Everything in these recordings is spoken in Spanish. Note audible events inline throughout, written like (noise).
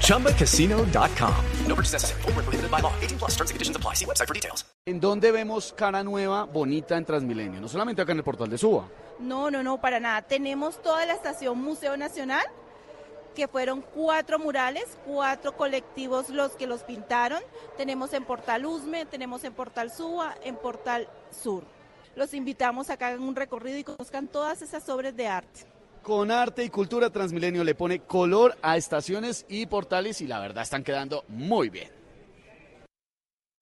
ChumbaCasino.com. No purchase necessary. Full prohibited by law. 18 plus terms and conditions apply. See website for details. ¿En dónde vemos cara nueva, bonita en Transmilenio? No solamente acá en el portal de Suba. No, no, no, para nada. Tenemos toda la estación Museo Nacional que fueron cuatro murales, cuatro colectivos los que los pintaron. Tenemos en Portal Usme, tenemos en Portal Suba, en Portal Sur. Los invitamos a que hagan un recorrido y conozcan todas esas obras de arte. Con arte y cultura Transmilenio le pone color a estaciones y portales y la verdad están quedando muy bien.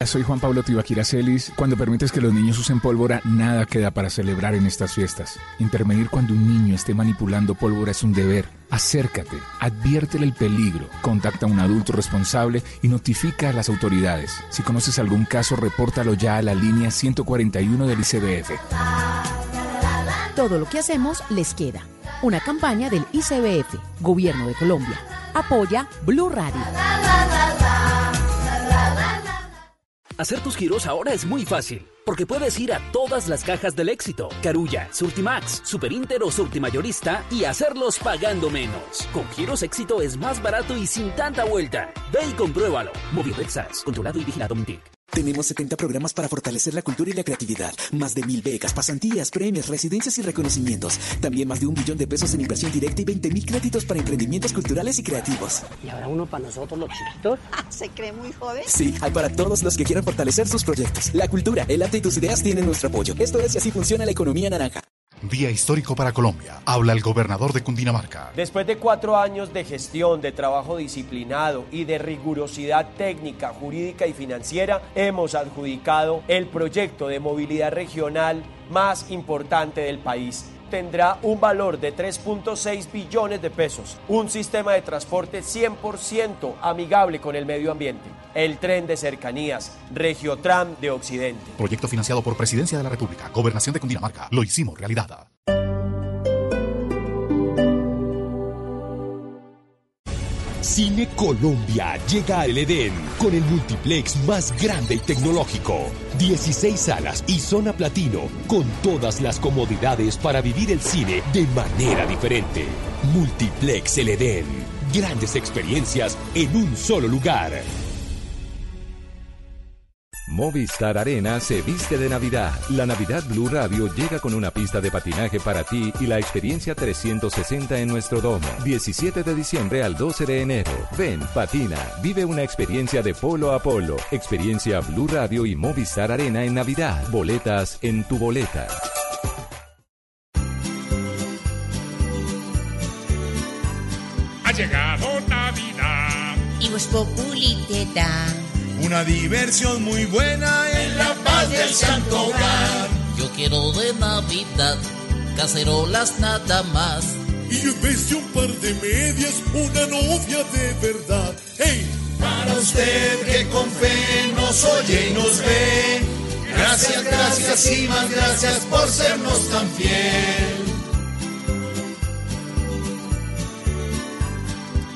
Soy Juan Pablo Tibaquira Celis. Cuando permites que los niños usen pólvora, nada queda para celebrar en estas fiestas. Intervenir cuando un niño esté manipulando pólvora es un deber. Acércate, adviértele el peligro, contacta a un adulto responsable y notifica a las autoridades. Si conoces algún caso, repórtalo ya a la línea 141 del ICBF. Todo lo que hacemos les queda. Una campaña del ICBF, Gobierno de Colombia. Apoya Blue Radio. Hacer tus giros ahora es muy fácil, porque puedes ir a todas las cajas del éxito, Carulla, Surtimax, Superinter o Surtimayorista y hacerlos pagando menos. Con giros éxito es más barato y sin tanta vuelta. Ve y compruébalo. Movilexas, controlado y vigilado Mintic. Tenemos 70 programas para fortalecer la cultura y la creatividad. Más de mil becas, pasantías, premios, residencias y reconocimientos. También más de un billón de pesos en inversión directa y 20 mil créditos para emprendimientos culturales y creativos. ¿Y habrá uno para nosotros los chiquitos? (laughs) ¿Se cree muy joven? Sí, hay para todos los que quieran fortalecer sus proyectos. La cultura, el arte y tus ideas tienen nuestro apoyo. Esto es y así funciona la economía naranja. Día histórico para Colombia. Habla el gobernador de Cundinamarca. Después de cuatro años de gestión, de trabajo disciplinado y de rigurosidad técnica, jurídica y financiera, hemos adjudicado el proyecto de movilidad regional más importante del país tendrá un valor de 3.6 billones de pesos, un sistema de transporte 100% amigable con el medio ambiente, el tren de cercanías, Regiotram de Occidente. Proyecto financiado por Presidencia de la República, Gobernación de Cundinamarca. Lo hicimos realidad. Cine Colombia llega al Edén con el multiplex más grande y tecnológico. 16 salas y zona platino con todas las comodidades para vivir el cine de manera diferente. Multiplex El Edén. Grandes experiencias en un solo lugar. Movistar Arena se viste de Navidad. La Navidad Blue Radio llega con una pista de patinaje para ti y la experiencia 360 en nuestro domo. 17 de diciembre al 12 de enero. Ven, patina, vive una experiencia de polo a polo. Experiencia Blue Radio y Movistar Arena en Navidad. Boletas en tu boleta. Ha llegado Navidad. Y vos populi te da una diversión muy buena en la paz del santo hogar. Yo quiero de Navidad, cacerolas nada más. Y en vez de un par de medias, una novia de verdad. ¡Hey! Para usted que con fe nos oye y nos ve. Gracias, gracias y más gracias por sernos tan fiel.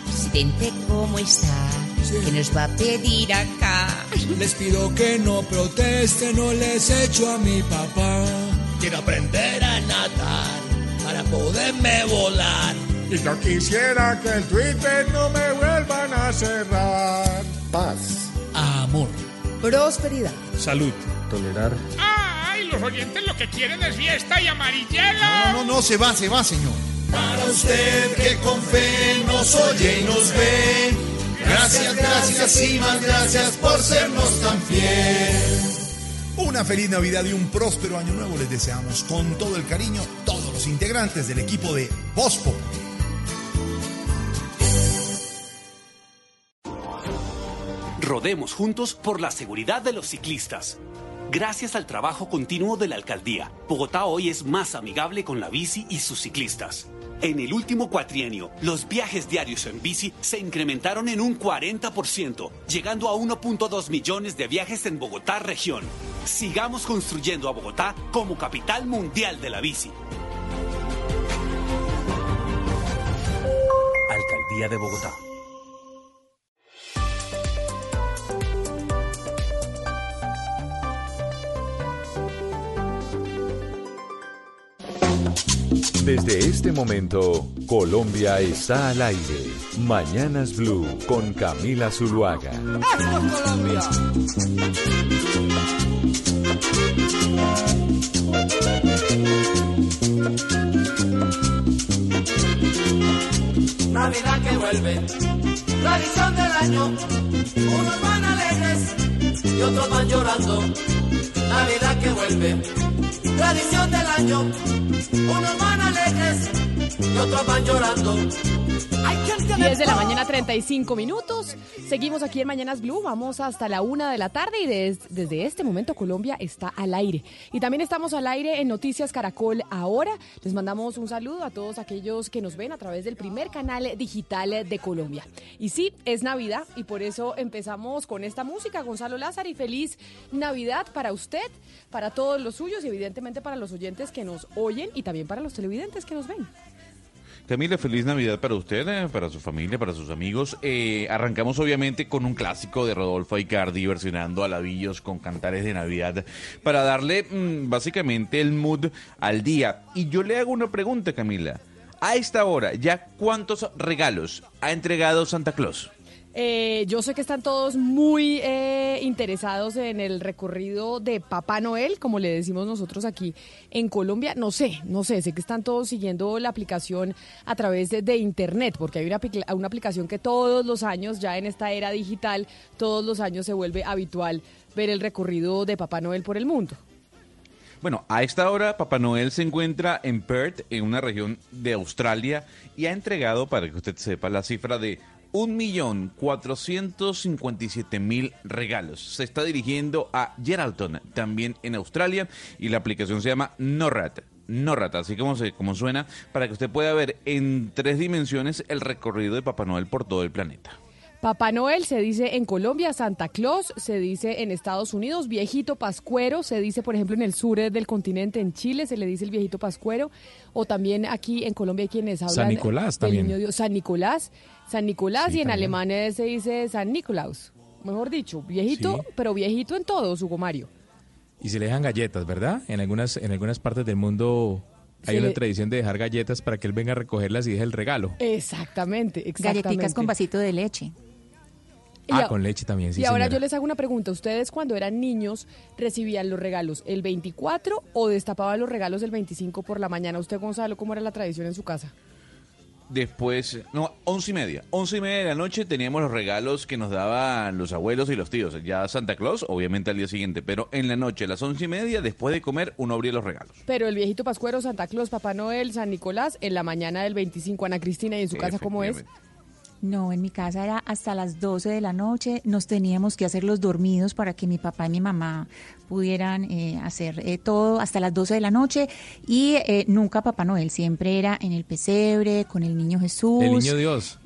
Presidente, ¿cómo está? ¿Qué nos va a pedir acá? Les pido que no protesten, no les echo a mi papá. Quiero aprender a nadar para poderme volar. Y no quisiera que el Twitter no me vuelvan a cerrar. Paz. Amor. Prosperidad. Salud. Tolerar. ¡Ay! Los oyentes lo que quieren es fiesta y amarillelo. No, no, no, se va, se va, señor. Para usted que con fe nos oye y nos ve. Gracias, gracias y más gracias por sernos tan fiel. Una feliz Navidad y un próspero año nuevo les deseamos con todo el cariño todos los integrantes del equipo de Bospo. Rodemos juntos por la seguridad de los ciclistas. Gracias al trabajo continuo de la alcaldía, Bogotá hoy es más amigable con la bici y sus ciclistas. En el último cuatrienio, los viajes diarios en bici se incrementaron en un 40%, llegando a 1.2 millones de viajes en Bogotá región. Sigamos construyendo a Bogotá como capital mundial de la bici. Alcaldía de Bogotá. Desde este momento, Colombia está al aire. Mañanas Blue con Camila Zuluaga. Navidad que vuelve, tradición del año. Unos van alegres y otros van llorando. Navidad que vuelve, tradición del año. Unos van alegres y otros van llorando. 10 de la mañana, 35 minutos. Seguimos aquí en Mañanas Blue. Vamos hasta la una de la tarde y des- desde este momento Colombia está al aire. Y también estamos al aire en Noticias Caracol ahora. Les mandamos un saludo a todos aquellos que nos ven a través del primer canal digital de Colombia. Y sí, es Navidad y por eso empezamos con esta música. Gonzalo Lázaro y feliz Navidad para usted, para todos los suyos y evidentemente para los oyentes que nos oyen y también para los televidentes que nos ven. Camila, feliz Navidad para usted, eh, para su familia, para sus amigos. Eh, arrancamos obviamente con un clásico de Rodolfo Icardi versionando a con cantares de Navidad para darle mm, básicamente el mood al día. Y yo le hago una pregunta, Camila. A esta hora, ¿ya cuántos regalos ha entregado Santa Claus? Eh, yo sé que están todos muy eh, interesados en el recorrido de Papá Noel, como le decimos nosotros aquí en Colombia. No sé, no sé, sé que están todos siguiendo la aplicación a través de, internet, porque hay una aplicación que todos los años, ya en esta era digital, todos los años se vuelve habitual ver el recorrido de Papá Noel por el mundo. Bueno, a esta hora Papá Noel se encuentra en Perth, en una región de Australia, y ha entregado, para que usted sepa, la cifra de 1.457.000 regalos. Se está dirigiendo a Geraldton, también en Australia, y la aplicación se llama NORAD. NORAD, así como, se, como suena, para que usted pueda ver en tres dimensiones el recorrido de Papá Noel por todo el planeta. Papá Noel se dice en Colombia, Santa Claus se dice en Estados Unidos, viejito pascuero se dice, por ejemplo, en el sur del continente, en Chile se le dice el viejito pascuero, o también aquí en Colombia hay quienes hablan San Nicolás del también. niño Dios, San Nicolás, San Nicolás Sí, y en también. alemán se dice San Nicolaus, mejor dicho, viejito, Sí. pero viejito en todo, Hugo Mario. Y se le dejan galletas, ¿verdad? En algunas, en algunas partes del mundo hay una tradición de dejar galletas para que él venga a recogerlas y deje el regalo. Exactamente, exactamente. Galletitas con vasito de leche. Y Ah, a- con leche también, sí, y ahora señora. yo les hago una pregunta. ¿Ustedes cuando eran niños recibían los regalos el 24 o destapaban los regalos el 25 por la mañana? ¿Usted, Gonzalo, cómo era la tradición en su casa? Después, no, once y media. Once y media de la noche teníamos los regalos que nos daban los abuelos y los tíos. Ya Santa Claus, obviamente al día siguiente, pero en la noche, a las once y media, después de comer, uno abría los regalos. Pero el viejito Pascuero, Santa Claus, Papá Noel, San Nicolás, en la mañana del 25, Ana Cristina, ¿y en su casa cómo es? No, en mi casa era hasta las 12 de la noche. Nos teníamos que hacer los dormidos para que mi papá y mi mamá pudieran eh, hacer eh, todo hasta las 12 de la noche. Y eh, nunca Papá Noel, siempre era en el pesebre, con el niño Jesús. El niño Dios.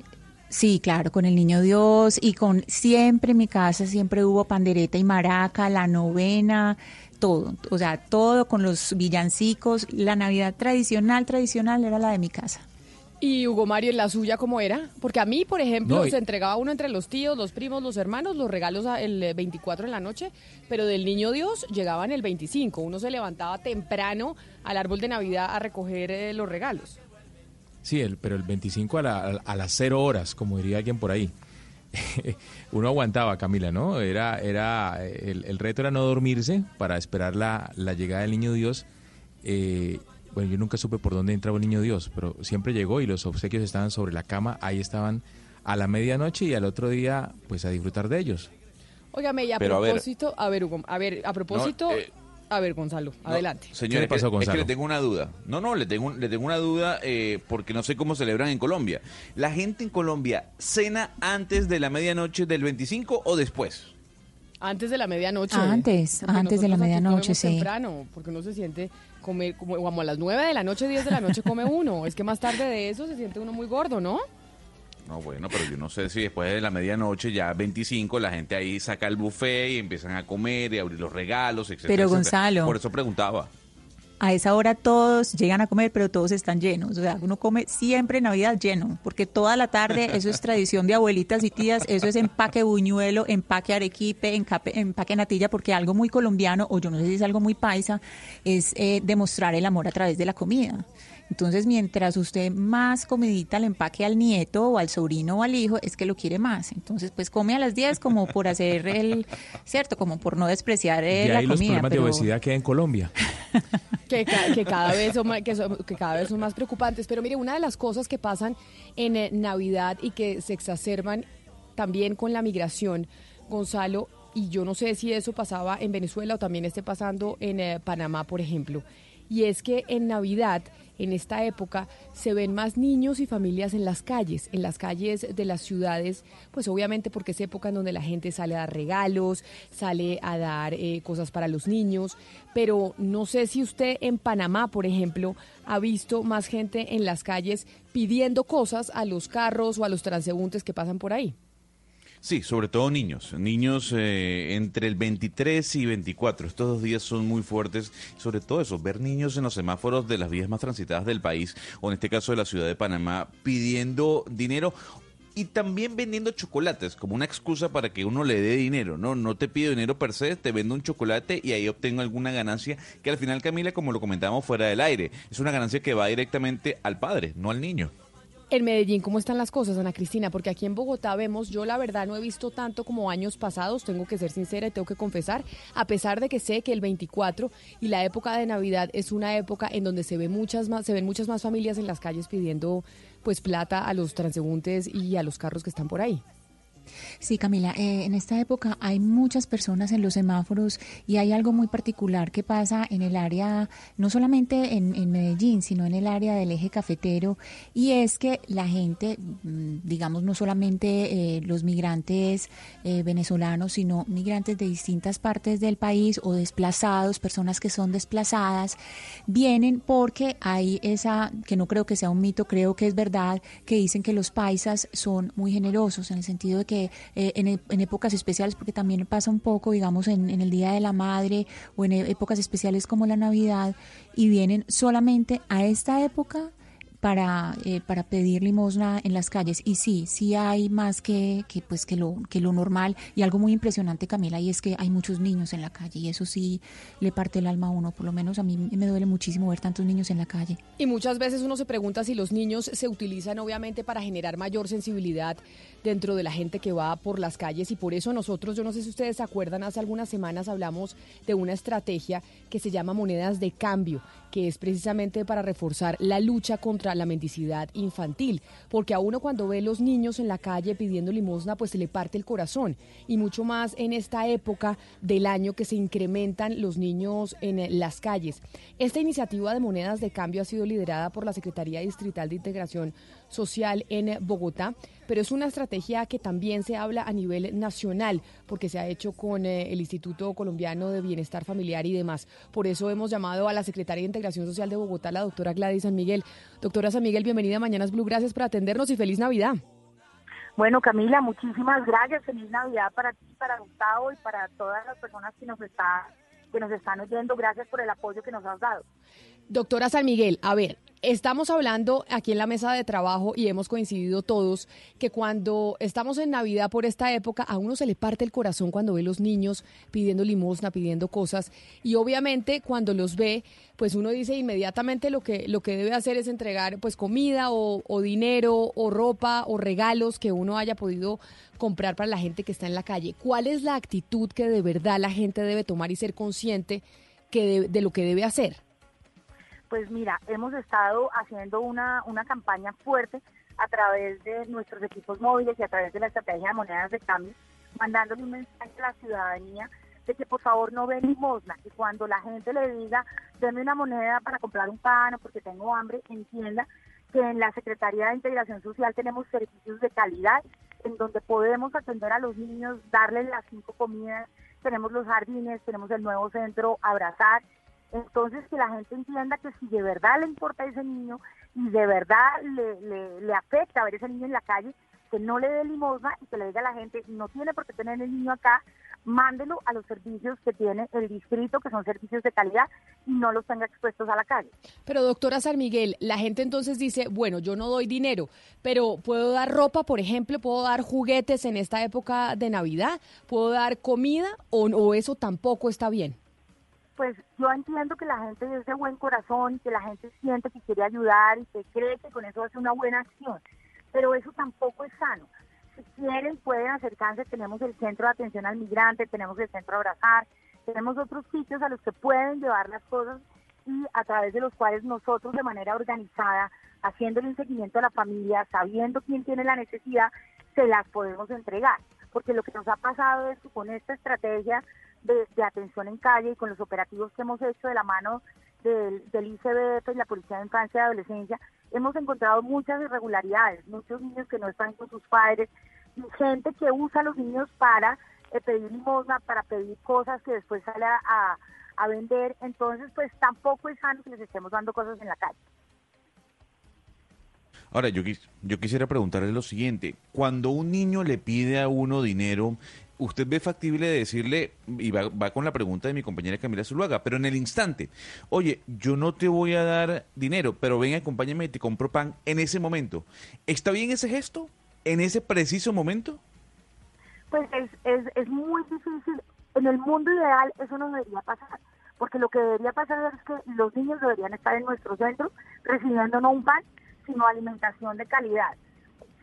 Sí, claro, con el niño Dios y con siempre en mi casa siempre hubo pandereta y maraca, la novena, todo, o sea, todo con los villancicos, la Navidad tradicional, tradicional era la de mi casa. Y Hugo Mario, ¿en la suya cómo era? Porque a mí, por ejemplo, No, y- se entregaba uno entre los tíos, los primos, los hermanos, los regalos el eh, 24 en la noche, pero del niño Dios llegaban el 25. Uno se levantaba temprano al árbol de Navidad a recoger eh, los regalos. Sí, el, pero el 25 a, la- a las 0 horas, como diría alguien por ahí. (laughs) Uno aguantaba, Camila, ¿no? Era, era, el, el reto era no dormirse para esperar la, la llegada del niño Dios. Eh, bueno, yo nunca supe por dónde entraba el niño Dios, pero siempre llegó y los obsequios estaban sobre la cama, ahí estaban a la medianoche y al otro día, pues a disfrutar de ellos. Óigame, y a Pero a ver- propósito, a ver, Hugo, a ver, a propósito, eh, a ver, Gonzalo, adelante. Señor, le pasó, es que- es que Gonzalo? le tengo una duda. No, no, le tengo, le tengo una duda eh, porque no sé cómo celebran en Colombia. ¿La gente en Colombia cena antes de la medianoche del 25 o después? Antes de la medianoche. Antes, antes de la medianoche, sí. temprano, porque uno se siente comer como, como a las 9 de la noche, 10 de la noche come uno. Es que más tarde de eso se siente uno muy gordo, ¿no? No, bueno, pero yo no sé si después de la medianoche, ya 25, la gente ahí saca el buffet y empiezan a comer y a abrir los regalos, etc. Pero, Gonzalo. Por eso preguntaba. A esa hora todos llegan a comer, pero todos están llenos. O sea, uno come siempre en Navidad lleno, porque toda la tarde eso es tradición de abuelitas y tías, eso es empaque buñuelo, empaque arequipe, empaque, natilla, porque algo muy colombiano, o yo no sé si es algo muy paisa, es eh, demostrar el amor a través de la comida. Entonces, mientras usted más comidita le empaque al nieto o al sobrino o al hijo, es que lo quiere más. Entonces, pues come a las 10 como por hacer el, ¿cierto? Como por no despreciar eh, y la ahí comida. los problemas pero- de obesidad que hay en Colombia. que, ca- que cada vez son, que, son- que cada vez son más preocupantes. Pero mire, una de las cosas que pasan en eh, Navidad y que se exacerban también con la migración, Gonzalo, y yo no sé si eso pasaba en Venezuela o también esté pasando en eh, Panamá, por ejemplo, y es que en Navidad, en esta época, se ven más niños y familias en las calles, en las calles de las ciudades, pues obviamente porque es época en donde la gente sale a dar regalos, sale a dar eh, cosas para los niños, pero no sé si usted en Panamá, por ejemplo, ha visto más gente en las calles pidiendo cosas a los carros o a los transeúntes que pasan por ahí. Sí, sobre todo niños. Niños eh, entre el 23 y 24. Estos dos días son muy fuertes. Sobre todo eso, ver niños en los semáforos de las vías más transitadas del país, o en este caso de la ciudad de Panamá, pidiendo dinero y también vendiendo chocolates como una excusa para que uno le dé dinero, ¿no? No te pido dinero per se, te vendo un chocolate y ahí obtengo alguna ganancia que al final, Camila, como lo comentábamos fuera del aire, es una ganancia que va directamente al padre, no al niño. En Medellín, ¿cómo están las cosas, Ana Cristina? Porque aquí en Bogotá vemos, yo la verdad no he visto tanto como años pasados, tengo que ser sincera y tengo que confesar, a pesar de que sé que el 24 y la época de Navidad es una época en donde se ve muchas más, se ven muchas más familias en las calles pidiendo pues plata a los transeúntes y a los carros que están por ahí. Sí, Camila, eh, en esta época hay muchas personas en los semáforos y hay algo muy particular que pasa en el área, no solamente en, Medellín, sino en el área del eje cafetero, y es que la gente, mm, digamos, no solamente eh, los migrantes eh, venezolanos, sino migrantes de distintas partes del país o desplazados, personas que son desplazadas, vienen porque hay esa, que no creo que sea un mito, creo que es verdad, que dicen que los paisas son muy generosos en el sentido de que eh, en, e- en épocas especiales, porque también pasa un poco, digamos, en, en el Día de la Madre o en e- épocas especiales como la Navidad, y vienen solamente a esta época para, eh, para pedir limosna en las calles. Y sí, sí hay más que, que, pues, que, lo, que lo normal. Y algo muy impresionante, Camila, y es que hay muchos niños en la calle, y eso sí le parte el alma a uno. Por lo menos a mí me duele muchísimo ver tantos niños en la calle. Y muchas veces uno se pregunta si los niños se utilizan obviamente para generar mayor sensibilidad dentro de la gente que va por las calles y por eso nosotros, yo no sé si ustedes se acuerdan, hace algunas semanas hablamos de una estrategia que se llama monedas de cambio, que es precisamente para reforzar la lucha contra la mendicidad infantil, porque a uno cuando ve los niños en la calle pidiendo limosna, pues se le parte el corazón y mucho más en esta época del año que se incrementan los niños en eh, las calles. Esta iniciativa de monedas de cambio ha sido liderada por la Secretaría Distrital de Integración Social en Bogotá, pero es una estrategia que también se habla a nivel nacional, porque se ha hecho con eh, el Instituto Colombiano de Bienestar Familiar y demás. Por eso hemos llamado a la Secretaria de Integración Social de Bogotá, la doctora Gladys San Miguel. Doctora San Miguel, bienvenida a Mañanas Blue, gracias por atendernos y feliz Navidad. Bueno, Camila, muchísimas gracias. Feliz Navidad para ti, para Gustavo y para todas las personas que nos, está, que nos están oyendo. Gracias por el apoyo que nos has dado. Doctora San Miguel, a ver, estamos hablando aquí en la mesa de trabajo y hemos coincidido todos que cuando estamos en Navidad por esta época a uno se le parte el corazón cuando ve los niños pidiendo limosna, pidiendo cosas y obviamente cuando los ve, pues uno dice inmediatamente lo que lo que debe hacer es entregar pues comida o, o dinero o ropa o regalos que uno haya podido comprar para la gente que está en la calle. ¿Cuál es la actitud que de verdad la gente debe tomar y ser consciente que de- de lo que debe hacer? Pues mira, hemos estado haciendo una, una campaña fuerte a través de nuestros equipos móviles y a través de la estrategia de monedas de cambio, mandándole un mensaje a la ciudadanía de que por favor no den limosna, que cuando la gente le diga, denme una moneda para comprar un pan o porque tengo hambre, entienda que en la Secretaría de Integración Social tenemos servicios de calidad en donde podemos atender a los niños, darles las cinco comidas, tenemos los jardines, tenemos el nuevo centro Abrazar, entonces que la gente entienda que si de verdad le importa a ese niño y de verdad le, le, le afecta ver ese niño en la calle, que no le dé limosna y que le diga a la gente, no tiene por qué tener el niño acá, mándelo a los servicios que tiene el distrito, que son servicios de calidad, y no los tenga expuestos a la calle. Pero doctora San Miguel, la gente entonces dice, bueno, yo no doy dinero, pero puedo dar ropa, por ejemplo, puedo dar juguetes en esta época de Navidad, puedo dar comida o, o eso tampoco está bien. Pues yo entiendo que la gente es de buen corazón, que la gente siente que quiere ayudar y que cree que con eso hace una buena acción, pero eso tampoco es sano si quieren pueden acercarse, tenemos el centro de atención al migrante, tenemos el centro Abrazar, tenemos otros sitios a los que pueden llevar las cosas y a través de los cuales nosotros de manera organizada, haciéndole un seguimiento a la familia, sabiendo quién tiene la necesidad, se las podemos entregar. Porque lo que nos ha pasado es que con esta estrategia de, atención en calle y con los operativos que hemos hecho de la mano del, ICBF y la Policía de Infancia y Adolescencia, hemos encontrado muchas irregularidades, muchos niños que no están con sus padres gente que usa a los niños para eh, pedir limosna, para pedir cosas que después sale a vender. Entonces, pues tampoco es sano que les estemos dando cosas en la calle. Ahora, yo, yo quisiera preguntarle lo siguiente. Cuando un niño le pide a uno dinero, usted ve factible decirle, y va, con la pregunta de mi compañera Camila Zuluaga, pero en el instante, oye, yo no te voy a dar dinero, pero ven, acompáñame y te compro pan en ese momento. ¿Está bien ese gesto? ¿En ese preciso momento? Pues es, es, es muy difícil. En el mundo ideal eso no debería pasar, porque lo que debería pasar es que los niños deberían estar en nuestro centro recibiendo no un pan, sino alimentación de calidad.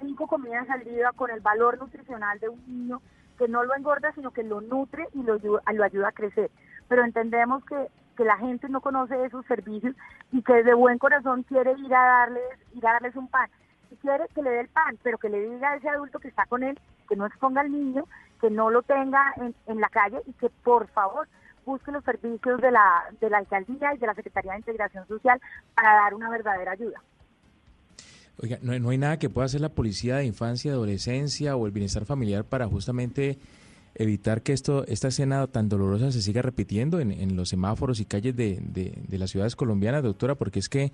Cinco comidas al día con el valor nutricional de un niño que no lo engorda, sino que lo nutre y lo, ayuda a crecer. Pero entendemos que, que la gente no conoce esos servicios y que de buen corazón quiere ir a darles, ir a darles un pan. Si quiere que le dé el pan, pero que le diga a ese adulto que está con él que no exponga al niño, que no lo tenga en, en la calle y que por favor busque los servicios de la, de la alcaldía y de la Secretaría de Integración Social para dar una verdadera ayuda. Oiga, no, no, hay nada que pueda hacer la policía de infancia, adolescencia o el bienestar familiar para justamente evitar que esto, esta escena tan dolorosa se siga repitiendo en, en los semáforos y calles de, de, las ciudades colombianas, doctora, porque es que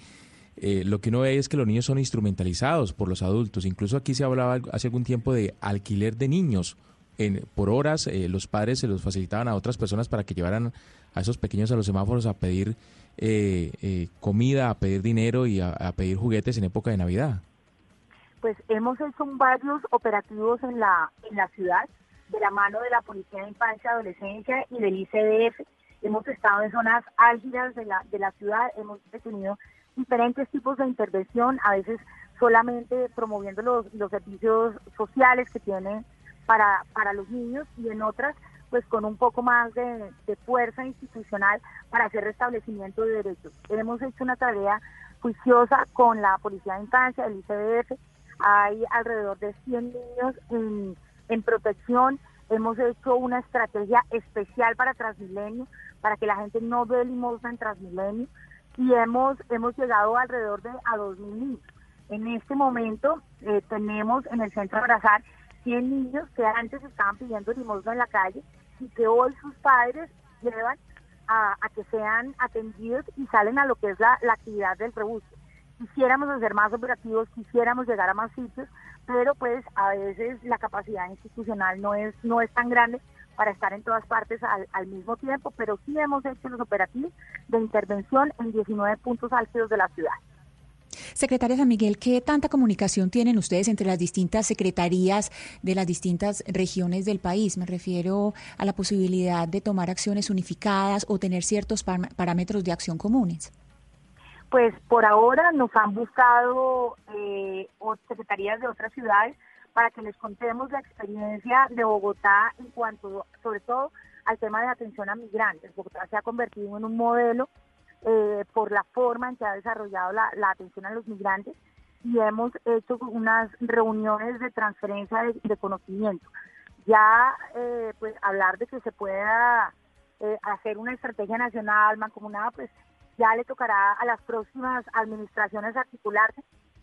eh, lo que uno ve es que los niños son instrumentalizados por los adultos. Incluso aquí se hablaba hace algún tiempo de alquiler de niños. En, por horas eh, los padres se los facilitaban a otras personas para que llevaran a esos pequeños a los semáforos a pedir eh, eh, comida, a pedir dinero y a, pedir juguetes en época de Navidad? Pues hemos hecho varios operativos en la, en la ciudad, de la mano de la Policía de Infancia y Adolescencia y del ICDF. Hemos estado en zonas álgidas de la, de la ciudad, hemos tenido diferentes tipos de intervención, a veces solamente promoviendo los, los servicios sociales que tiene para, para los niños y en otras pues con un poco más de, fuerza institucional para hacer restablecimiento de derechos. Hemos hecho una tarea juiciosa con la Policía de Infancia, el ICDF, hay alrededor de 100 niños en, protección, hemos hecho una estrategia especial para Transmilenio, para que la gente no dé limosna en Transmilenio, y hemos, hemos llegado alrededor de a 2.000 niños. En este momento eh, tenemos en el centro Abrazar 100 niños que antes estaban pidiendo limosna en la calle y que hoy sus padres llevan a, que sean atendidos y salen a lo que es la, actividad del rebusque. Quisiéramos hacer más operativos, quisiéramos llegar a más sitios, pero pues a veces la capacidad institucional no es, no es tan grande para estar en todas partes al, al mismo tiempo, pero sí hemos hecho los operativos de intervención en 19 puntos álgidos de la ciudad. Secretaria San Miguel, ¿qué tanta comunicación tienen ustedes entre las distintas secretarías de las distintas regiones del país? Me refiero a la posibilidad de tomar acciones unificadas o tener ciertos parámetros de acción comunes. Pues por ahora nos han buscado eh, secretarías de otras ciudades para que les contemos la experiencia de Bogotá en cuanto, sobre todo, al tema de atención a migrantes. Bogotá se ha convertido en un modelo eh, por la forma en que ha desarrollado la, atención a los migrantes y hemos hecho unas reuniones de transferencia de, conocimiento. Ya eh, pues hablar de que se pueda eh, hacer una estrategia nacional mancomunada, pues ya le tocará a las próximas administraciones articularse.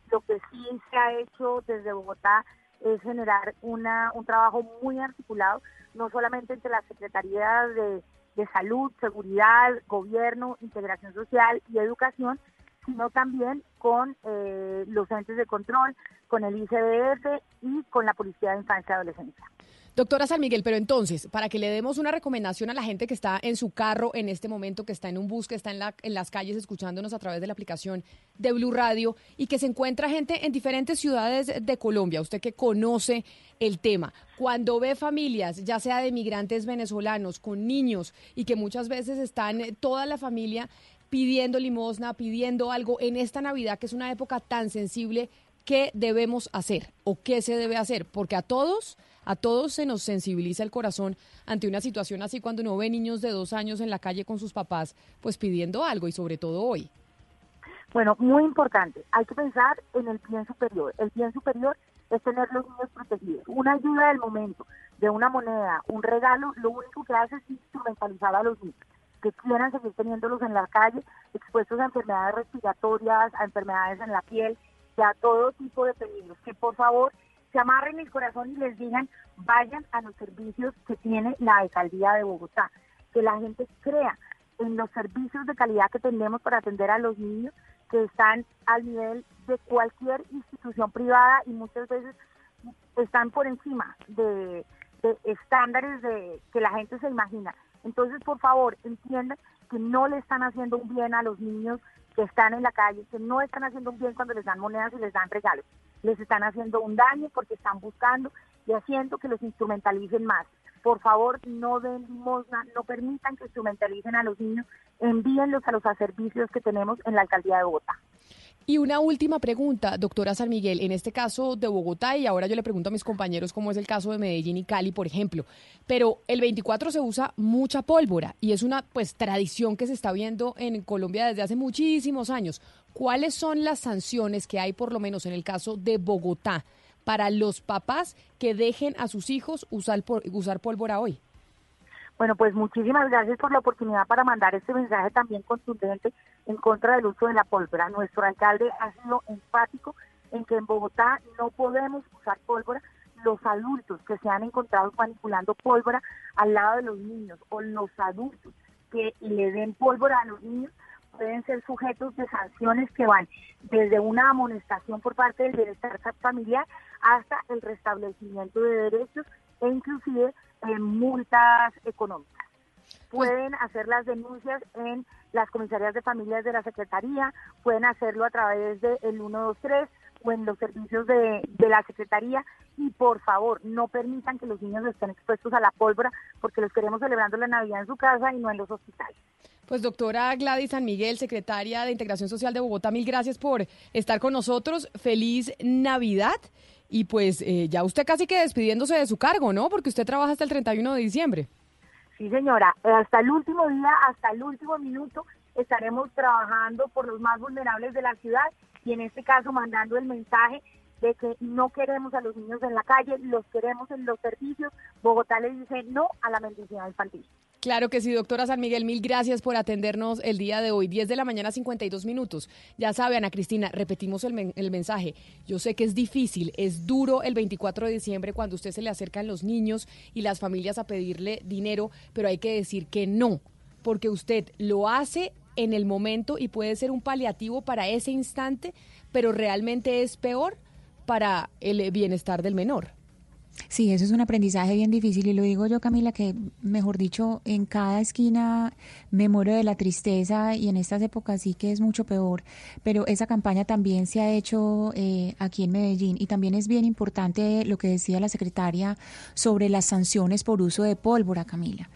Lo que sí se ha hecho desde Bogotá es generar una, un trabajo muy articulado, no solamente entre las secretarías de de salud, seguridad, gobierno, integración social y educación, sino también con eh, los entes de control, con el ICBF y con la Policía de Infancia y Adolescencia. Doctora San Miguel, pero entonces, para que le demos una recomendación a la gente que está en su carro en este momento, que está en un bus, que está en, la, en las calles escuchándonos a través de la aplicación de Blue Radio y que se encuentra gente en diferentes ciudades de Colombia, usted que conoce el tema, cuando ve familias, ya sea de migrantes venezolanos, con niños y que muchas veces están eh, toda la familia pidiendo limosna, pidiendo algo en esta Navidad, que es una época tan sensible, ¿qué debemos hacer o qué se debe hacer? Porque a todos a todos se nos sensibiliza el corazón ante una situación así cuando uno ve niños de dos años en la calle con sus papás, pues pidiendo algo y sobre todo hoy. Bueno, muy importante, hay que pensar en el bien superior. El bien superior es tener los niños protegidos. Una ayuda del momento, de una moneda, un regalo, lo único que hace es instrumentalizar a los niños que quieran seguir teniéndolos en la calle, expuestos a enfermedades respiratorias, a enfermedades en la piel, a todo tipo de peligros. Que por favor se amarren el corazón y les digan, vayan a los servicios que tiene la alcaldía de Bogotá, que la gente crea en los servicios de calidad que tenemos para atender a los niños que están al nivel de cualquier institución privada y muchas veces están por encima de, estándares de que la gente se imagina. Entonces, por favor, entiendan que no le están haciendo un bien a los niños que están en la calle, que no están haciendo un bien cuando les dan monedas y les dan regalos les están haciendo un daño porque están buscando y haciendo que los instrumentalicen más. Por favor, no den limosna, no permitan que instrumentalicen a los niños, envíenlos a los servicios que tenemos en la alcaldía de Bogotá. Y una última pregunta, doctora San Miguel, en este caso de Bogotá, y ahora yo le pregunto a mis compañeros cómo es el caso de Medellín y Cali, por ejemplo, pero el 24 se usa mucha pólvora y es una pues tradición que se está viendo en Colombia desde hace muchísimos años. ¿Cuáles son las sanciones que hay, por lo menos en el caso de Bogotá, para los papás que dejen a sus hijos usar, usar pólvora hoy? Bueno, pues muchísimas gracias por la oportunidad para mandar este mensaje también contundente en contra del uso de la pólvora. Nuestro alcalde ha sido enfático en que en Bogotá no podemos usar pólvora. Los adultos que se han encontrado manipulando pólvora al lado de los niños o los adultos que le den pólvora a los niños pueden ser sujetos de sanciones que van desde una amonestación por parte del bienestar familiar hasta el restablecimiento de derechos e inclusive en multas económicas. Pues pueden hacer las denuncias en las comisarías de familias de la Secretaría, pueden hacerlo a través del de 123 o en los servicios de, de, la Secretaría y por favor no permitan que los niños estén expuestos a la pólvora porque los queremos celebrando la Navidad en su casa y no en los hospitales. Pues doctora Gladys San Miguel, secretaria de Integración Social de Bogotá, mil gracias por estar con nosotros. Feliz Navidad y pues eh, ya usted casi que despidiéndose de su cargo, ¿no? Porque usted trabaja hasta el 31 de diciembre. Sí, señora. Hasta el último día, hasta el último minuto, estaremos trabajando por los más vulnerables de la ciudad y en este caso mandando el mensaje de que no queremos a los niños en la calle, los queremos en los servicios. Bogotá le dice no a la mendicidad infantil. Claro que sí, doctora San Miguel, mil gracias por atendernos el día de hoy, 10 de la mañana, 52 minutos. Ya sabe, Ana Cristina, repetimos el, el, mensaje. Yo sé que es difícil, es duro el 24 de diciembre cuando usted se le acercan los niños y las familias a pedirle dinero, pero hay que decir que no, porque usted lo hace en el momento y puede ser un paliativo para ese instante, pero realmente es peor para el bienestar del menor. Sí, eso es un aprendizaje bien difícil y lo digo yo, Camila, que mejor dicho, en cada esquina me muero de la tristeza y en estas épocas sí que es mucho peor, pero esa campaña también se ha hecho eh, aquí en Medellín y también es bien importante lo que decía la secretaria sobre las sanciones por uso de pólvora, Camila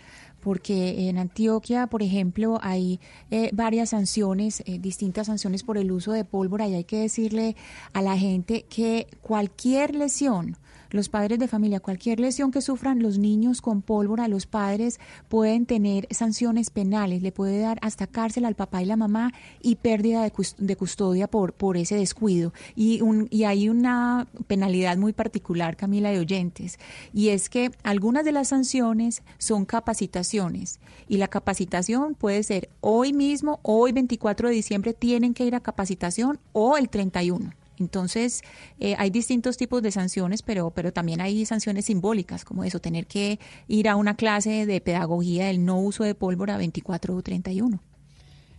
porque en Antioquia, por ejemplo, hay eh, varias sanciones, eh, distintas sanciones por el uso de pólvora y hay que decirle a la gente que cualquier lesión, los padres de familia, cualquier lesión que sufran los niños con pólvora, los padres pueden tener sanciones penales, le puede dar hasta cárcel al papá y la mamá y pérdida de, custodia por, por ese descuido. Y, un, y hay una penalidad muy particular, Camila, de oyentes, y es que algunas de las sanciones son capacitaciones y la capacitación puede ser hoy mismo, hoy 24 de diciembre tienen que ir a capacitación o el 31. Entonces, eh, hay distintos tipos de sanciones, pero, pero también hay sanciones simbólicas, como eso, tener que ir a una clase de pedagogía del no uso de pólvora 24 o 31.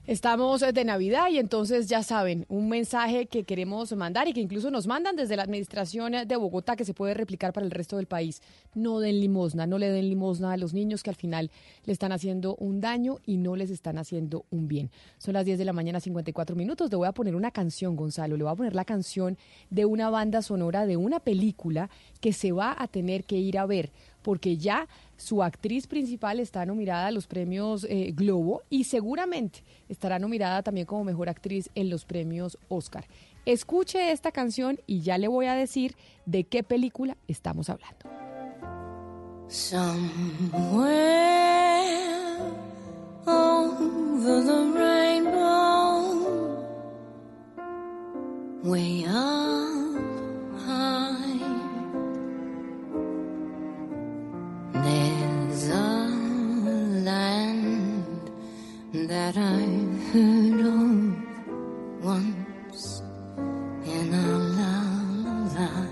Estamos de Navidad y entonces ya saben, un mensaje que queremos mandar y que incluso nos mandan desde la administración de Bogotá que se puede replicar para el resto del país. No den limosna, no le den limosna a los niños que al final le están haciendo un daño y no les están haciendo un bien. Son las 10 de la mañana, 54 minutos. Le voy a poner una canción, Gonzalo. Le voy a poner la canción de una banda sonora de una película que se va a tener que ir a ver porque ya su actriz principal está nominada a los premios eh, Globo y seguramente estará nominada también como mejor actriz en los premios Oscar. Escuche esta canción y ya le voy a decir de qué película estamos hablando. There's a land that I've heard of once in a lullaby.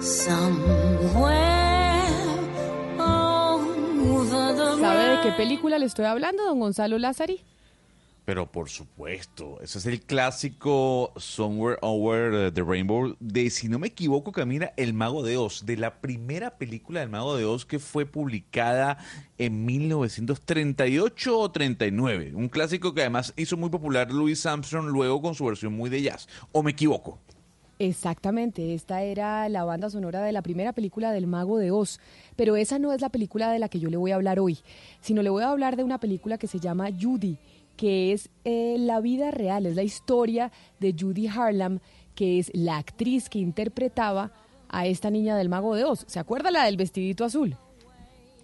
Somewhere over the ¿Sabe de qué película le estoy hablando, don Gonzalo Lázari? Pero por supuesto, ese es el clásico Somewhere Over the Rainbow de, si no me equivoco, Camila, El Mago de Oz, de la primera película del Mago de Oz que fue publicada en 1938 o 39. Un clásico que además hizo muy popular Louis Armstrong luego con su versión muy de jazz. ¿O me equivoco? Exactamente, esta era la banda sonora de la primera película del Mago de Oz, pero esa no es la película de la que yo le voy a hablar hoy, sino le voy a hablar de una película que se llama Judy, que es eh, la vida real, es la historia de Judy Harlam, que es la actriz que interpretaba a esta niña del Mago de Oz. ¿Se acuerda la del vestidito azul?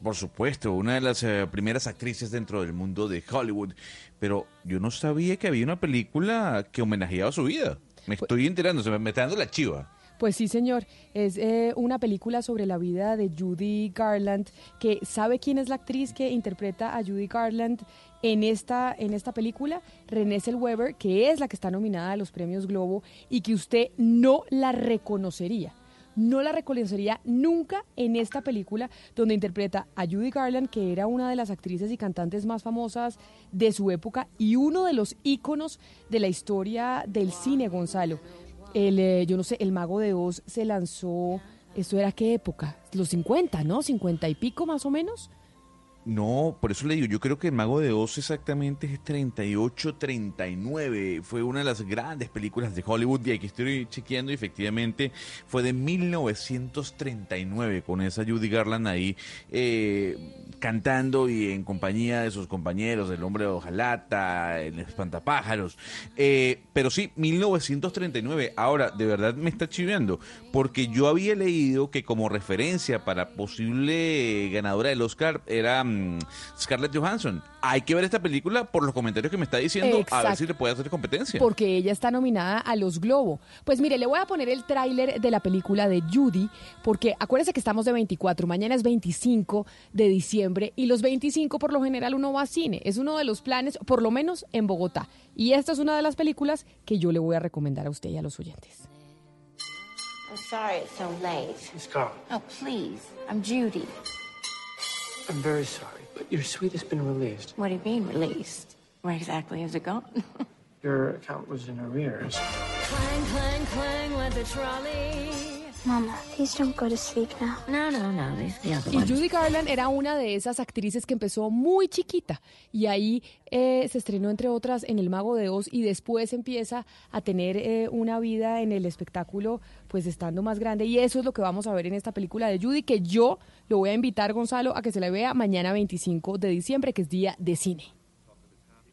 Por supuesto, una de las eh, primeras actrices dentro del mundo de Hollywood. Pero yo no sabía que había una película que homenajeaba su vida. Me estoy enterando, se me, me está dando la chiva. Pues sí, señor. Es eh, una película sobre la vida de Judy Garland, que sabe quién es la actriz que interpreta a Judy Garland en esta, en esta película, Renée Zellweger, que es la que está nominada a los premios Globo y que usted no la reconocería. No la reconocería nunca en esta película donde interpreta a Judy Garland, que era una de las actrices y cantantes más famosas de su época y uno de los íconos de la historia del cine, Gonzalo. El, eh, yo no sé, El Mago de Oz se lanzó, ¿esto era qué época? Los 50, ¿no? 50 y pico más o menos. No, por eso le digo, yo creo que El Mago de Oz exactamente es 38-39. Fue una de las grandes películas de Hollywood y aquí estoy chequeando y efectivamente fue de 1939 con esa Judy Garland ahí eh, cantando y en compañía de sus compañeros, el hombre de hojalata, el espantapájaros. Eh, pero sí, 1939. Ahora, de verdad me está chiveando porque yo había leído que como referencia para posible ganadora del Oscar era mm, Scarlett Johansson. Hay que ver esta película por los comentarios que me está diciendo, a ver si le puede hacer competencia. Porque ella está nominada a los Globo. Pues mire, le voy a poner el tráiler de la película de Judy, porque acuérdense que estamos de 24, mañana es 25 de diciembre y los 25 por lo general uno va a cine. Es uno de los planes, por lo menos en Bogotá. Y esta es una de las películas que yo le voy a recomendar a usted y a los oyentes. I'm sorry it's so late. Miss Carl, Oh, please. I'm Judy. I'm very sorry, but your suite has been released. What do you mean, released? Where exactly is it gone? (laughs) Your account was in arrears. clang, clang, clang with the trolley. Mama, please don't go to sleep now. No, no, no. The other Y. Judy Garland era una de esas actrices que empezó muy chiquita y ahí eh, se estrenó entre otras en El Mago de Oz y después empieza a tener eh, una vida en el espectáculo pues estando más grande y eso es lo que vamos a ver en esta película de Judy que yo lo voy a invitar Gonzalo a que se la vea mañana 25 de diciembre que es día de cine.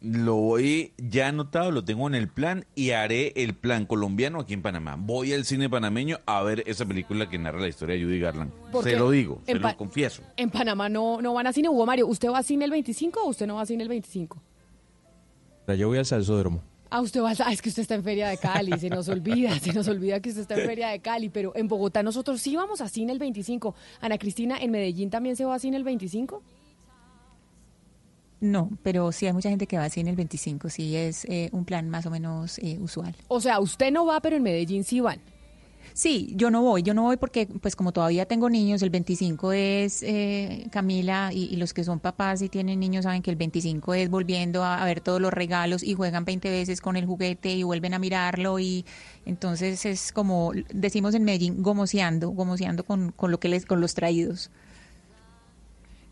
Lo voy ya anotado, lo tengo en el plan y haré el plan colombiano aquí en Panamá. Voy al cine panameño a ver esa película que narra la historia de Judy Garland. Se lo digo, se lo confieso. En Panamá no, no van a cine. Hugo Mario, ¿usted va a cine el 25 o usted no va a cine el 25? Yo voy al salsódromo. Ah, usted va a... ah, es que usted está en Feria de Cali, se nos olvida, se nos olvida que usted está en Feria de Cali, pero en Bogotá nosotros sí vamos a cine el 25. Ana Cristina, ¿en Medellín también se va a cine el 25? No, pero sí hay mucha gente que va así en el 25, sí es eh, un plan más o menos eh, usual. O sea, usted no va, pero en Medellín sí van. Sí, yo no voy, yo no voy porque pues como todavía tengo niños, el 25 es eh, Camila y, los que son papás y tienen niños saben que el 25 es volviendo a, ver todos los regalos y juegan 20 veces con el juguete y vuelven a mirarlo y entonces es como decimos en Medellín gomoseando, gomoseando con, con lo que les con los traídos.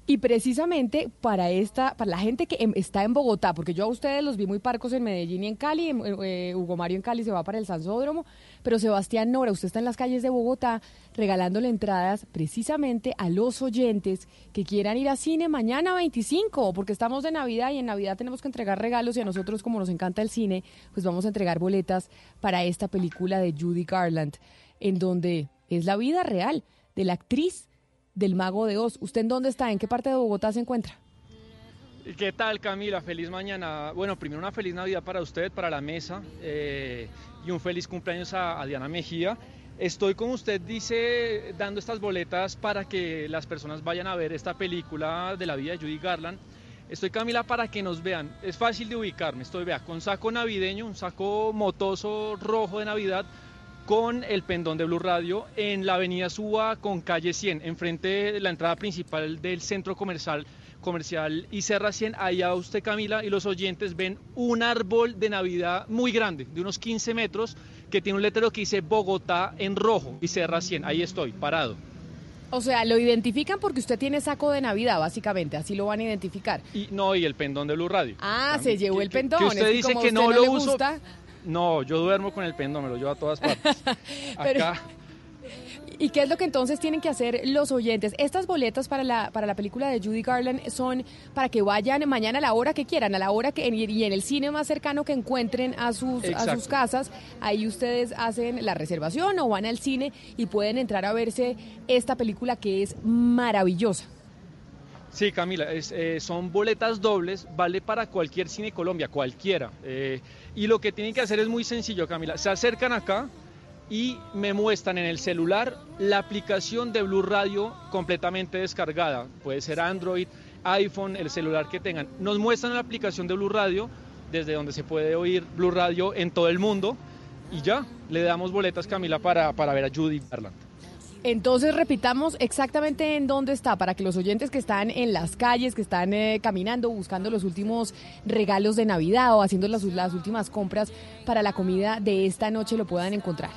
Y precisamente para esta, para la gente que em, está en Bogotá, porque yo a ustedes los vi muy parcos en Medellín y en Cali, eh, Hugo Mario en Cali se va para el Sansódromo, pero Sebastián Nora, usted está en las calles de Bogotá regalándole entradas precisamente a los oyentes que quieran ir a cine mañana 25, porque estamos de Navidad y en Navidad tenemos que entregar regalos y a nosotros como nos encanta el cine, pues vamos a entregar boletas para esta película de Judy Garland, en donde es la vida real de la actriz del Mago de Oz. ¿Usted en dónde está? ¿En qué parte de Bogotá se encuentra? ¿Qué tal Camila? Feliz mañana. Bueno, primero una feliz Navidad para usted, para la mesa eh, y un feliz cumpleaños a, Diana Mejía. Estoy, como usted dice, dando estas boletas para que las personas vayan a ver esta película de la vida de Judy Garland. Estoy Camila para que nos vean. Es fácil de ubicarme. Estoy, vea, con saco navideño, un saco motoso rojo de Navidad con el pendón de Blue Radio en la avenida Suba con calle 100, enfrente de la entrada principal del centro comercial comercial y Serra 100, allá usted Camila y los oyentes ven un árbol de Navidad muy grande, de unos 15 metros, que tiene un letrero que dice Bogotá en rojo y Serra 100, ahí estoy, parado. O sea, lo identifican porque usted tiene saco de Navidad, básicamente, así lo van a identificar. Y no, y el pendón de Blue Radio. Ah, se llevó el pendón. Que usted dice que, no, lo uso. No, yo duermo con el pendón, me lo llevo a todas partes. (laughs) Acá. ¿Y qué es lo que entonces tienen que hacer los oyentes? Estas boletas para la, para la película de Judy Garland son para que vayan mañana a la hora que quieran, a la hora que y en el cine más cercano que encuentren a sus, a sus casas. Ahí ustedes hacen la reservación o van al cine y pueden entrar a verse esta película que es maravillosa. Sí, Camila, eh, son boletas dobles, vale para cualquier cine Colombia, cualquiera. Eh, y lo que tienen que hacer es muy sencillo, Camila. Se acercan acá y me muestran en el celular la aplicación de Blue Radio completamente descargada. Puede ser Android, iPhone, el celular que tengan. Nos muestran la aplicación de Blue Radio, desde donde se puede oír Blue Radio en todo el mundo. Y ya, le damos boletas, Camila, para, para ver a Judy Garland. Entonces repitamos exactamente en dónde está para que los oyentes que están en las calles, que están eh, caminando, buscando los últimos regalos de Navidad o haciendo las, últimas compras para la comida de esta noche lo puedan encontrar.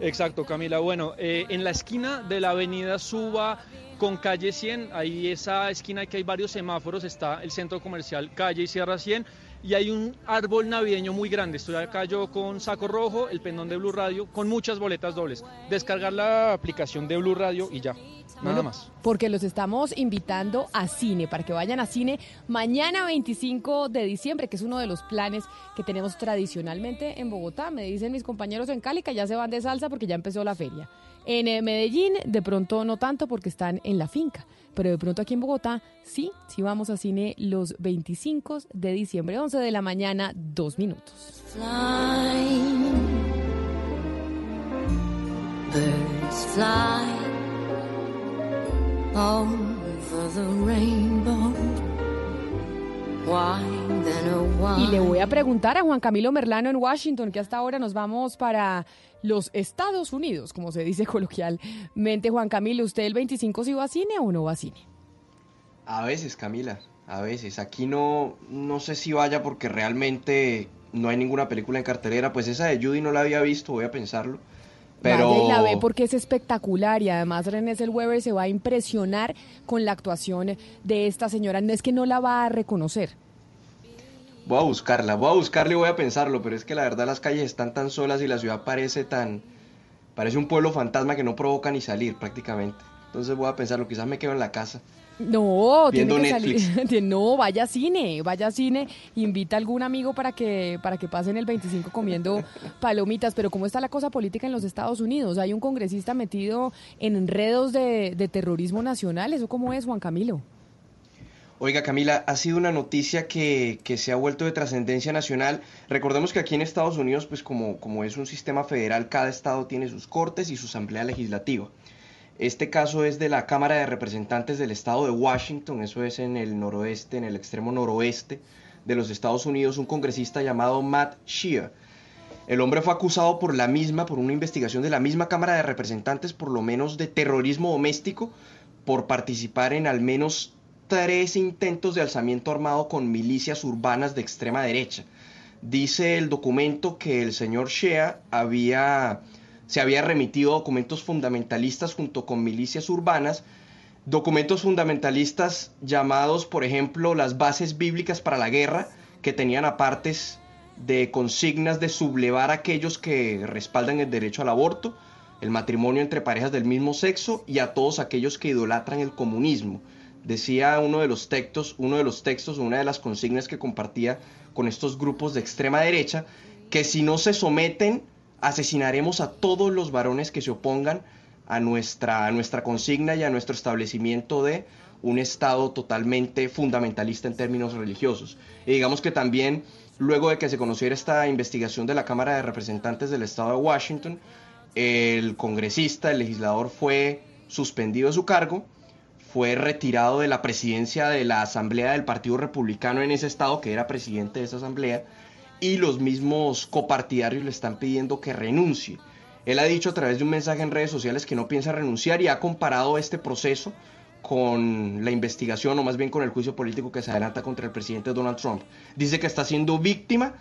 Exacto, Camila. Bueno, eh, en la esquina de la avenida Suba con calle 100, ahí esa esquina que hay varios semáforos, está el centro comercial calle y Sierra 100 y hay un árbol navideño muy grande. Estoy acá yo con saco rojo, el pendón de Blue Radio, con muchas boletas dobles. Descargar la aplicación de Blue Radio y ya. Nada más. Porque los estamos invitando a cine, para que vayan a cine mañana 25 de diciembre, que es uno de los planes que tenemos tradicionalmente en Bogotá. Me dicen mis compañeros en Cali que ya se van de salsa porque ya empezó la feria. En eh, Medellín, de pronto no tanto porque están en la finca pero de pronto aquí en Bogotá sí, sí vamos a cine los 25 de diciembre, 11 de la mañana, dos minutos. Y le voy a preguntar a Juan Camilo Merlano en Washington, que hasta ahora nos vamos para los Estados Unidos, como se dice (laughs) coloquialmente. Juan Camilo, ¿usted el 25 sí va a cine o no va a cine? A veces, Camila, a veces. Aquí no, no sé si vaya porque realmente no hay ninguna película en cartelera. Pues esa de Judy no la había visto, voy a pensarlo. Pero... la ve porque es espectacular y además René Zellweger se va a impresionar con la actuación de esta señora. No es que no la va a reconocer. Voy a buscarla, voy a buscarla y voy a pensarlo, pero es que la verdad las calles están tan solas y la ciudad parece tan... Parece un pueblo fantasma que no provoca ni salir prácticamente. Entonces voy a pensarlo, quizás me quedo en la casa. No, tiene que salir. (laughs) no, vaya a cine, vaya a cine, invita a algún amigo para que para que pasen el 25 comiendo (laughs) palomitas. Pero cómo está la cosa política en los Estados Unidos? Hay un congresista metido en enredos de, de terrorismo nacional. ¿Eso cómo es, Juan Camilo? Oiga, Camila, ha sido una noticia que, se ha vuelto de trascendencia nacional. Recordemos que aquí en Estados Unidos, pues como, como es un sistema federal, cada estado tiene sus cortes y su asamblea legislativa. Este caso es de la Cámara de Representantes del estado de Washington, eso es en el noroeste, en el extremo noroeste de los Estados Unidos, un congresista llamado Matt Shear. El hombre fue acusado por la misma, por una investigación de la misma Cámara de Representantes, por lo menos de terrorismo doméstico, por participar en al menos tres intentos de alzamiento armado con milicias urbanas de extrema derecha. Dice el documento que el señor Shea había, se había remitido documentos fundamentalistas junto con milicias urbanas, documentos fundamentalistas llamados, por ejemplo, las bases bíblicas para la guerra, que tenían apartes de consignas de sublevar a aquellos que respaldan el derecho al aborto, el matrimonio entre parejas del mismo sexo y a todos aquellos que idolatran el comunismo. Decía uno de los textos, uno de los textos, una de las consignas que compartía con estos grupos de extrema derecha, que si no se someten, asesinaremos a todos los varones que se opongan a nuestra, a nuestra consigna y a nuestro establecimiento de un Estado totalmente fundamentalista en términos religiosos. Y digamos que también Luego de que se conociera esta investigación de la Cámara de Representantes del Estado de Washington, el congresista, el legislador fue suspendido de su cargo, fue retirado de la presidencia de la Asamblea del Partido Republicano en ese estado, que era presidente de esa asamblea, y los mismos copartidarios le están pidiendo que renuncie. Él ha dicho a través de un mensaje en redes sociales que no piensa renunciar y ha comparado este proceso con la investigación o más bien con el juicio político que se adelanta contra el presidente Donald Trump. Dice que está siendo víctima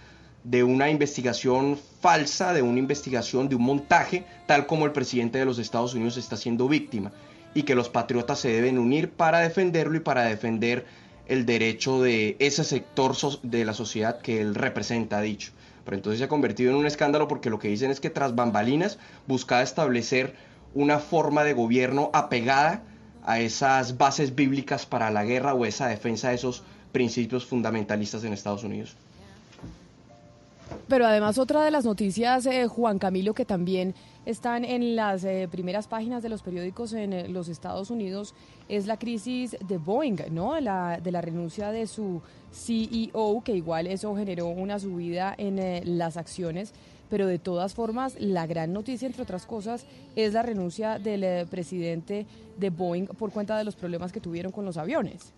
de una investigación falsa, de una investigación, de un montaje, tal como el presidente de los Estados Unidos está siendo víctima, y que los patriotas se deben unir para defenderlo y para defender el derecho de ese sector de la sociedad que él representa, dicho. Pero entonces se ha convertido en un escándalo porque lo que dicen es que tras bambalinas buscaba establecer una forma de gobierno apegada a esas bases bíblicas para la guerra o esa defensa de esos principios fundamentalistas en Estados Unidos. Pero además otra de las noticias, eh, Juan Camilo, que también están en las eh, primeras páginas de los periódicos en eh, los Estados Unidos, es la crisis de Boeing, ¿no? La, de la renuncia de su CEO, que igual eso generó una subida en las acciones pero de todas formas la gran noticia, entre otras cosas, es la renuncia del eh, presidente de Boeing por cuenta de los problemas que tuvieron con los aviones.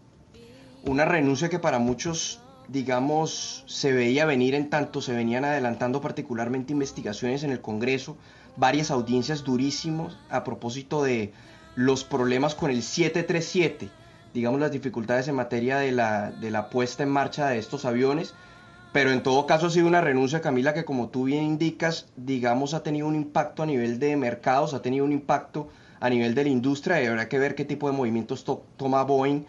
Una renuncia que para muchos, digamos, se veía venir en tanto se venían adelantando particularmente investigaciones en el Congreso, varias audiencias durísimas a propósito de los problemas con el 737, digamos las dificultades en materia de la, de la puesta en marcha de estos aviones pero en todo caso ha sido una renuncia, Camila, que como tú bien indicas, digamos, ha tenido un impacto a nivel de mercados, ha tenido un impacto a nivel de la industria y habrá que ver qué tipo de movimientos toma Boeing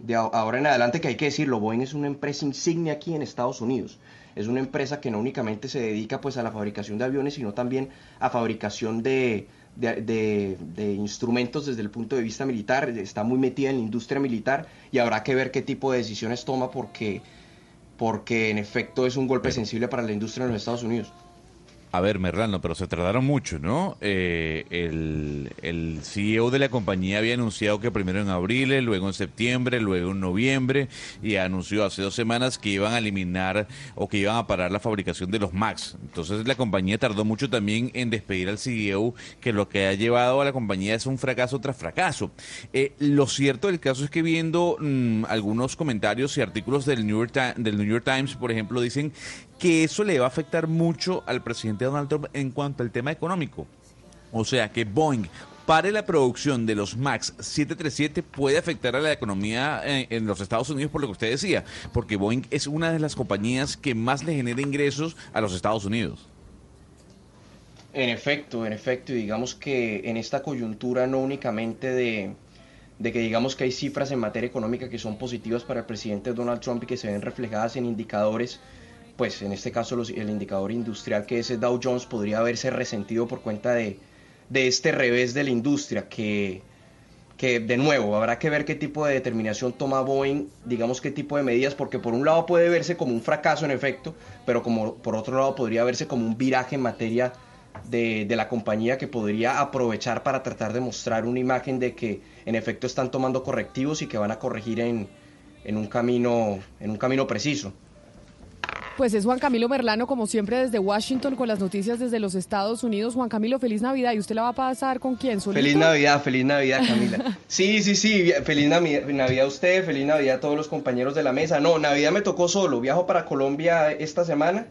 de ahora en adelante, que hay que decirlo, Boeing es una empresa insignia aquí en Estados Unidos. Es una empresa que no únicamente se dedica pues a la fabricación de aviones, sino también a fabricación de, de, de, instrumentos desde el punto de vista militar, está muy metida en la industria militar y habrá que ver qué tipo de decisiones toma porque porque en efecto es un golpe sensible para la industria en los Estados Unidos. A ver, Merlano, pero se trataron mucho, ¿no? Eh, el, el, CEO de la compañía había anunciado que primero en abril, luego en septiembre, luego en noviembre, y anunció hace dos semanas que iban a eliminar o que iban a parar la fabricación de los Max. Entonces la compañía tardó mucho también en despedir al CEO, que lo que ha llevado a la compañía es un fracaso tras fracaso. Eh, lo cierto del caso es que viendo mm, algunos comentarios y artículos del New, York del New York Times, por ejemplo, dicen que eso le va a afectar mucho al presidente Donald Trump en cuanto al tema económico. O sea, que Boeing pare la producción de los MAX 737 puede afectar a la economía en, en, los Estados Unidos por lo que usted decía, porque Boeing es una de las compañías que más le genera ingresos a los Estados Unidos. En efecto, en efecto, y digamos que en esta coyuntura no únicamente de que digamos que hay cifras en materia económica que son positivas para el presidente Donald Trump y que se ven reflejadas en indicadores pues en este caso el indicador industrial que es el Dow Jones podría haberse resentido por cuenta de, este revés de la industria que, que de nuevo habrá que ver qué tipo de determinación toma Boeing, digamos qué tipo de medidas, porque por un lado puede verse como un fracaso en efecto, pero como por otro lado podría verse como un viraje en materia de, de, la compañía que podría aprovechar para tratar de mostrar una imagen de que en efecto están tomando correctivos y que van a corregir en, en un camino en un camino preciso. Pues es Juan Camilo Merlano, como siempre, desde Washington con las noticias desde los Estados Unidos. Juan Camilo, feliz Navidad. ¿Y usted la va a pasar con quién? Feliz Navidad, feliz Navidad, Camila. Sí, sí, sí, feliz Navidad a usted, feliz Navidad a todos los compañeros de la mesa. No, Navidad me tocó solo. Viajo para Colombia esta semana.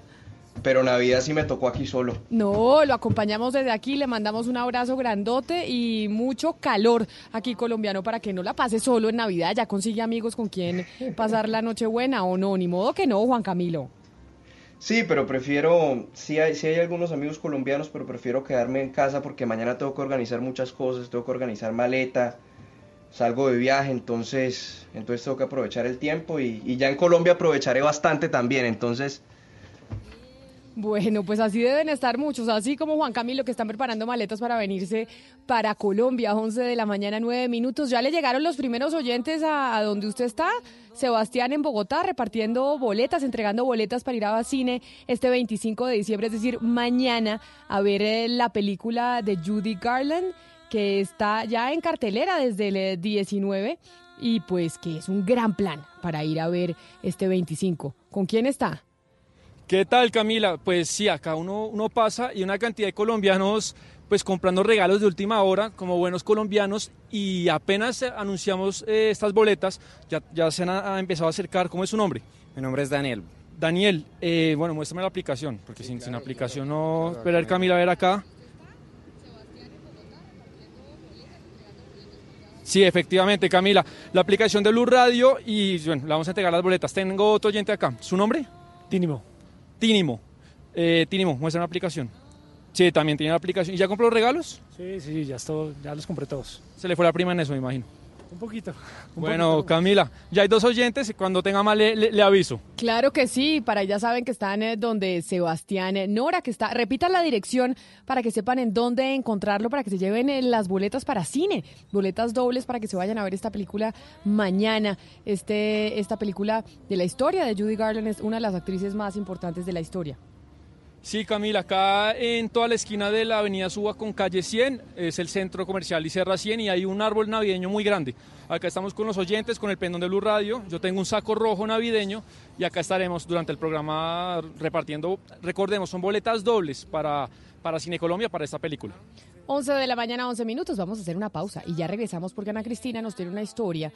Pero Navidad sí me tocó aquí solo. No, lo acompañamos desde aquí, le mandamos un abrazo grandote y mucho calor aquí colombiano para que no la pase solo en Navidad, ya consigue amigos con quien pasar la noche buena o no, ni modo que no, Juan Camilo. Sí, pero prefiero, sí hay, sí hay algunos amigos colombianos, pero prefiero quedarme en casa porque mañana tengo que organizar muchas cosas, tengo que organizar maleta, salgo de viaje, entonces, entonces tengo que aprovechar el tiempo y, y ya en Colombia aprovecharé bastante también, entonces bueno, pues así deben estar muchos, así como Juan Camilo que están preparando maletas para venirse para Colombia, 11 de la mañana, 9 minutos. Ya le llegaron los primeros oyentes a, donde usted está, Sebastián en Bogotá, repartiendo boletas, entregando boletas para ir a cine este 25 de diciembre, es decir, mañana, a ver eh, la película de Judy Garland, que está ya en cartelera desde el 19 eh, y pues que es un gran plan para ir a ver este 25. ¿Con quién está? ¿Qué tal, Camila? Pues sí, acá uno, uno pasa y una cantidad de colombianos pues comprando regalos de última hora como buenos colombianos y apenas anunciamos eh, estas boletas ya, ya se han empezado a acercar. ¿Cómo es su nombre? Mi nombre es Daniel. Daniel, eh, bueno, muéstrame la aplicación, porque sin, sin aplicación no... Esperar Camila a ver acá. Sí, efectivamente, Camila. La aplicación de Blue Radio y bueno, le vamos a entregar las boletas. Tengo otro oyente acá. ¿Su nombre? Tínimo. Tínimo. Eh, Tínimo, muestra una aplicación. Sí, también tiene la aplicación. ¿Y ya compró los regalos? Sí, sí, ya, esto, ya los compré todos. Se le fue la prima en eso, me imagino. Un poquito. bueno, Camila, ya hay dos oyentes. Cuando tenga más le, aviso. Claro que sí. Para ya saben que están eh, donde Sebastián eh, Nora, que está. Repitan la dirección para que sepan en dónde encontrarlo, para que se lleven eh, las boletas para cine. Boletas dobles para que se vayan a ver esta película mañana. Este, esta película de la historia de Judy Garland es una de las actrices más importantes de la historia. Sí, Camila, acá en toda la esquina de la avenida Suba con calle 100 es el centro comercial y Serra 100 y hay un árbol navideño muy grande. Acá estamos con los oyentes, con el pendón de Blue Radio. Yo tengo un saco rojo navideño y acá estaremos durante el programa repartiendo, recordemos, son boletas dobles para, para Cine Colombia para esta película. 11 de la mañana, 11 minutos. Vamos a hacer una pausa y ya regresamos porque Ana Cristina nos tiene una historia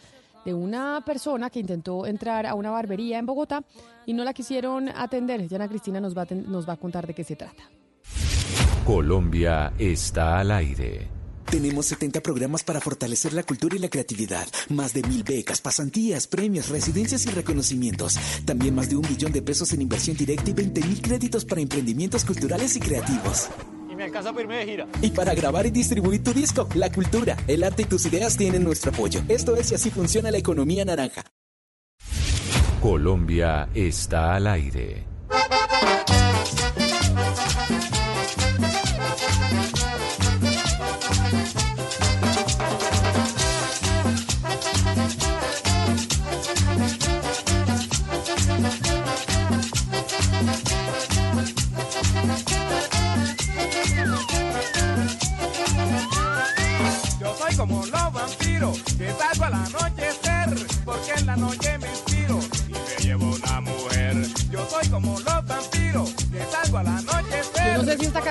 de una persona que intentó entrar a una barbería en Bogotá y no la quisieron atender. Ana Cristina nos va, a nos va a contar de qué se trata. Colombia está al aire. Tenemos 70 programas para fortalecer la cultura y la creatividad, más de mil becas, pasantías, premios, residencias y reconocimientos. También más de un billón de pesos en inversión directa y 20 mil créditos para emprendimientos culturales y creativos y me alcanza para irme de gira. Y para grabar y distribuir tu disco, la cultura, el arte y tus ideas tienen nuestro apoyo. Esto es y así funciona la economía naranja. Colombia está al aire.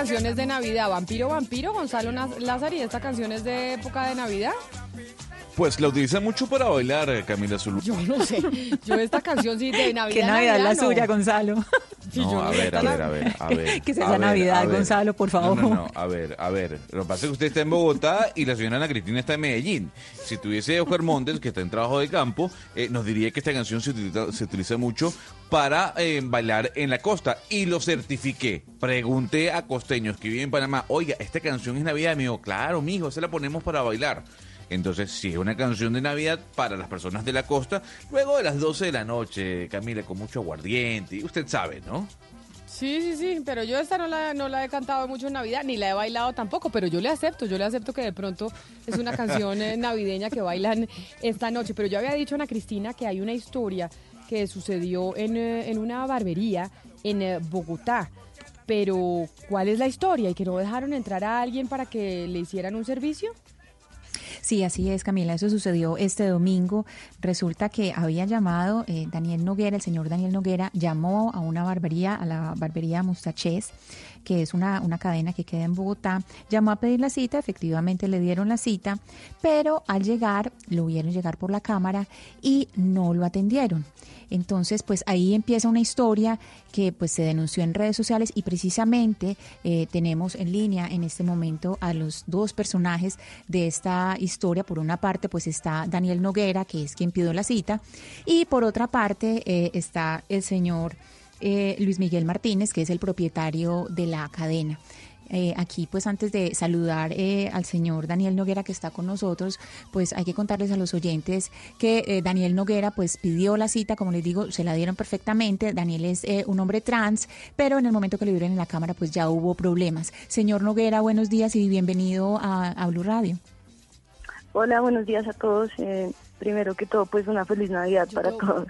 Canción es de Navidad. Vampiro, vampiro, Gonzalo Lázaro, ¿y esta canción es de época de Navidad? Pues la utiliza mucho para bailar, eh, Camila Zulu. Yo no sé. Yo esta canción sí de Navidad. (laughs) ¿Qué Navidad, es la suya, Gonzalo? No, a ver, a (laughs) ver, a ver, a ver. Que sea Navidad, Gonzalo, por favor. No, no, a ver, a ver. Lo que pasa es que usted está en Bogotá y la señora Ana Cristina está en Medellín. Si tuviese Oscar Montes, que está en trabajo de campo, eh, nos diría que esta canción se utiliza, se utiliza mucho para eh, bailar en la costa. Y lo certifiqué. Pregunté a costeños que viven en Panamá, oiga, esta canción es Navidad. Me dijo, claro, mijo, se la ponemos para bailar. Entonces, si es una canción de Navidad para las personas de la costa, luego de las 12 de la noche, Camila, con mucho aguardiente, usted sabe, ¿no? Sí, sí, sí, pero yo esta no la, no la he cantado mucho en Navidad, ni la he bailado tampoco, pero yo le acepto, yo le acepto que de pronto es una canción eh, navideña que bailan esta noche. Pero yo había dicho a Ana Cristina que hay una historia que sucedió en, eh, en una barbería en eh, Bogotá. Pero, ¿cuál es la historia? ¿Y que no dejaron entrar a alguien para que le hicieran un servicio? Sí, así es, Camila. Eso sucedió este domingo. Resulta que había llamado eh, Daniel Noguera, el señor Daniel Noguera, llamó a una barbería, a la barbería Mustachés, que es una, una cadena que queda en Bogotá, llamó a pedir la cita, efectivamente le dieron la cita, pero al llegar, lo vieron llegar por la cámara y no lo atendieron. Entonces, pues ahí empieza una historia que pues se denunció en redes sociales y precisamente eh, tenemos en línea en este momento a los dos personajes de esta historia. Por una parte, pues está Daniel Noguera, que es quien pidió la cita, y por otra parte eh, está el señor eh, Luis Miguel Martínez, que es el propietario de la cadena. Eh, aquí, pues antes de saludar eh, al señor Daniel Noguera que está con nosotros, pues hay que contarles a los oyentes que eh, Daniel Noguera pues pidió la cita, como les digo, se la dieron perfectamente. Daniel es un hombre trans, pero en el momento que le dieron en la cámara pues ya hubo problemas. Señor Noguera, buenos días y bienvenido a, a Blue Radio. Hola, buenos días a todos. primero que todo, pues una feliz Navidad para todos.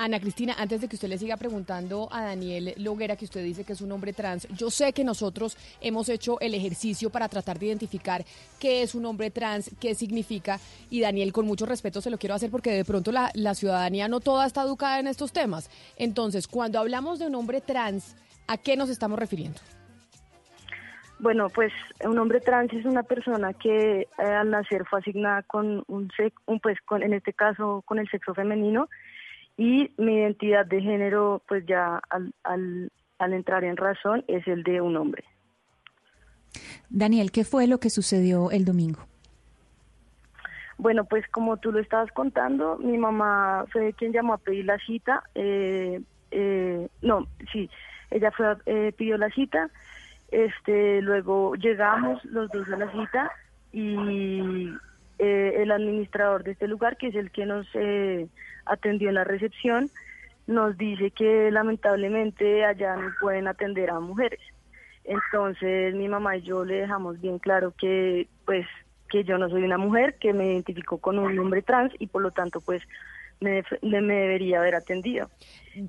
Ana Cristina, antes de que usted le siga preguntando a Daniel Loguera, que usted dice que es un hombre trans, yo sé que nosotros hemos hecho el ejercicio para tratar de identificar qué es un hombre trans, qué significa, y Daniel, con mucho respeto se lo quiero hacer porque de pronto la, la ciudadanía no toda está educada en estos temas. Entonces, cuando hablamos de un hombre trans, ¿a qué nos estamos refiriendo? Bueno, pues un hombre trans es una persona que eh, al nacer fue asignada con un, un pues con en este caso con el sexo femenino y mi identidad de género, pues ya al, al, al entrar en razón, es el de un hombre. Daniel, ¿qué fue lo que sucedió el domingo? Bueno, pues como tú lo estabas contando, mi mamá fue quien llamó a pedir la cita. Eh, eh, no, sí, ella fue eh, pidió la cita. Este, luego llegamos los dos a la cita y eh, el administrador de este lugar, que es el que nos eh, atendió en la recepción, nos dice que lamentablemente allá no pueden atender a mujeres. Entonces mi mamá y yo le dejamos bien claro que pues que yo no soy una mujer, que me identifico con un hombre trans y por lo tanto pues me, me debería haber atendido.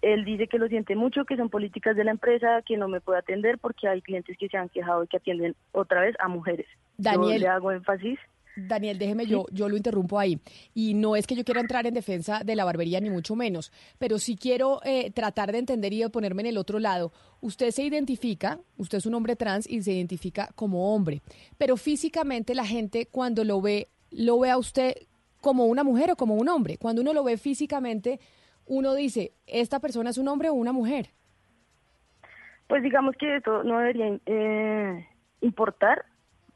Él dice que lo siente mucho, que son políticas de la empresa, que no me puede atender porque hay clientes que se han quejado y que atienden otra vez a mujeres. Daniel, yo le hago énfasis Daniel, déjeme, yo, yo lo interrumpo ahí. Y no es que yo quiera entrar en defensa de la barbería, ni mucho menos, pero sí quiero eh, tratar de entender y de ponerme en el otro lado. Usted se identifica, usted es un hombre trans y se identifica como hombre, pero físicamente la gente cuando lo ve, lo ve a usted como una mujer o como un hombre. Cuando uno lo ve físicamente, uno dice, ¿esta persona es un hombre o una mujer? Pues digamos que esto no debería eh, importar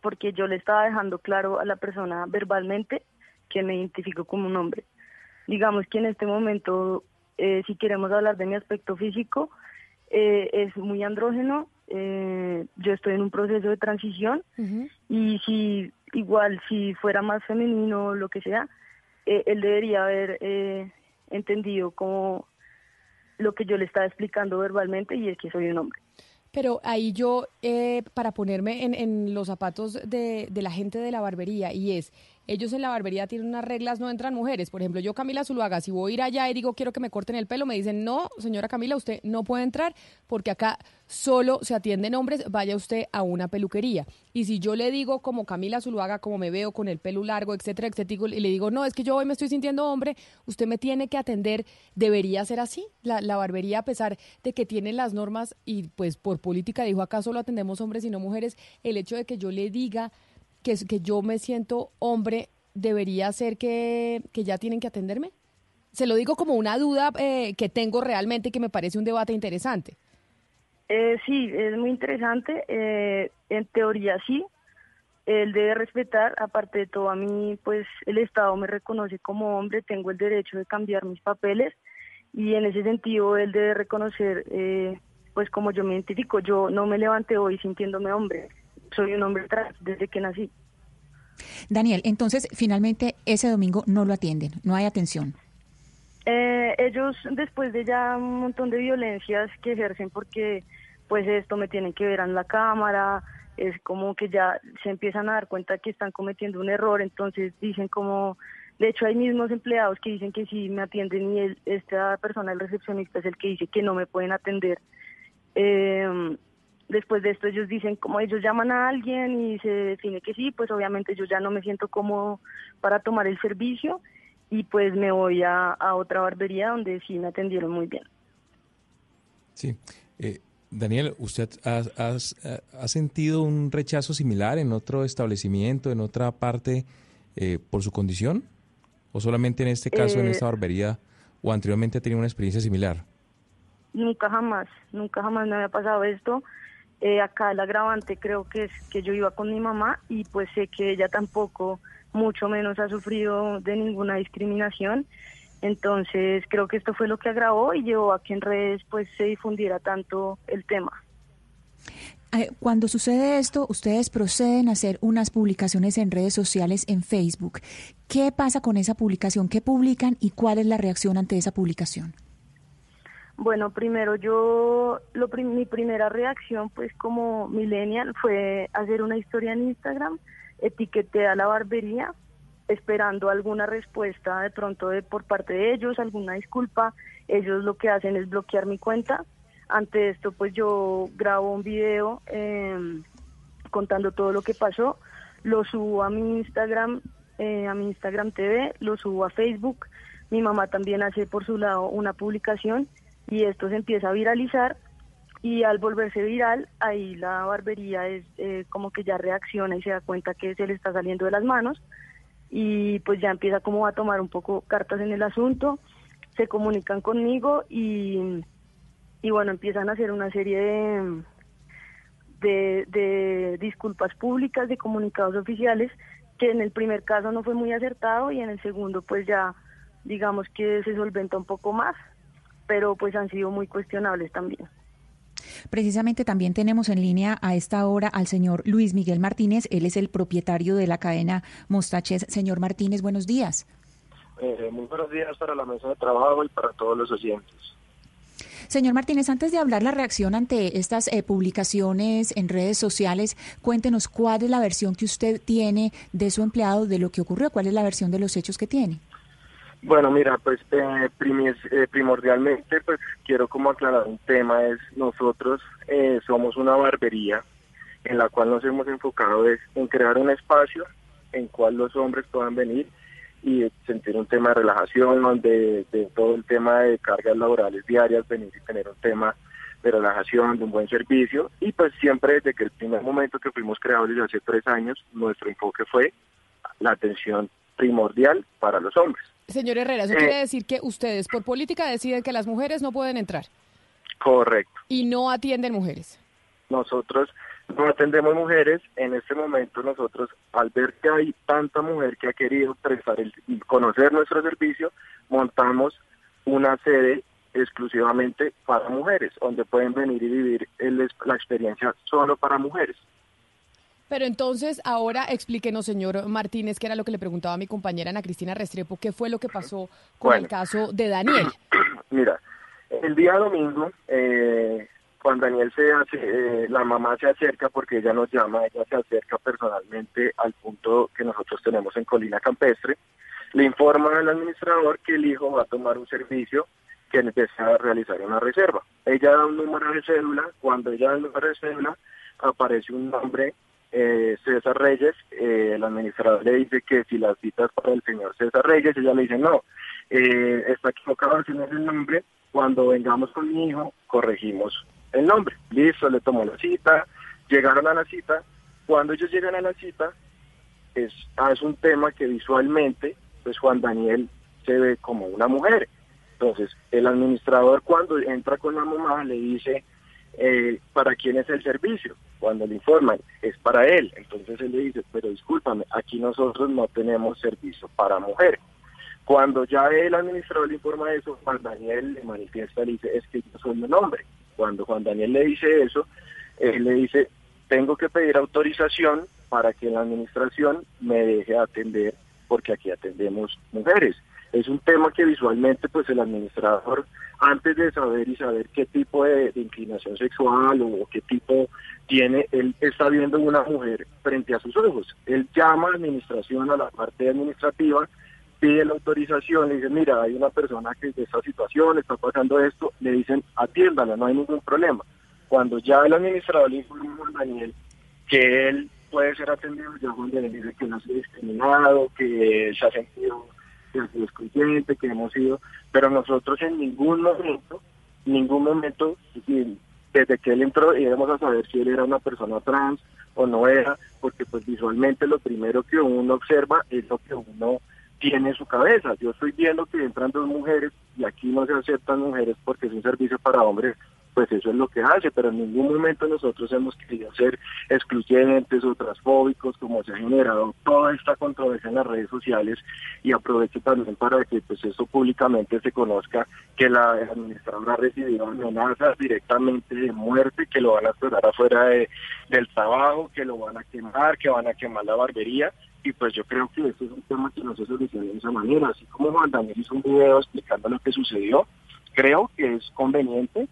porque yo le estaba dejando claro a la persona verbalmente que me identifico como un hombre. Digamos que en este momento, eh, si queremos hablar de mi aspecto físico, eh, es muy andrógeno. Eh, yo estoy en un proceso de transición y si igual si fuera más femenino o lo que sea, él debería haber entendido como lo que yo le estaba explicando verbalmente y es que soy un hombre. Pero ahí yo, eh, para ponerme en, en los zapatos de, de, la gente de la barbería, y es, ellos en la barbería tienen unas reglas, no entran mujeres. Por ejemplo, yo Camila Zuluaga, si voy a ir allá y digo quiero que me corten el pelo, me dicen, no, señora Camila, usted no puede entrar porque acá solo se atienden hombres, vaya usted a una peluquería. Y si yo le digo como Camila Zuluaga, como me veo con el pelo largo, etcétera, etcétera, y le digo, no, es que yo hoy me estoy sintiendo hombre, usted me tiene que atender, debería ser así. La, barbería, a pesar de que tiene las normas y pues por política dijo acá solo atendemos hombres y no mujeres, el hecho de que yo le diga que, que yo me siento hombre, debería ser que, que ya tienen que atenderme? Se lo digo como una duda eh, que tengo realmente que me parece un debate interesante. Eh, sí, es muy interesante. Eh, en teoría sí. Él debe respetar, aparte de todo, a mí, pues el Estado me reconoce como hombre, tengo el derecho de cambiar mis papeles y en ese sentido él debe reconocer, eh, pues como yo me identifico, yo no me levanté hoy sintiéndome hombre, soy un hombre trans desde que nací. Daniel, entonces finalmente ese domingo no lo atienden, no hay atención. Eh, ellos después de ya un montón de violencias que ejercen porque pues esto me tienen que ver en la cámara, es como que ya se empiezan a dar cuenta que están cometiendo un error, entonces dicen como, de hecho hay mismos empleados que dicen que sí me atienden y esta persona, el recepcionista, es el que dice que no me pueden atender. Eh, después de esto ellos dicen como ellos llaman a alguien y se define que sí, pues obviamente yo ya no me siento cómodo para tomar el servicio y pues me voy a, a otra barbería donde sí me atendieron muy bien. Sí, eh, Daniel, ¿usted ha, ha- ha sentido un rechazo similar en otro establecimiento, en otra parte, eh, por su condición? ¿O solamente en este caso, en Eh, esta barbería, o anteriormente ha tenido una experiencia similar? Nunca jamás, nunca jamás me había pasado esto. Eh, acá el agravante creo que es que yo iba con mi mamá y pues sé que ella tampoco, mucho menos ha sufrido de ninguna discriminación. Entonces creo que esto fue lo que agravó y llevó a que en redes pues se difundiera tanto el tema. Eh, Cuando sucede esto, ustedes proceden a hacer unas publicaciones en redes sociales, en Facebook. ¿Qué pasa con esa publicación? ¿Qué publican y cuál es la reacción ante esa publicación? Bueno, primero yo, lo mi primera reacción pues como millennial fue hacer una historia en Instagram, etiqueté a la barbería esperando alguna respuesta de pronto de por parte de ellos, alguna disculpa. Ellos lo que hacen es bloquear mi cuenta. Ante esto pues yo grabo un video eh, contando todo lo que pasó, lo subo a mi Instagram, eh, a mi Instagram TV, lo subo a Facebook. Mi mamá también hace por su lado una publicación y esto se empieza a viralizar y al volverse viral, ahí la barbería es eh, como que ya reacciona y se da cuenta que se le está saliendo de las manos y pues ya empieza como a tomar un poco cartas en el asunto, se comunican conmigo y, y bueno, empiezan a hacer una serie de, de, de disculpas públicas, de comunicados oficiales, que en el primer caso no fue muy acertado y en el segundo pues ya digamos que se solventa un poco más, pero pues han sido muy cuestionables también. Precisamente también tenemos en línea a esta hora al señor Luis Miguel Martínez. Él es el propietario de la cadena Mostaches. Señor Martínez, buenos días. Eh, muy buenos días para la mesa de trabajo y para todos los oyentes. Señor Martínez, antes de hablar la reacción ante estas eh, publicaciones en redes sociales, cuéntenos cuál es la versión que usted tiene de su empleado, de lo que ocurrió, cuál es la versión de los hechos que tiene. Bueno, mira, pues eh, eh, primordialmente, pues quiero como aclarar un tema, es nosotros eh, somos una barbería en la cual nos hemos enfocado es en crear un espacio en cual los hombres puedan venir y sentir un tema de relajación, de, de todo el tema de cargas laborales diarias, venir y tener un tema de relajación, de un buen servicio. Y pues siempre desde que el primer momento que fuimos creados desde hace tres años, nuestro enfoque fue la atención primordial para los hombres. Señor Herrera, eso Eh. quiere decir que ustedes por política deciden que las mujeres no pueden entrar Correcto. y no atienden mujeres. Nosotros no atendemos mujeres. En este momento nosotros, al ver que hay tanta mujer que ha querido prestar el, conocer nuestro servicio, montamos una sede exclusivamente para mujeres, donde pueden venir y vivir el- la experiencia solo para mujeres. Pero entonces, ahora explíquenos, señor Martínez, que era lo que le preguntaba a mi compañera Ana Cristina Restrepo, qué fue lo que pasó con Bueno. el caso de Daniel. (clears throat) Mira, el día domingo, eh, cuando Daniel se hace, eh, la mamá se acerca porque ella nos llama, ella se acerca personalmente al punto que nosotros tenemos en Colina Campestre, le informa al administrador que el hijo va a tomar un servicio que desea realizar una reserva. Ella da un número de cédula, cuando ella da el número de cédula, aparece un nombre, eh, César Reyes, eh, el administrador le dice que si la cita es para el señor César Reyes, ella le dice no, eh, está equivocado, ese no es el nombre, cuando vengamos con mi hijo, corregimos el nombre. Listo, le tomó la cita, llegaron a la cita, cuando ellos llegan a la cita, es, ah, es un tema que visualmente, pues Juan Daniel se ve como una mujer. Entonces, el administrador cuando entra con la mamá le dice, eh, ¿para quién es el servicio? Cuando le informan, es para él. Entonces él le dice, pero discúlpame, aquí nosotros no tenemos servicio para mujeres. Cuando ya el administrador le informa eso, Juan Daniel le manifiesta, le dice, es que yo soy un hombre. Cuando Juan Daniel le dice eso, él le dice, tengo que pedir autorización para que la administración me deje atender, porque aquí atendemos mujeres. Es un tema que visualmente, pues el administrador, antes de saber y saber qué tipo de, inclinación sexual o, qué tipo tiene, él está viendo una mujer frente a sus ojos. Él llama a administración, a la parte administrativa, pide la autorización, le dice, mira, hay una persona que de esta situación, está pasando esto, le dicen, atiéndala, no hay ningún problema. Cuando ya el administrador le informa a Daniel que él puede ser atendido, ya Juan Daniel dice que no se ha discriminado, que se ha sentido que sido consciente, que hemos sido, pero nosotros en ningún momento, ningún momento, desde que él entró íbamos a saber si él era una persona trans o no era, porque pues visualmente lo primero que uno observa es lo que uno tiene en su cabeza. Yo estoy viendo que entran dos mujeres y aquí no se aceptan mujeres porque es un servicio para hombres, pues eso es lo que hace, pero en ningún momento nosotros hemos querido ser excluyentes o transfóbicos, como se ha generado toda esta controversia en las redes sociales y aprovecho también para que pues eso públicamente se conozca que la administradora ha recibido amenazas directamente de muerte, que lo van a esperar afuera de, del trabajo, que lo van a quemar, que van a quemar la barbería y pues yo creo que este es un tema que no se soluciona de esa manera, así como Juan Daniel hizo un video explicando lo que sucedió, creo que es conveniente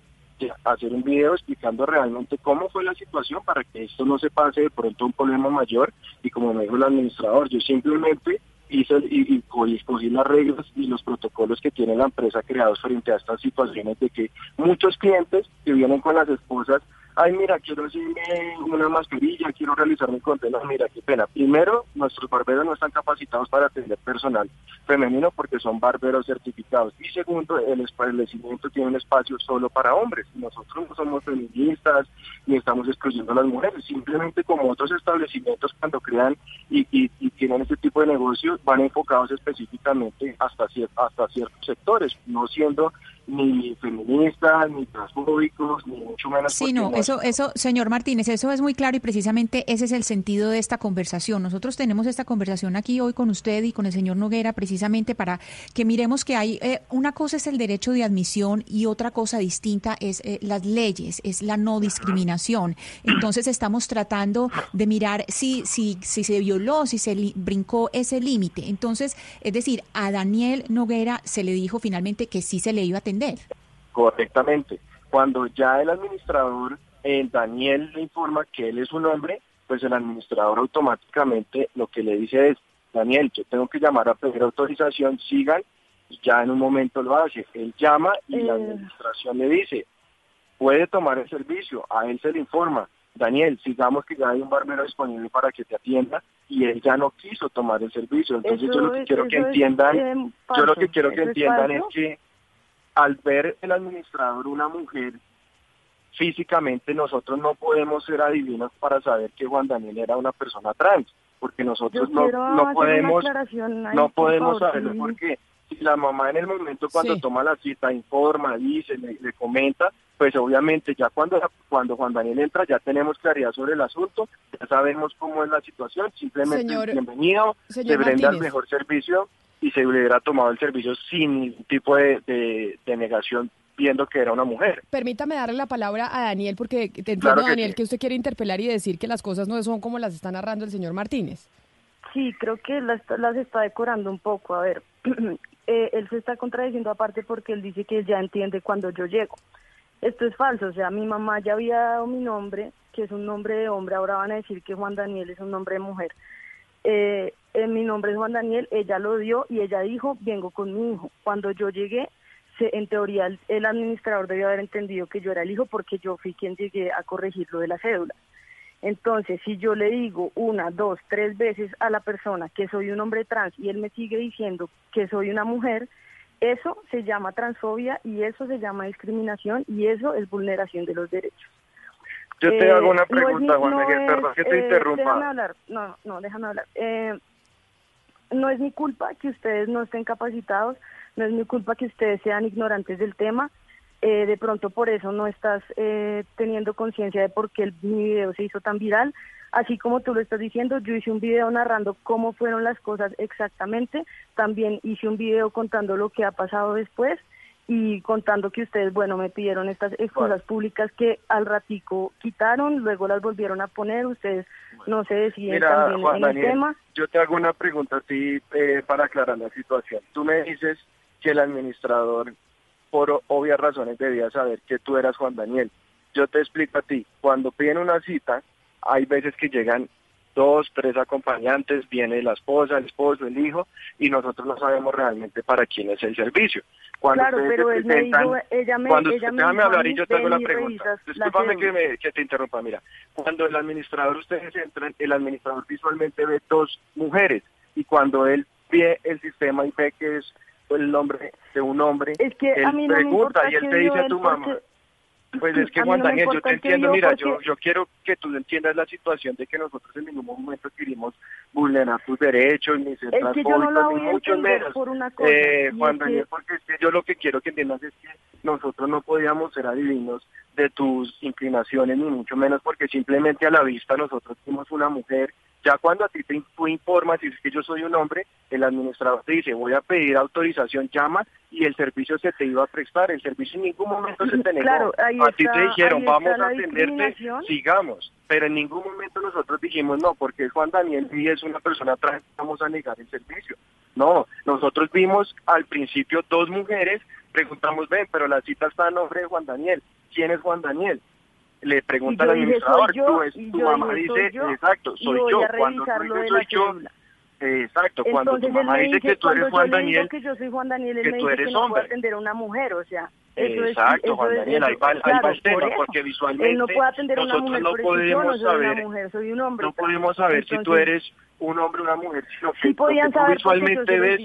hacer un video explicando realmente cómo fue la situación para que esto no se pase de pronto un problema mayor. Y como me dijo el administrador, yo simplemente hice y, y, y escogí las reglas y los protocolos que tiene la empresa creados frente a estas situaciones de que muchos clientes que vienen con las esposas ay, mira, quiero hacerme una mascarilla, quiero realizar mi contenido, mira, qué pena. Primero, nuestros barberos no están capacitados para atender personal femenino porque son barberos certificados. Y segundo, el establecimiento tiene un espacio solo para hombres. Nosotros no somos feministas ni estamos excluyendo a las mujeres. Simplemente como otros establecimientos cuando crean y, y, tienen este tipo de negocios van enfocados específicamente hasta, hasta ciertos sectores, no siendo ni feministas, ni transfóbicos, ni mucho menos. Sí, no, eso, eso, señor Martínez, eso es muy claro y precisamente ese es el sentido de esta conversación. Nosotros tenemos esta conversación aquí hoy con usted y con el señor Noguera precisamente para que miremos que hay, eh, una cosa es el derecho de admisión y otra cosa distinta es eh, las leyes, es la no discriminación. Entonces estamos tratando de mirar si, si, si se violó, si se brincó ese límite. Entonces, es decir, a Daniel Noguera se le dijo finalmente que sí se le iba a atender Correctamente. Cuando ya el administrador, eh, Daniel, le informa que él es un hombre, pues el administrador automáticamente lo que le dice es, Daniel, yo tengo que llamar a pedir autorización, sigan, y ya en un momento lo hace. Él llama y la administración le dice, puede tomar el servicio, a él se le informa, Daniel, sigamos que ya hay un barbero disponible para que te atienda y él ya no quiso tomar el servicio. Entonces yo lo que quiero que entiendan, yo lo que quiero que entiendan es que al ver el administrador una mujer, físicamente nosotros no podemos ser adivinos para saber que Juan Daniel era una persona trans, porque nosotros no, no podemos no podemos saberlo porque si la mamá en el momento cuando toma la cita informa, dice, le, le, comenta, pues obviamente ya cuando cuando Juan Daniel entra ya tenemos claridad sobre el asunto, ya sabemos cómo es la situación, simplemente bienvenido, se brinda el mejor servicio y se hubiera tomado el servicio sin ningún tipo de, de, de, negación viendo que era una mujer. Permítame darle la palabra a Daniel porque te entiendo, claro que Daniel, sí. que usted quiere interpelar y decir que las cosas no son como las está narrando el señor Martínez. Sí, creo que las, las está decorando un poco. A ver, (clears throat) eh, él se está contradiciendo aparte porque él dice que ya entiende cuando yo llego. Esto es falso, o sea, mi mamá ya había dado mi nombre, que es un nombre de hombre, ahora van a decir que Juan Daniel es un nombre de mujer. Eh, eh, mi nombre es Juan Daniel, ella lo dio y ella dijo, vengo con mi hijo. Cuando yo llegué, se, en teoría el, administrador debió haber entendido que yo era el hijo porque yo fui quien llegué a corregir lo de la cédula. Entonces, si yo le digo una, dos, tres veces a la persona que soy un hombre trans y él me sigue diciendo que soy una mujer, eso se llama transfobia y eso se llama discriminación y eso es vulneración de los derechos. Yo te eh, hago una pregunta, no Juan Miguel, no perdón que te eh, interrumpa. Déjame hablar, no, no, déjame hablar. Eh, no es mi culpa que ustedes no estén capacitados, no es mi culpa que ustedes sean ignorantes del tema. Eh, de pronto por eso no estás eh, teniendo conciencia de por qué el, mi video se hizo tan viral. Así como tú lo estás diciendo, yo hice un video narrando cómo fueron las cosas exactamente. También hice un video contando lo que ha pasado después y contando que ustedes, bueno, me pidieron estas excusas públicas que al ratico quitaron, luego las volvieron a poner, ustedes no se deciden Mira, también Juan en Daniel, el tema. Yo te hago una pregunta a ti eh, para aclarar la situación. Tú me dices que el administrador, por obvias razones, debía saber que tú eras Juan Daniel. Yo te explico a ti, cuando piden una cita, hay veces que llegan dos, tres acompañantes, viene la esposa, el esposo, el hijo, y nosotros no sabemos realmente para quién es el servicio. Cuando claro, ustedes pero se él me presentan, dijo, ella me, cuando, ella me déjame hablar y yo te hago la pregunta. Discúlpame que, me, que te interrumpa. Mira, cuando el administrador, ustedes entran, el administrador visualmente ve dos mujeres, y cuando él ve el sistema y ve que es el nombre de un hombre, Es que él a mí no me pregunta y él te dice a tu porque- mamá. Pues es que Juan no Daniel, yo te entiendo, yo, mira, porque- yo, yo quiero que tú entiendas la situación de que nosotros en ningún momento querimos vulnerar tus derechos, ni ser Es que yo no lo transfóbicos, voy ni mucho menos. por una cosa. Eh, Juan que- Daniel, porque es que yo lo que quiero que entiendas es que nosotros no podíamos ser adivinos de tus inclinaciones, ni mucho menos porque simplemente a la vista nosotros fuimos una mujer. Ya cuando a ti te, tú informas y dices que yo soy un hombre, el administrador te dice, voy a pedir autorización, llama y el servicio se te iba a prestar. El servicio en ningún momento se te negó. Claro, ahí a ti te dijeron, vamos a atenderte, sigamos. Pero en ningún momento nosotros dijimos, no, porque Juan Daniel y es una persona trans, vamos a negar el servicio. No, nosotros vimos al principio dos mujeres, preguntamos, ven, pero la cita está a nombre de Juan Daniel. ¿Quién es Juan Daniel? Le pregunta al administrador, tú es, tu yo mamá dice, yo, exacto, soy yo. Cuando tú dices, soy yo, exacto, cuando Entonces tu mamá dice que tú eres Juan Daniel, que yo soy Juan Daniel, él que me tú eres que no puedo hombre. atender a una mujer, o sea, eso Exacto, Juan es- Daniel, ahí eso- va, ahí va claro, el tema, por eso. porque visualmente Él no puede atender a una nosotros mujer, no yo podemos una saber, mujer, soy un hombre. no podemos saber si tú eres un hombre o una mujer, sino que Sí podían saber visualmente ves.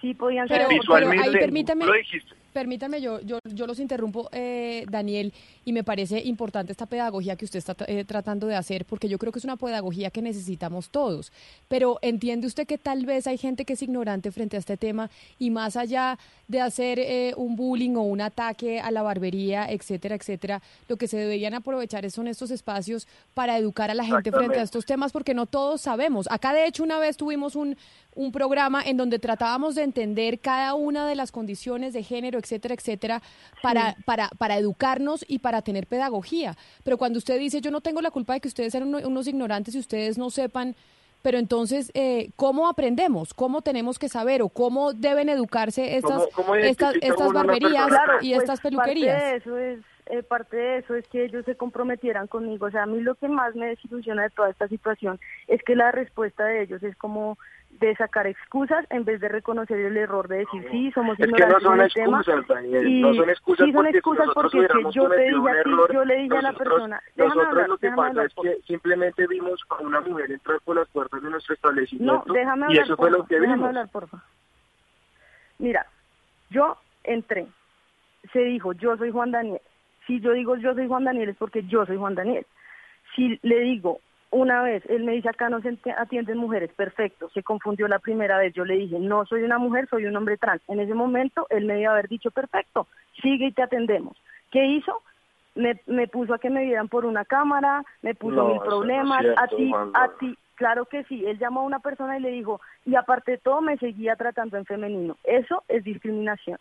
Sí podían saber. pero ahí visualmente permítame, lo dijiste. Permítame yo, yo, yo los interrumpo, eh, Daniel, y me parece importante esta pedagogía que usted está eh, tratando de hacer, porque yo creo que es una pedagogía que necesitamos todos. Pero entiende usted que tal vez hay gente que es ignorante frente a este tema y más allá de hacer eh, un bullying o un ataque a la barbería, etcétera, etcétera, lo que se deberían aprovechar son estos espacios para educar a la gente frente a estos temas, porque no todos sabemos. Acá, de hecho, una vez tuvimos un, un programa en donde tratábamos de entender cada una de las condiciones de género, etcétera, etcétera, para, para, para educarnos y para tener pedagogía. Pero cuando usted dice, yo no tengo la culpa de que ustedes sean uno- unos ignorantes y ustedes no sepan, pero entonces, eh, ¿cómo aprendemos? ¿Cómo tenemos que saber o cómo deben educarse estas, ¿Cómo- cómo estas, barberías y pues, estas peluquerías? Parte de eso es eh, parte de eso es que ellos se comprometieran conmigo. O sea, a mí lo que más me desilusiona de toda esta situación es que la respuesta de ellos es como de sacar excusas en vez de reconocer el error de decir sí somos Es que no ignorantes son tema excusas, Daniel, y no son excusas sí son porque excusas porque que yo te dije a ti yo le dije a la persona déjame nosotros hablar lo que déjame pasa hablar es que simplemente vimos a una mujer entrar por las puertas de nuestro no establecimiento déjame y hablar eso fue lo que déjame vimos. hablar porfa mira yo entré se dijo yo soy Juan Daniel si yo digo yo soy Juan Daniel es porque yo soy Juan Daniel. Si le digo una vez, él me dice acá no se atienden mujeres, perfecto, se confundió la primera vez, yo le dije no soy una mujer, soy un hombre trans. En ese momento él me iba a haber dicho perfecto, sigue y te atendemos. ¿Qué hizo? Me, me puso a que me vieran por una cámara, me puso No, mil no problemas, a ti, a ti, claro que sí, él llamó a una persona y le dijo, y aparte de todo me seguía tratando en femenino, eso es discriminación.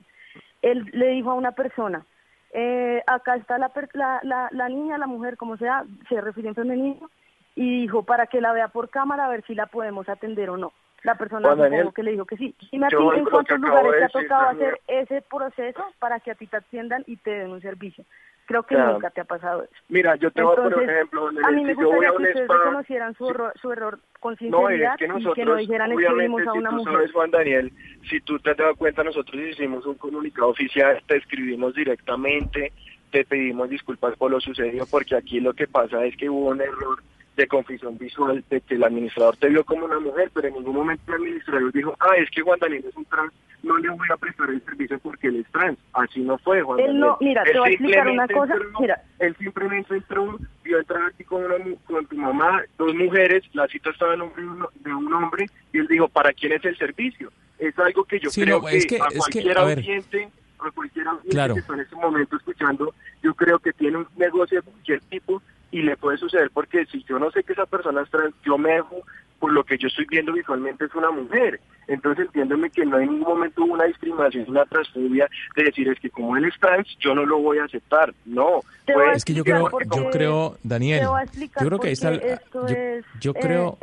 Él le dijo a una persona, eh, acá está la, la, la, la niña, la mujer, como sea, se refirió en femenino, y dijo para que la vea por cámara a ver si la podemos atender o no. La persona Daniel, que le dijo que sí. Ti yo en cuántos lugares te ha tocado Daniel. hacer ese proceso para que a ti te atiendan y te den un servicio. Creo que Ya. nunca te ha pasado eso. Mira, yo te voy a poner un Entonces, ejemplo. donde a mí me si yo voy gustaría que ustedes spa, reconocieran su, error, su error con No, sinceridad es que y que no nosotros, dijeran es que obviamente, vimos a si una tú mujer. sabes, Juan Daniel, si tú te has dado cuenta, nosotros hicimos un comunicado oficial, te escribimos directamente, te pedimos disculpas por lo sucedido, porque aquí lo que pasa es que hubo un error de confusión visual, de que el administrador te vio como una mujer, pero en ningún momento el administrador dijo, ah, es que Juan Daniel es un trans, no le voy a prestar el servicio porque él es trans. Así no fue, Juan Él Daniel. no, mira, te Él voy a explicar una simplemente cosa, entró- mira. él simplemente entró, vio entrar aquí con, una mu- con tu mamá, dos mujeres, la cita estaba en nombre de un- de un hombre, y él dijo, ¿para quién es el servicio? Es algo que yo Sí, creo no, que, es que- a es que, cualquier a a cualquier oyente Claro. que está en este momento escuchando, yo creo que tiene un negocio de cualquier tipo y le puede suceder porque si yo no sé que esa persona es trans, yo me dejo, por lo que yo estoy viendo visualmente es una mujer. Entonces entiéndeme que no en ningún momento hubo una discriminación, una transfobia de decir es que como él es trans, yo no lo voy a aceptar. No. A Es que yo explicar creo, yo creo, Daniel, yo creo que ahí está, yo, es, yo eh, creo,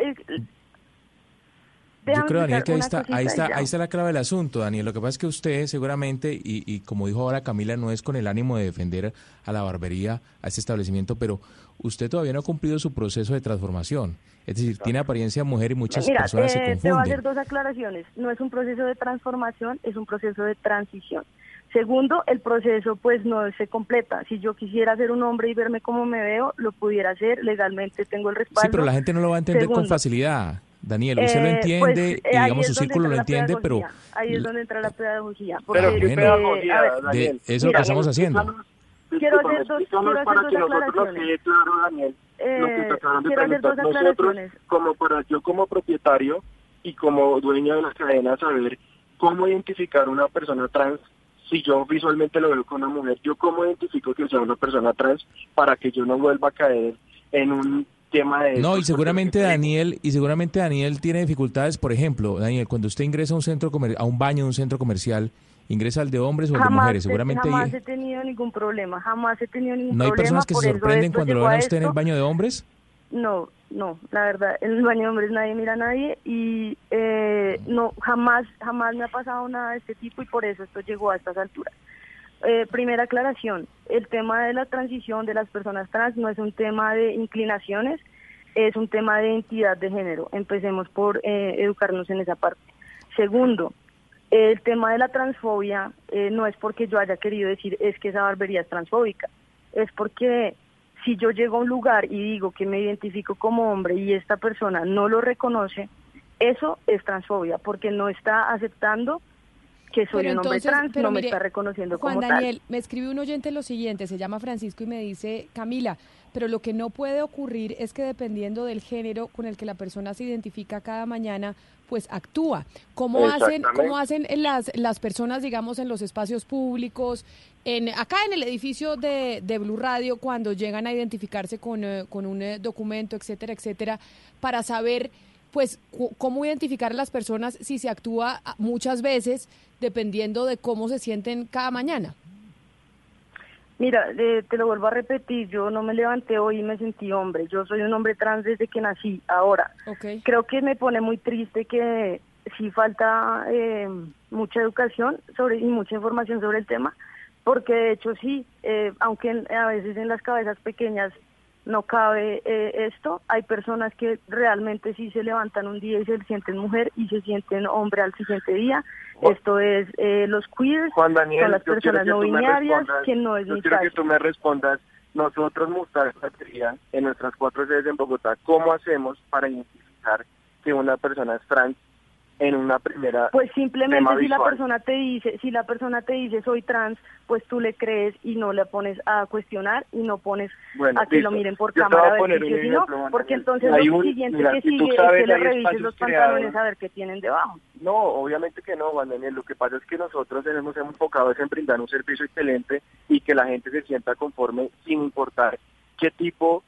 yo creo, Daniel, que ahí está, ahí está, ahí está la clave del asunto, Daniel. Lo que pasa es que usted seguramente, y, y como dijo ahora Camila, no es con el ánimo de defender a la barbería, a este establecimiento, pero usted todavía no ha cumplido su proceso de transformación. Es decir, tiene apariencia de mujer y muchas Mira, personas se eh, te voy a hacer confunden. dos aclaraciones. No es un proceso de transformación, es un proceso de transición. Segundo, el proceso pues no se completa. Si yo quisiera ser un hombre y verme como me veo, lo pudiera hacer. Legalmente tengo el respaldo. Sí, pero la gente no lo va a entender con facilidad. Daniel, usted lo eh, entiende pues, eh, y ahí digamos su círculo lo entiende, pero. Ahí es donde entra la pedagogía. Pero qué bueno, pedagogía, ver, de Daniel. eso Mira, que estamos haciendo. quiero hacer dos, quiero hacer para dos que nosotros quede claro, Daniel, lo que Eh, te acaban de quiero hacer preguntar. Nosotros, como para yo como propietario y como dueño de la cadena, saber cómo identificar una persona trans, si yo visualmente lo veo con una mujer, yo cómo identifico que sea una persona trans para que yo no vuelva a caer en un tema de... No, y seguramente Daniel, y seguramente Daniel tiene dificultades, por ejemplo, Daniel, cuando usted ingresa a un centro comer- a un baño de un centro comercial, ingresa al de hombres o al de mujeres, seguramente jamás he tenido ningún problema, jamás he tenido ningún no hay problema. personas que se sorprenden cuando lo ven a usted en el baño de hombres. No, no, la verdad, en el baño de hombres nadie mira a nadie y eh, no, jamás, jamás me ha pasado nada de este tipo y por eso esto llegó a estas alturas. Eh, primera aclaración, el tema de la transición de las personas trans no es un tema de inclinaciones, es un tema de identidad de género. Empecemos por eh, educarnos en esa parte. Segundo, el tema de la transfobia eh, no es porque yo haya querido decir es que esa barbería es transfóbica, es porque si yo llego a un lugar y digo que me identifico como hombre y esta persona no lo reconoce, eso es transfobia, porque no está aceptando que soy Pero un hombre entonces, trans, pero no me mire, está reconociendo Juan como Daniel, me escribe un oyente lo siguiente, se llama Francisco y me dice, Camila, pero lo que no puede ocurrir es que dependiendo del género con el que la persona se identifica cada mañana, pues actúa. ¿Cómo hacen, cómo hacen las, las personas, digamos, en los espacios públicos, en, acá en el edificio de, de Blue Radio, cuando llegan a identificarse con, eh, con un eh, documento, etcétera, etcétera, para saber pues cómo identificar a las personas si se actúa ah, muchas veces dependiendo de cómo se sienten cada mañana. Mira, eh, te lo vuelvo a repetir, yo no me levanté hoy y me sentí hombre, yo soy un hombre trans desde que nací, ahora. Okay. Creo que me pone muy triste que sí falta eh, mucha educación sobre y mucha información sobre el tema, porque de hecho sí, eh, aunque en- a veces en las cabezas pequeñas no cabe eh, esto, hay personas que realmente sí se levantan un día y se sienten mujer y se sienten hombre al siguiente día. Esto es eh, los queers, Juan Daniel, son las personas no binarias, que no es yo mi quiero que tú me respondas, nosotros Mustafa Batería, en nuestras cuatro sedes en Bogotá, ¿cómo hacemos para identificar que una persona es trans en una primera Pues simplemente si la persona te dice, si la persona te dice soy trans, pues tú le crees y no le pones a cuestionar y no pones Bueno, a que lo miren por Yo cámara a ver si no, porque entonces Hay lo un- siguiente mira, que si tú sigue sabes, es que le revises los pantalones creados. a ver qué tienen debajo. No, obviamente que no, Juan Daniel. Lo que pasa es que nosotros tenemos enfocado en brindar un servicio excelente y que la gente se sienta conforme sin importar qué tipo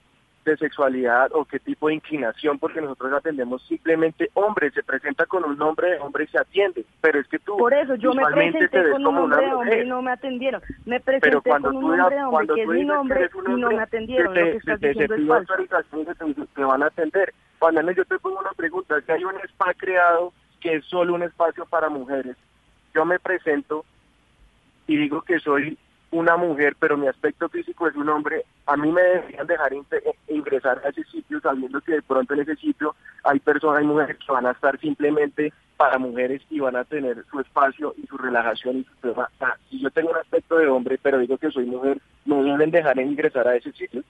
de sexualidad o qué tipo de inclinación, porque nosotros atendemos simplemente hombres, se presenta con un nombre de hombre y se atiende, pero es que tú Por eso yo me te presenté con un nombre de hombre y no me atendieron. Me presenté con un nombre de hombre que es mi nombre y no me atendieron. se Lo te- que estás te- diciendo se es falso. te, te van a atender. Daniel, yo te pongo una pregunta. Si hay un spa creado que es solo un espacio para mujeres, yo me presento y digo que soy una mujer, pero mi aspecto físico es un hombre, a mí me deberían dejar inte- ingresar a ese sitio sabiendo que de pronto en ese sitio hay personas, hay mujeres que van a estar simplemente para mujeres y van a tener su espacio y su relajación y su tema. Ah, si yo tengo un aspecto de hombre, pero digo que soy mujer, ¿me deben dejar ingresar a ese sitio?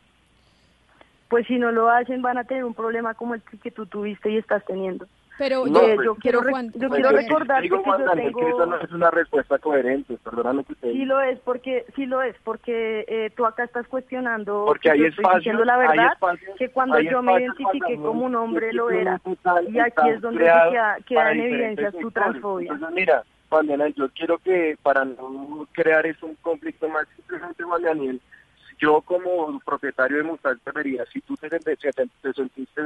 Pues si no lo hacen van a tener un problema como el que tú tuviste y estás teniendo. Pero No, Eh, pues, yo quiero, pero Juan- yo Pues quiero yo recordarte digo, que Juan yo tengo... eso no es una respuesta coherente, perdóname que te Sí lo es, porque sí lo es, porque eh, tú acá estás cuestionando Porque que hay yo estoy espacios, diciendo la verdad, espacios- que cuando yo me identifiqué como un hombre lo era. total- Y aquí es donde queda, queda en evidencia tu transfobia. Entonces, mira, Juan Daniel, yo quiero que para no crear eso un conflicto más, simplemente Juan Daniel, yo como propietario de Mustang Barbería, si tú te, te- te- te sentiste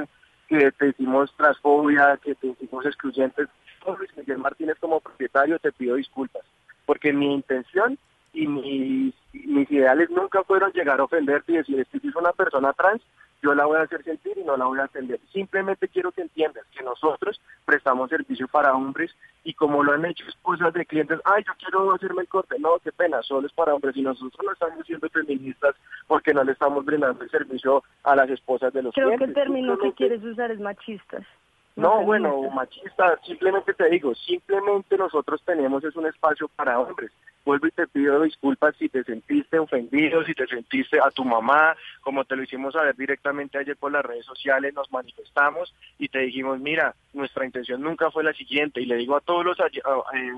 que te hicimos transfobia, que te hicimos excluyentes, yo, Luis Miguel Martínez como propietario te pido disculpas, porque mi intención y mis, mis ideales nunca fueron llegar a ofenderte y decir, es que si es una persona trans, yo la voy a hacer sentir y no la voy a atender. Simplemente quiero que entiendas que nosotros prestamos servicio para hombres y como lo han hecho esposas de clientes, ay, yo quiero hacerme el corte, no, qué pena, solo es para hombres y nosotros no estamos siendo feministas porque no le estamos brindando el servicio a las esposas de los Creo que clientes. el término que quieres usar es machistas. No, bueno, machista, simplemente te digo, simplemente nosotros tenemos es un espacio para hombres. Vuelvo y te pido disculpas si te sentiste ofendido, si te sentiste a tu mamá, como te lo hicimos saber directamente ayer por las redes sociales, nos manifestamos y te dijimos, mira, nuestra intención nunca fue la siguiente y le digo a todos los eh,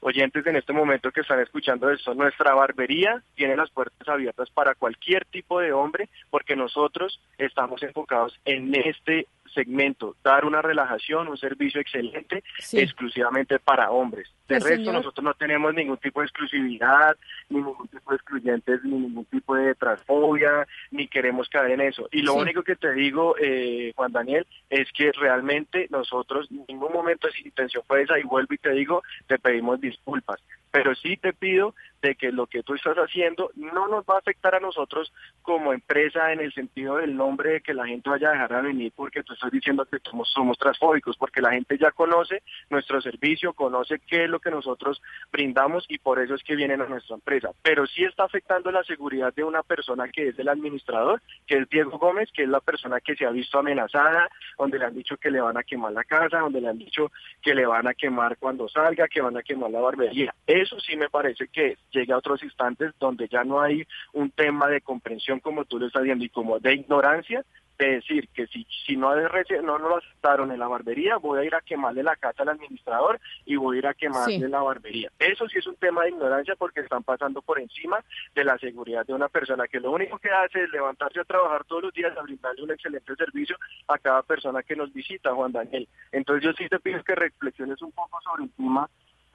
oyentes en este momento que están escuchando esto, nuestra barbería tiene las puertas abiertas para cualquier tipo de hombre porque nosotros estamos enfocados en este segmento, dar una relajación, un servicio excelente exclusivamente para hombres. De Pues, resto, señor. nosotros no tenemos ningún tipo de exclusividad, ni ningún tipo de excluyentes, ni ningún tipo de transfobia, ni queremos caer en eso. Y lo Sí. único que te digo, eh, Juan Daniel, es que realmente nosotros en ningún momento es intención fue esa, y vuelvo y te digo, te pedimos disculpas. Pero sí te pido de que lo que tú estás haciendo no nos va a afectar a nosotros como empresa en el sentido del nombre de que la gente vaya a dejar de venir porque tú estás diciendo que somos, somos transfóbicos, porque la gente ya conoce nuestro servicio, conoce qué es lo que nosotros brindamos y por eso es que vienen a nuestra empresa. Pero sí está afectando la seguridad de una persona que es el administrador, que es Diego Gómez, que es la persona que se ha visto amenazada, donde le han dicho que le van a quemar la casa, donde le han dicho que le van a quemar cuando salga, que van a quemar la barbería. Eso sí me parece que llega a otros instantes donde ya no hay un tema de comprensión como tú lo estás viendo y como de ignorancia de decir que si, si no, no nos lo aceptaron en la barbería, voy a ir a quemarle la casa al administrador y voy a ir a quemarle Sí. la barbería. Eso sí es un tema de ignorancia porque están pasando por encima de la seguridad de una persona que lo único que hace es levantarse a trabajar todos los días a brindarle un excelente servicio a cada persona que nos visita, Juan Daniel. Entonces yo sí te pido que reflexiones un poco sobre encima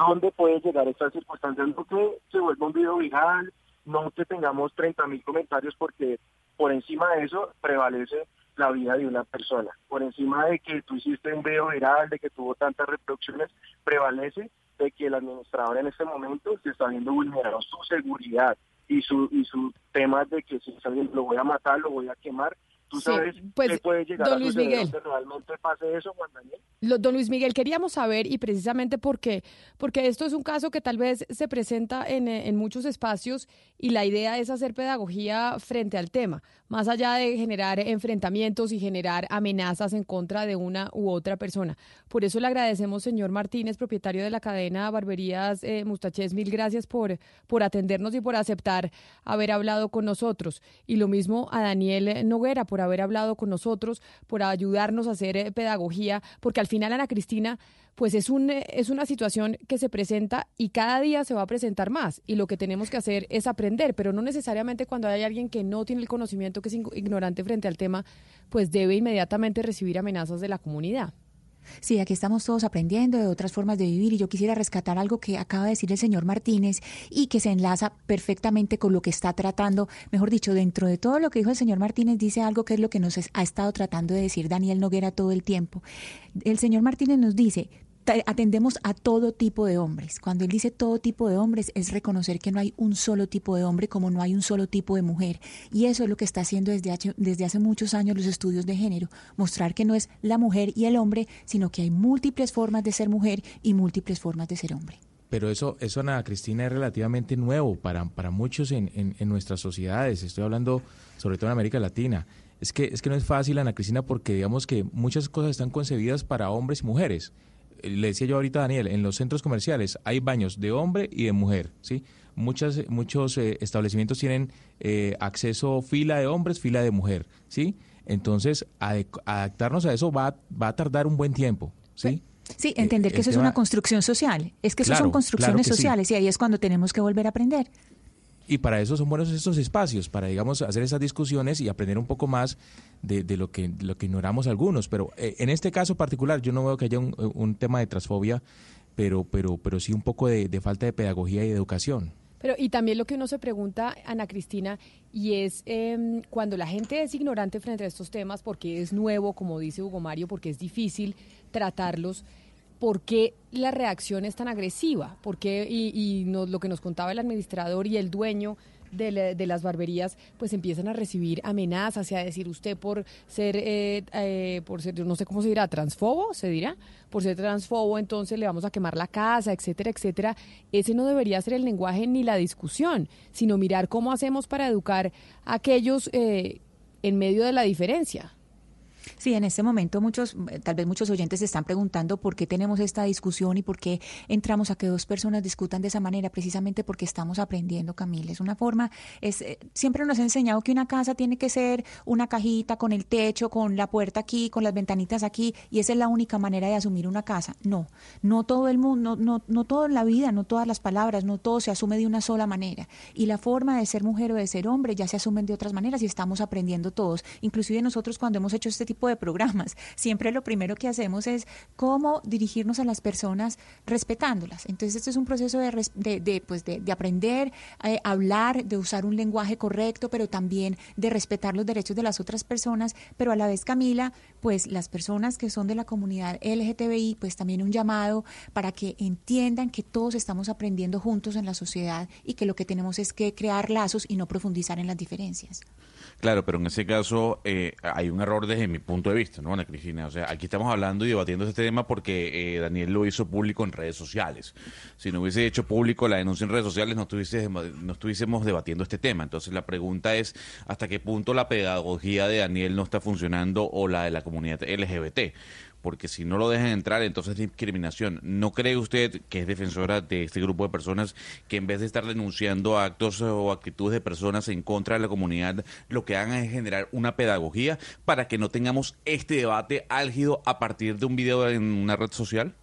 dónde puede llegar estas circunstancias, no que se vuelva un video viral, no que tengamos 30 mil comentarios porque por encima de eso prevalece la vida de una persona. Por encima de que tú hiciste un video viral, de que tuvo tantas reproducciones, prevalece de que el administrador en este momento se está viendo vulnerado su seguridad y su y su tema de que si alguien lo voy a matar, lo voy a quemar. ¿Tú Sí, sabes pues, qué puede llegar don a Luis Miguel. realmente pase eso, Juan Daniel? Don Luis Miguel, queríamos saber, y precisamente porque, porque esto es un caso que tal vez se presenta en, en muchos espacios y la idea es hacer pedagogía frente al tema, más allá de generar enfrentamientos y generar amenazas en contra de una u otra persona. Por eso le agradecemos, señor Martínez, propietario de la cadena Barberías eh, Mustachés, mil gracias por, por atendernos y por aceptar haber hablado con nosotros. Y lo mismo a Daniel Noguera por haber hablado con nosotros, por ayudarnos a hacer eh, pedagogía, porque al final, Ana Cristina, pues es, un, eh, es una situación que se presenta y cada día se va a presentar más. Y lo que tenemos que hacer es aprender, pero no necesariamente cuando hay alguien que no tiene el conocimiento, que es ig- ignorante frente al tema, pues debe inmediatamente recibir amenazas de la comunidad. Sí, aquí estamos todos aprendiendo de otras formas de vivir y yo quisiera rescatar algo que acaba de decir el señor Martínez y que se enlaza perfectamente con lo que está tratando, mejor dicho, dentro de todo lo que dijo el señor Martínez, dice algo que es lo que nos ha estado tratando de decir Daniel Noguera todo el tiempo. El señor Martínez nos dice, "Ta- atendemos a todo tipo de hombres. Cuando él dice todo tipo de hombres es reconocer que no hay un solo tipo de hombre como no hay un solo tipo de mujer. Y eso es lo que está haciendo desde hace, desde hace muchos años los estudios de género, mostrar que no es la mujer y el hombre, sino que hay múltiples formas de ser mujer y múltiples formas de ser hombre. Pero eso, eso Ana Cristina, es relativamente nuevo para, para muchos en, en, en nuestras sociedades. Estoy hablando sobre todo en América Latina. Es que, es que no es fácil, Ana Cristina, porque digamos que muchas cosas están concebidas para hombres y mujeres. Le decía yo ahorita a Daniel, en los centros comerciales hay baños de hombre y de mujer, ¿sí? Muchas, muchos eh, establecimientos tienen eh, acceso fila de hombres, fila de mujer, ¿sí? Entonces, adaptarnos a eso va, va a tardar un buen tiempo, ¿sí? Sí, entender Eh, que el eso es una construcción social. Es que eso Claro, son construcciones claro que sí. sociales y ahí es cuando tenemos que volver a aprender. Y para eso son buenos estos espacios, para, digamos, hacer esas discusiones y aprender un poco más de, de lo, que, lo que ignoramos algunos. Pero eh, en este caso particular, yo no veo que haya un, un tema de transfobia, pero, pero, pero sí un poco de, falta de pedagogía y de educación. Pero y también lo que uno se pregunta, Ana Cristina, y es em, cuando la gente es ignorante frente a estos temas, porque es nuevo, como dice Hugo Mario, porque es difícil tratarlos, ¿por qué la reacción es tan agresiva? ¿Por qué? Y, y nos- lo que nos contaba el administrador y el dueño de, la- de las barberías, pues empiezan a recibir amenazas y a decir usted por ser, eh, eh, por ser, no sé cómo se dirá, transfobo, se dirá, por ser transfobo, entonces le vamos a quemar la casa, etcétera, etcétera. Ese no debería ser el lenguaje ni la discusión, sino mirar cómo hacemos para educar a aquellos eh, en medio de la diferencia. Sí, en este momento muchos, tal vez muchos oyentes se están preguntando por qué tenemos esta discusión y por qué entramos a que dos personas discutan de esa manera, precisamente porque estamos aprendiendo, Camila. Es una forma, es, eh, siempre nos ha enseñado que una casa tiene que ser una cajita con el techo, con la puerta aquí, con las ventanitas aquí, y esa es la única manera de asumir una casa. No, no todo el mundo, no, no, no todo en la vida, no todas las palabras, no todo se asume de una sola manera. Y la forma de ser mujer o de ser hombre ya se asumen de otras maneras y estamos aprendiendo todos. Inclusive nosotros cuando hemos hecho este tipo de programas, siempre lo primero que hacemos es cómo dirigirnos a las personas respetándolas. Entonces, esto es un proceso de, de, pues de, aprender a eh, hablar, de usar un lenguaje correcto, pero también de respetar los derechos de las otras personas, pero a la vez, Camila, pues las personas que son de la comunidad LGTBI, pues también un llamado para que entiendan que todos estamos aprendiendo juntos en la sociedad y que lo que tenemos es que crear lazos y no profundizar en las diferencias. Claro, pero en ese caso eh, hay un error desde mi punto de vista, ¿no, Ana Cristina? O sea, aquí estamos hablando y debatiendo este tema porque eh, Daniel lo hizo público en redes sociales. Si no hubiese hecho público la denuncia en redes sociales, no, no estuviésemos debatiendo este tema. Entonces, la pregunta es: ¿hasta qué punto la pedagogía de Daniel no está funcionando o la de la comunidad LGBT? Porque si no lo dejan entrar, entonces es discriminación. ¿No cree usted, que es defensora de este grupo de personas, que en vez de estar denunciando actos o actitudes de personas en contra de la comunidad, lo que hagan es generar una pedagogía para que no tengamos este debate álgido a partir de un video en una red social?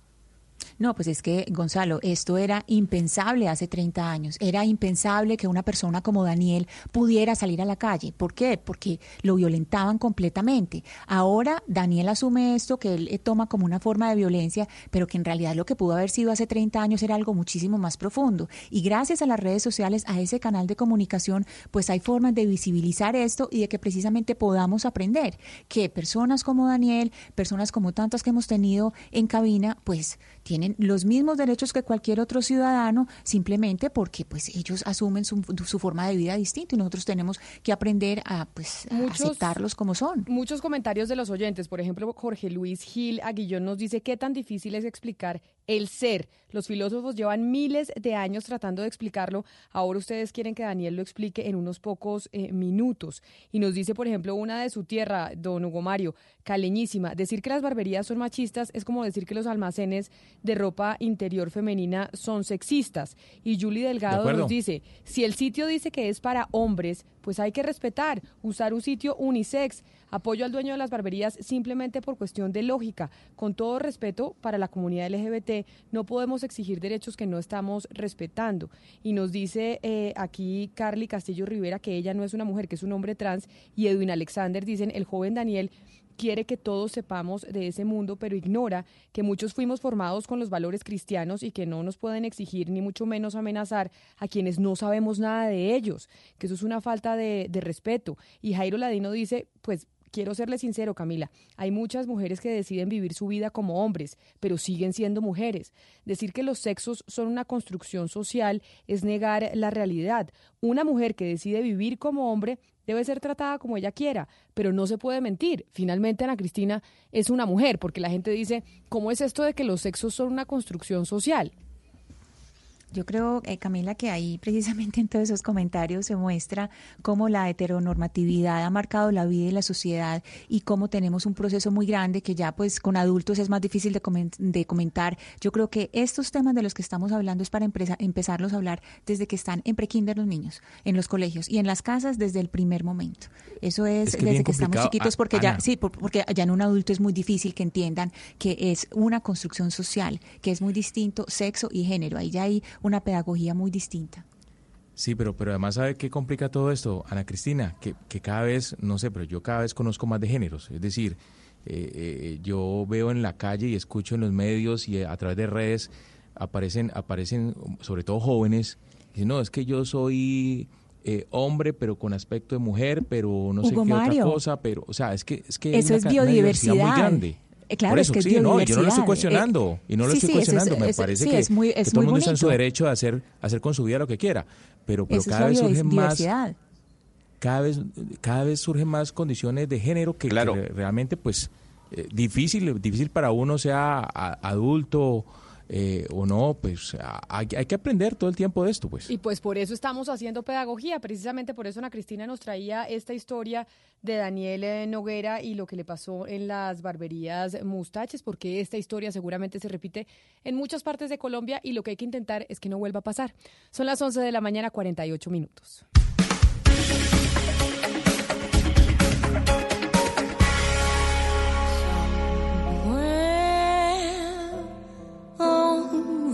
No, pues es que, Gonzalo, esto era impensable hace 30 años. Era impensable que una persona como Daniel pudiera salir a la calle. ¿Por qué? Porque lo violentaban completamente. Ahora Daniel asume esto que él eh, toma como una forma de violencia, pero que en realidad lo que pudo haber sido hace 30 años era algo muchísimo más profundo. Y gracias a las redes sociales, a ese canal de comunicación, pues hay formas de visibilizar esto y de que precisamente podamos aprender que personas como Daniel, personas como tantas que hemos tenido en cabina, pues tienen los mismos derechos que cualquier otro ciudadano, simplemente porque pues ellos asumen su, forma de vida distinta y nosotros tenemos que aprender a pues aceptarlos como son. Muchos comentarios de los oyentes, por ejemplo, Jorge Luis Gil Aguillón nos dice qué tan difícil es explicar el ser. Los filósofos llevan miles de años tratando de explicarlo. Ahora ustedes quieren que Daniel lo explique en unos pocos eh, minutos. Y nos dice, por ejemplo, una de su tierra, don Hugo Mario, caleñísima. Decir que las barberías son machistas es como decir que los almacenes de ropa interior femenina son sexistas. Y Julie Delgado nos dice, si el sitio dice que es para hombres, pues hay que respetar, usar un sitio unisex. Apoyo al dueño de las barberías simplemente por cuestión de lógica. Con todo respeto para la comunidad LGBT, no podemos exigir derechos que no estamos respetando. Y nos dice eh, aquí Carly Castillo Rivera que ella no es una mujer, que es un hombre trans. Y Edwin Alexander dicen, el joven Daniel quiere que todos sepamos de ese mundo, pero ignora que muchos fuimos formados con los valores cristianos y que no nos pueden exigir ni mucho menos amenazar a quienes no sabemos nada de ellos, que eso es una falta de, de respeto. Y Jairo Ladino dice, pues quiero serle sincero, Camila, hay muchas mujeres que deciden vivir su vida como hombres, pero siguen siendo mujeres. Decir que los sexos son una construcción social es negar la realidad. Una mujer que decide vivir como hombre debe ser tratada como ella quiera, pero no se puede mentir. Finalmente, Ana Cristina es una mujer, porque la gente dice, ¿cómo es esto de que los sexos son una construcción social? Yo creo, eh, Camila, que ahí (laughs) precisamente en todos esos comentarios se muestra cómo la heteronormatividad ha marcado la vida y la sociedad y cómo tenemos un proceso muy grande que ya pues con adultos es más difícil de, comentar. Yo creo que estos temas de los que estamos hablando es para empezarlos a hablar desde que están en prekinder los niños, en los colegios y en las casas desde el primer momento. Eso es, desde que estamos chiquitos porque ya sí, porque ya en un adulto es muy difícil que entiendan que es una construcción social, que es muy distinto sexo y género. Ahí ya hay una pedagogía muy distinta. Sí, pero, pero además, ¿sabe qué complica todo esto, Ana Cristina? Que, que cada vez, no sé, pero yo cada vez conozco más de géneros. Es decir, eh, eh, yo veo en la calle y escucho en los medios y a través de redes aparecen, aparecen sobre todo jóvenes, dicen, no, es que yo soy eh, hombre, pero con aspecto de mujer, pero no sé qué otra cosa, pero, o sea, es que es que eso es biodiversidad muy grande. Eh, claro, es que sí, no, yo no lo estoy eh, cuestionando y no lo estoy cuestionando. Me parece que, todo el mundo está en su derecho de hacer, hacer con su vida lo que quiera, pero, pero cada vez surgen más cada vez cada vez surgen más condiciones de género que, realmente pues difícil difícil para uno sea adulto eh, o no, pues hay, hay, que aprender todo el tiempo de esto, pues. Y pues por eso estamos haciendo pedagogía, precisamente por eso Ana Cristina nos traía esta historia de Daniel eh, Noguera y lo que le pasó en las barberías Mustaches, porque esta historia seguramente se repite en muchas partes de Colombia y lo que hay que intentar es que no vuelva a pasar. Son las 11 de la mañana, 48 minutos.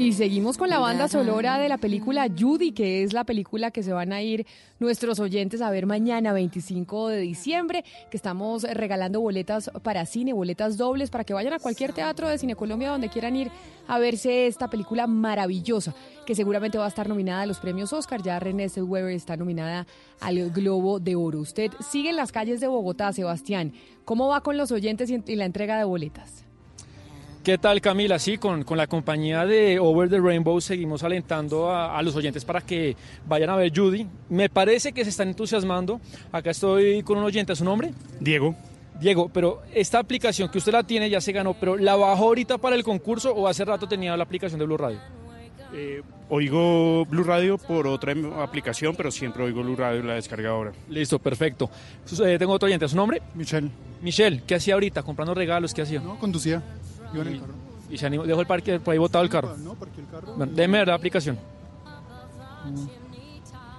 Y seguimos con la banda sonora de la película Judy, que es la película que se van a ir nuestros oyentes a ver mañana, 25 de diciembre, que estamos regalando boletas para cine, boletas dobles, para que vayan a cualquier teatro de Cine Colombia donde quieran ir a verse esta película maravillosa, que seguramente va a estar nominada a los premios Oscar. Ya René Zellweger está nominada al Globo de Oro. Usted sigue en las calles de Bogotá, Sebastián. ¿Cómo va con los oyentes y la entrega de boletas? ¿Qué tal Camila? Sí, con, con, la compañía de Over the Rainbow seguimos alentando a, los oyentes para que vayan a ver Judy. Me parece que se están entusiasmando. Acá estoy con un oyente, ¿su nombre? Diego. Diego, pero esta aplicación que usted la tiene ya se ganó, pero ¿la bajó ahorita para el concurso o hace rato tenía la aplicación de Blue Radio? Eh, oigo Blue Radio por otra aplicación, pero siempre oigo Blue Radio la descarga ahora. Listo, perfecto. Eh, tengo otro oyente, ¿su nombre? Michelle. Michelle, ¿qué hacía ahorita? ¿Comprando regalos? ¿Qué hacía? No, conducía. Iba en el carro. ¿Y se animó? ¿Dejó el parque por ahí botado el carro? No, porque el carro. Bueno, déjeme ver la aplicación.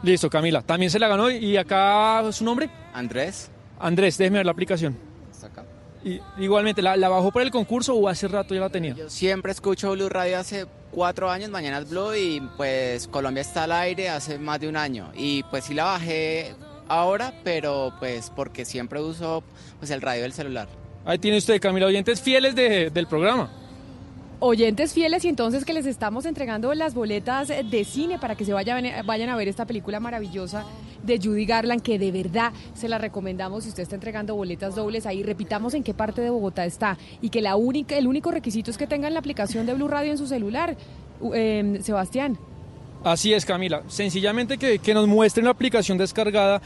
Listo, Camila. También se la ganó. ¿Y acá su nombre? Andrés. Andrés, déjeme ver la aplicación. acá. Y, igualmente, ¿la, bajó por el concurso o hace rato ya la tenía? Yo siempre escucho Blue Radio hace cuatro años, Mañana es Blue, y pues Colombia está al aire hace más de un año. Y pues sí la bajé ahora, pero pues porque siempre uso pues el radio del celular. Ahí tiene usted, Camila, oyentes fieles del programa. Oyentes fieles y entonces que les estamos entregando las boletas de cine para que se vayan, vayan a ver esta película maravillosa de Judy Garland, que de verdad se la recomendamos si usted está entregando boletas dobles ahí. Repitamos en qué parte de Bogotá está y que la única, el único requisito es que tengan la aplicación de Blue Radio en su celular. Em, Sebastián. Así es, Camila. Sencillamente que, que nos muestren la aplicación descargada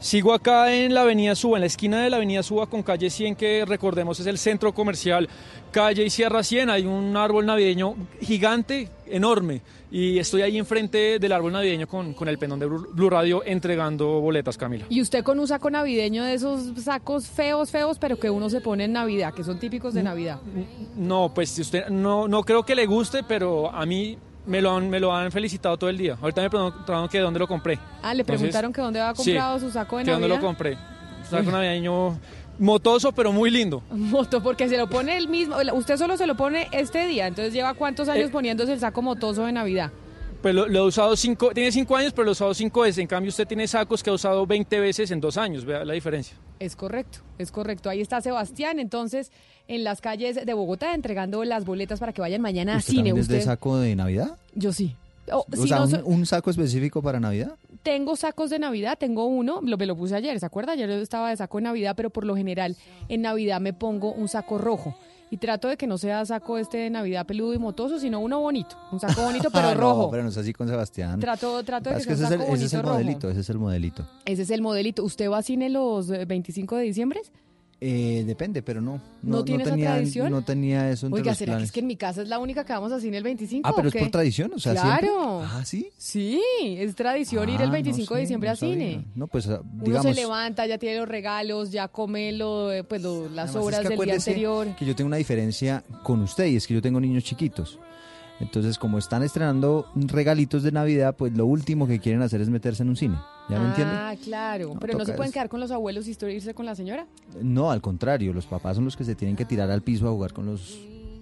Sigo acá en la avenida Suba, en la esquina de la avenida Suba con calle 100, que recordemos es el centro comercial calle y Sierra 100. Hay un árbol navideño gigante, enorme, y estoy ahí enfrente del árbol navideño con, con el pendón de Blue Radio entregando boletas, Camila. ¿Y usted con un saco navideño de esos sacos feos, feos, pero que uno se pone en Navidad, que son típicos de Navidad? No, pues usted no, no creo que le guste, pero a mí me lo, han, me lo han felicitado todo el día. Ahorita me preguntaron que dónde lo compré. Ah, le preguntaron que dónde había comprado su saco de que dónde lo compré. saco navideño motoso, pero muy lindo. (laughs) Moto, porque se lo pone el mismo. Usted solo se lo pone este día, entonces lleva cuántos años eh, poniéndose el saco motoso de Navidad. Pues lo, he usado cinco, tiene cinco años, pero lo he usado cinco veces. En cambio, usted tiene sacos que ha usado 20 veces en dos años. Vea la diferencia. Es correcto, es correcto. Ahí está Sebastián, entonces, en las calles de Bogotá, entregando las boletas para que vayan mañana a cine. ¿Usted de saco de Navidad? Yo sí. o sea, un, saco específico para Navidad? Tengo sacos de Navidad, tengo uno, lo, me lo puse ayer, ¿se acuerda? Ayer estaba de saco de Navidad, pero por lo general en Navidad me pongo un saco rojo y trato de que no sea saco este de Navidad peludo y motoso, sino uno bonito, un saco bonito (laughs) pero rojo. No, pero no es así con Sebastián. Trato, trato de que, sea ese, es el, ese es el modelito, ese es el modelito. Ese es el modelito. ¿Usted va a cine los 25 de diciembre? Eh, depende, pero no. ¿No, no, tenía, tradición? No tenía eso entre Oiga, los ¿será planes. que es que en mi casa es la única que vamos a cine el 25 Ah, pero es por tradición, o sea, Claro. Ah, ¿sí? Sí, es tradición ir el 25 ah, de diciembre a cine. No, pues digamos... Uno se levanta, ya tiene los regalos, ya come lo, eh, pues, las obras del día anterior. que yo tengo una diferencia con usted y es que yo tengo niños chiquitos. Entonces, como están estrenando regalitos de Navidad, pues lo último que quieren hacer es meterse en un cine. ¿Ya me entiende? Ah, claro. Pero no se pueden quedar con los abuelos y irse con la señora. No, al contrario, los papás son los que se tienen que tirar al piso a jugar con los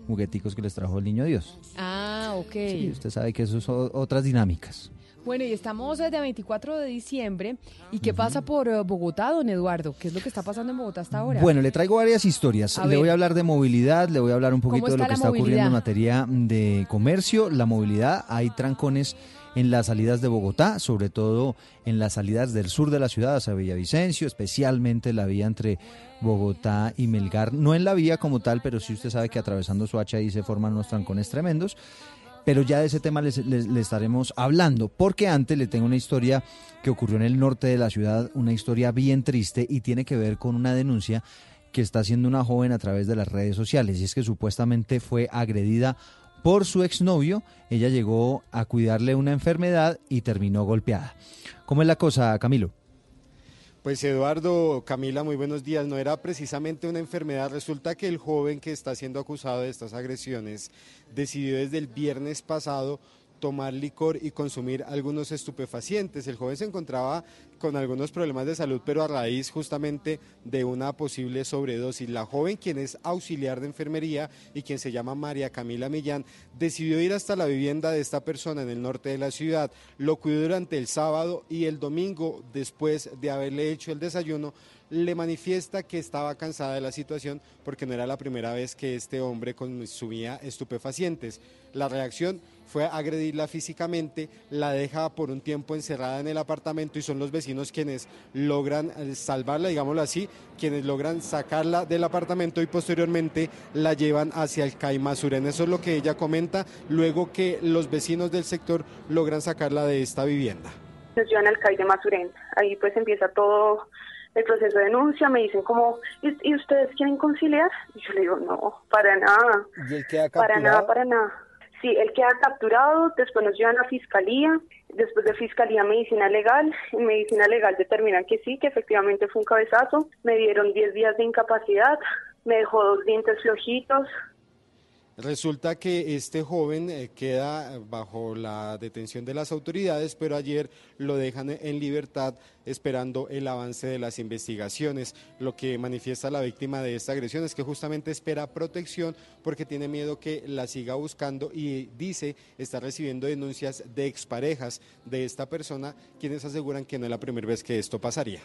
jugueticos que les trajo el niño Dios. Ah, ok. Sí, usted sabe que eso son otras dinámicas. Bueno, y estamos desde 24 de diciembre. ¿Y qué pasa por eh, Bogotá, don Eduardo? ¿Qué es lo que está pasando en Bogotá hasta ahora? Bueno, le traigo varias historias. le voy a hablar de movilidad, le voy a hablar un poquito de lo que está ocurriendo en materia de comercio, la movilidad. Hay trancones en las salidas de Bogotá, sobre todo en las salidas del sur de la ciudad hacia Villavicencio, especialmente la vía entre Bogotá y Melgar. No en la vía como tal, pero sí usted sabe que atravesando Soacha ahí se forman unos trancones tremendos. Pero ya de ese tema les, estaremos hablando, porque antes le tengo una historia que ocurrió en el norte de la ciudad, una historia bien triste y tiene que ver con una denuncia que está haciendo una joven a través de las redes sociales, y es que supuestamente fue agredida por su exnovio, ella llegó a cuidarle una enfermedad y terminó golpeada. ¿Cómo es la cosa, Camilo? Pues Eduardo, Camila, muy buenos días. No era precisamente una enfermedad. Resulta que el joven que está siendo acusado de estas agresiones decidió desde el viernes pasado tomar licor y consumir algunos estupefacientes. El joven se encontraba con algunos problemas de salud, pero a raíz justamente de una posible sobredosis. La joven, quien es auxiliar de enfermería y quien se llama María Camila Millán, decidió ir hasta la vivienda de esta persona en el norte de la ciudad. Lo cuidó durante el sábado y el domingo, después de haberle hecho el desayuno, le manifiesta que estaba cansada de la situación porque no era la primera vez que este hombre consumía estupefacientes. La reacción fue agredirla físicamente, la deja por un tiempo encerrada en el apartamento y son los vecinos quienes logran eh, salvarla, digámoslo así, quienes logran sacarla del apartamento y posteriormente la llevan hacia el Caimasuren. Eso es lo que ella comenta luego que los vecinos del sector logran sacarla de esta vivienda. Nos llevan al CAI de Masuren, ahí pues empieza todo el proceso de denuncia, me dicen como, ¿y, ustedes quieren conciliar? Y yo le digo, no, para nada. para nada, para nada. Sí, él queda capturado, después nos llevan a fiscalía, después de fiscalía medicina legal, en medicina legal determinan que sí, que efectivamente fue un cabezazo, me dieron 10 días de incapacidad, me dejó dos dientes flojitos, Resulta que este joven eh, queda bajo la detención de las autoridades, pero ayer lo dejan en libertad esperando el avance de las investigaciones. Lo que manifiesta la víctima de esta agresión es que justamente espera protección porque tiene miedo que la siga buscando y dice está recibiendo denuncias de exparejas de esta persona, quienes aseguran que no es la primera vez que esto pasaría.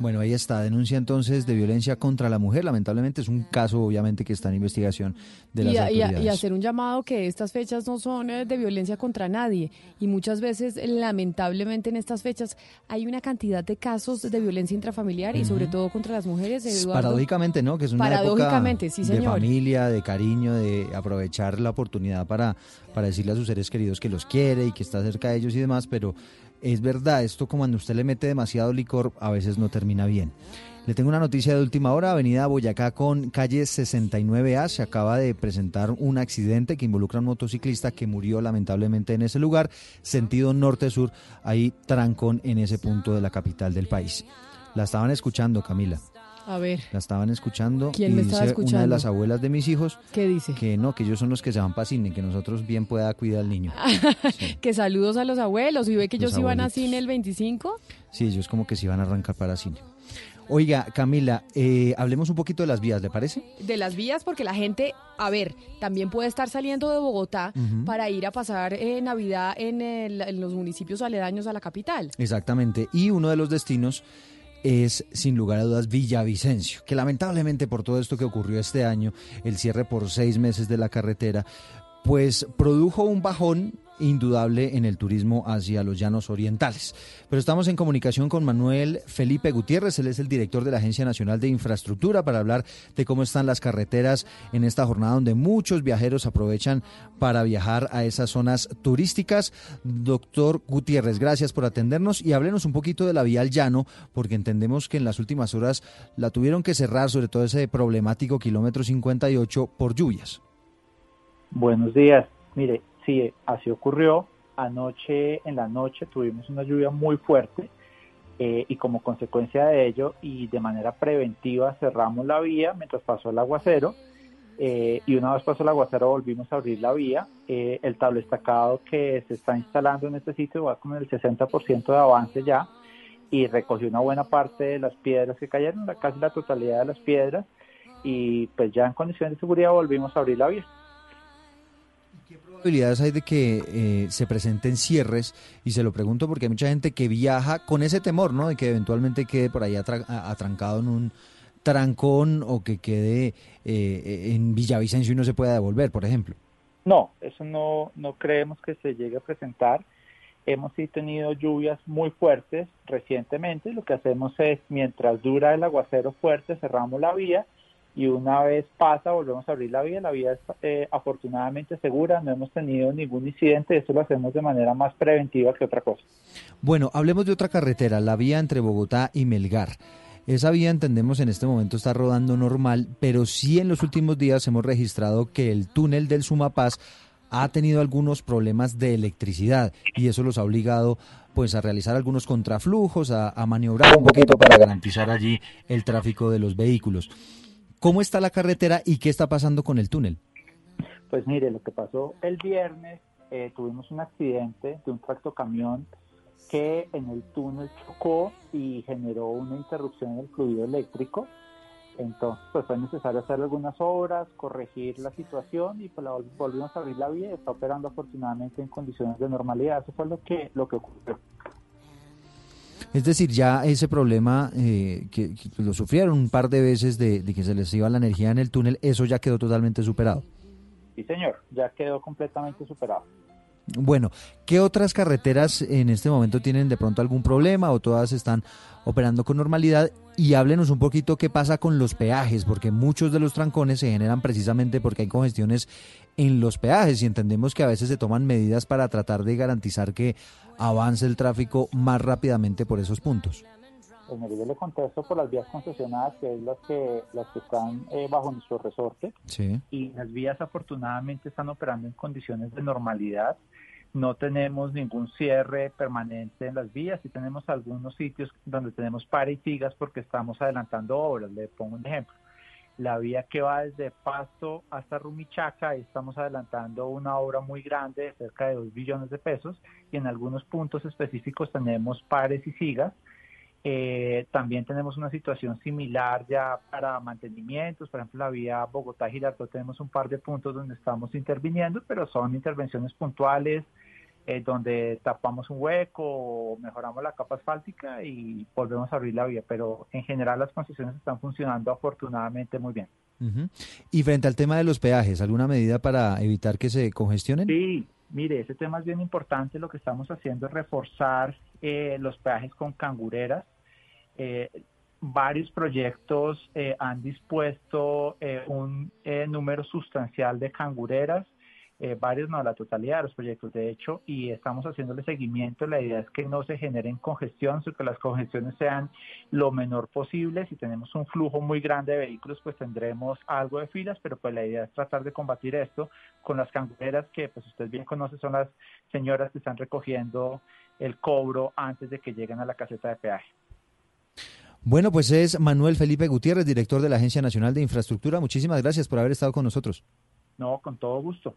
Bueno, ahí está, denuncia entonces de violencia contra la mujer. Lamentablemente es un caso, obviamente, que está en investigación de las autoridades. Y, hacer un llamado que estas fechas no son eh, de violencia contra nadie. Y muchas veces, lamentablemente, en estas fechas hay una cantidad de casos de violencia intrafamiliar y sobre todo contra las mujeres. Paradójicamente, ¿no? Que es una Paradójicamente, época sí, señor. de familia, de cariño, de aprovechar la oportunidad para, para decirle a sus seres queridos que los quiere y que está cerca de ellos y demás, pero es verdad, esto como cuando usted le mete demasiado licor a veces no termina bien. Le tengo una noticia de última hora, Avenida Boyacá con calle 69A, se acaba de presentar un accidente que involucra a un motociclista que murió lamentablemente en ese lugar, sentido norte-sur, hay trancón en ese punto de la capital del país. La estaban escuchando, Camila. A ver. La estaban escuchando. ¿Quién y me estaba escuchando? Una de las abuelas de mis hijos. ¿Qué dice? Que no, que ellos son los que se van para cine, que nosotros bien pueda cuidar al niño. (laughs) que saludos a los abuelos. ¿Y ve que ellos iban a cine el 25? Sí, ellos como que se iban a arrancar para cine. Oiga, Camila, eh, hablemos un poquito de las vías, ¿le parece? De las vías, porque la gente, a ver, también puede estar saliendo de Bogotá para ir a pasar eh, Navidad en, en los municipios aledaños a la capital. Exactamente. Y uno de los destinos es sin lugar a dudas Villavicencio, que lamentablemente por todo esto que ocurrió este año, el cierre por seis meses de la carretera, pues produjo un bajón indudable en el turismo hacia los llanos orientales. Pero estamos en comunicación con Manuel Felipe Gutiérrez, él es el director de la Agencia Nacional de Infraestructura para hablar de cómo están las carreteras en esta jornada donde muchos viajeros aprovechan para viajar a esas zonas turísticas. Doctor Gutiérrez, gracias por atendernos y háblenos un poquito de la vía al llano, porque entendemos que en las últimas horas la tuvieron que cerrar, sobre todo ese problemático kilómetro 58 por lluvias. Buenos días. Mire, sí, así ocurrió. Anoche, en la noche, tuvimos una lluvia muy fuerte eh, y como consecuencia de ello y de manera preventiva cerramos la vía mientras pasó el aguacero. Eh, y una vez pasó el aguacero volvimos a abrir la vía. Eh, el tablo estacado que se está instalando en este sitio va con el 60% de avance ya y recogió una buena parte de las piedras que cayeron, casi la totalidad de las piedras y pues ya en condiciones de seguridad volvimos a abrir la vía probabilidades hay de que eh, se presenten cierres? Y se lo pregunto porque hay mucha gente que viaja con ese temor, ¿no? De que eventualmente quede por ahí atrancado en un trancón o que quede eh, en Villavicencio y no se pueda devolver, por ejemplo. No, eso no, no creemos que se llegue a presentar. Hemos sí tenido lluvias muy fuertes recientemente. Lo que hacemos es, mientras dura el aguacero fuerte, cerramos la vía y una vez pasa volvemos a abrir la vía. La vía es eh, afortunadamente segura, no hemos tenido ningún incidente, esto lo hacemos de manera más preventiva que otra cosa. Bueno, hablemos de otra carretera, la vía entre Bogotá y Melgar. Esa vía entendemos en este momento está rodando normal, pero sí en los últimos días hemos registrado que el túnel del Sumapaz ha tenido algunos problemas de electricidad y eso los ha obligado pues a realizar algunos contraflujos, a, a maniobrar un poquito para garantizar allí el tráfico de los vehículos. ¿Cómo está la carretera y qué está pasando con el túnel? Pues mire, lo que pasó el viernes, eh, tuvimos un accidente de un tractocamión que en el túnel chocó y generó una interrupción en el fluido eléctrico. Entonces, pues fue necesario hacer algunas obras, corregir la situación y pues la volvimos a abrir la vía está operando afortunadamente en condiciones de normalidad. Eso fue lo que, lo que ocurrió. Es decir, ya ese problema eh, que, lo sufrieron un par de veces de, de que se les iba la energía en el túnel, eso ya quedó totalmente superado. Sí, señor, ya quedó completamente superado. Bueno, ¿qué otras carreteras en este momento tienen de pronto algún problema o todas están operando con normalidad? Y háblenos un poquito qué pasa con los peajes, porque muchos de los trancones se generan precisamente porque hay congestiones en los peajes y entendemos que a veces se toman medidas para tratar de garantizar que avance el tráfico más rápidamente por esos puntos. Pues yo le contesto por las vías concesionadas, que es las que, las que están eh, bajo nuestro resorte. Sí. Y las vías afortunadamente están operando en condiciones de normalidad no tenemos ningún cierre permanente en las vías y tenemos algunos sitios donde tenemos pares y sigas porque estamos adelantando obras. Le pongo un ejemplo. La vía que va desde Pasto hasta Rumichaca, estamos adelantando una obra muy grande de cerca de 2 billones de pesos y en algunos puntos específicos tenemos pares y sigas. Eh, también tenemos una situación similar ya para mantenimientos, por ejemplo la vía Bogotá-Girardot tenemos un par de puntos donde estamos interviniendo, pero son intervenciones puntuales, eh, donde tapamos un hueco, mejoramos la capa asfáltica y volvemos a abrir la vía. Pero en general las concesiones están funcionando afortunadamente muy bien. Y frente al tema de los peajes, ¿alguna medida para evitar que se congestionen? Sí, mire, ese tema es bien importante. Lo que estamos haciendo es reforzar eh, los peajes con cangureras. Eh, varios proyectos han dispuesto un número sustancial de cangureras eh, varios, no, la totalidad de los proyectos, de hecho, y estamos haciéndole seguimiento. La idea es que no se generen congestiones o que las congestiones sean lo menor posible. Si tenemos un flujo muy grande de vehículos, pues tendremos algo de filas, pero pues la idea es tratar de combatir esto con las cangureras que, pues usted bien conoce, son las señoras que están recogiendo el cobro antes de que lleguen a la caseta de peaje. Bueno, pues es Manuel Felipe Gutiérrez, director de la Agencia Nacional de Infraestructura. Muchísimas gracias por haber estado con nosotros. No, con todo gusto.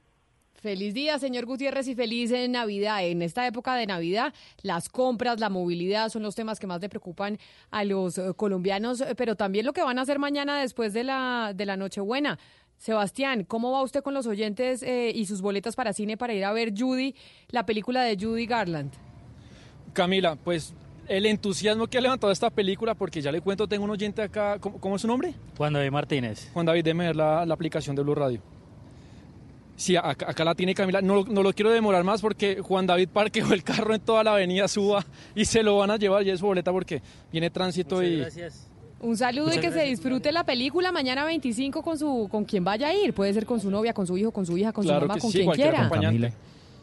Feliz día, señor Gutiérrez, y feliz Navidad. En esta época de Navidad, las compras, la movilidad son los temas que más le preocupan a los eh, colombianos, eh, pero también lo que van a hacer mañana después de la, de la Nochebuena. Sebastián, ¿cómo va usted con los oyentes eh, y sus boletas para cine para ir a ver Judy, la película de Judy Garland? Camila, pues el entusiasmo que ha levantado esta película, porque ya le cuento, tengo un oyente acá, ¿cómo, es su nombre? Juan David Martínez. Juan David, déme ver la, la aplicación de Blue Radio. Sí, acá, la tiene Camila. No, no, lo quiero demorar más porque Juan David parqueó el carro en toda la avenida Suba y se lo van a llevar ya es su boleta porque viene tránsito y... Gracias. Un saludo y que se disfrute la película mañana 25 con su con quien vaya a ir. Puede ser con su novia, con su hijo, con su hija, con su mamá, con quien quiera.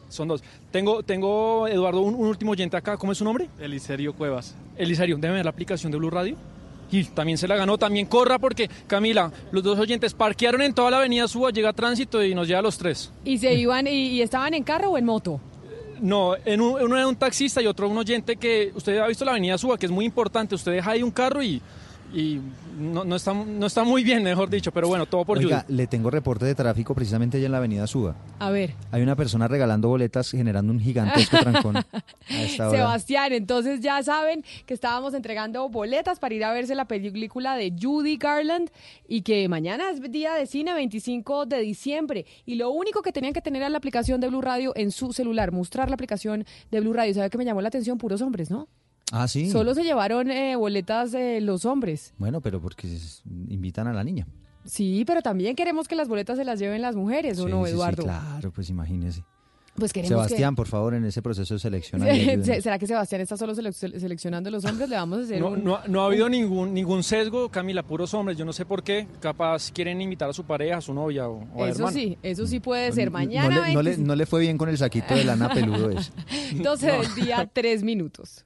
Son dos. Tengo, tengo Eduardo, un, último oyente acá. ¿Cómo es su nombre? Eliserio Cuevas. Eliserio, déjeme ver la aplicación de Blue Radio. Y también se la ganó, también corra porque, Camila, los dos oyentes parquearon en toda la avenida Suba, llega tránsito y nos lleva a los tres. ¿Y se iban y, estaban en carro o en moto? No, en uno era un taxista y otro un oyente que, usted ha visto la avenida Suba, que es muy importante, usted deja ahí un carro y y no, no, está, no está muy bien, mejor dicho, pero bueno, todo por Oiga, le tengo reporte de tráfico precisamente allá en la avenida Suba. A ver. Hay una persona regalando boletas generando un gigantesco trancón a (laughs) esta hora. Sebastián, entonces ya saben que estábamos entregando boletas para ir a verse la película de Judy Garland y que mañana es día de cine, 25 de diciembre. Y lo único que tenían que tener era la aplicación de Blue Radio en su celular, mostrar la aplicación de Blue Radio. ¿Sabe que me llamó la atención? Puros hombres, ¿no? Ah, sí. Solo se llevaron eh, boletas de los hombres. Bueno, pero porque invitan a la niña. Sí, pero también queremos que las boletas se las lleven las mujeres, ¿o no, Eduardo? Sí, claro, pues imagínese. Pues queremos Sebastián, por favor, en ese proceso de selección. (laughs) ¿Será que Sebastián está solo seleccionando los hombres? Le vamos a hacer no, no, ha habido ningún ningún sesgo, Camila, puros hombres. Yo no sé por qué. Capaz quieren invitar a su pareja, a su novia o, o Eso sí, eso sí puede ser. Mañana. No le, no le, fue bien con el saquito de lana peludo ese. (laughs) 12 del (laughs) día, 3 minutos.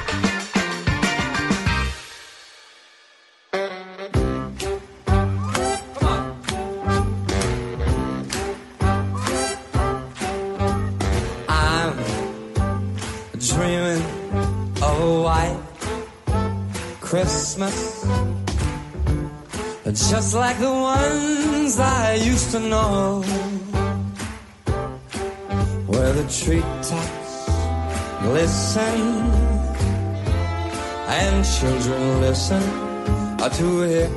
Christmas. Just like the ones I used to know. Where the treetops glisten and children listen to hear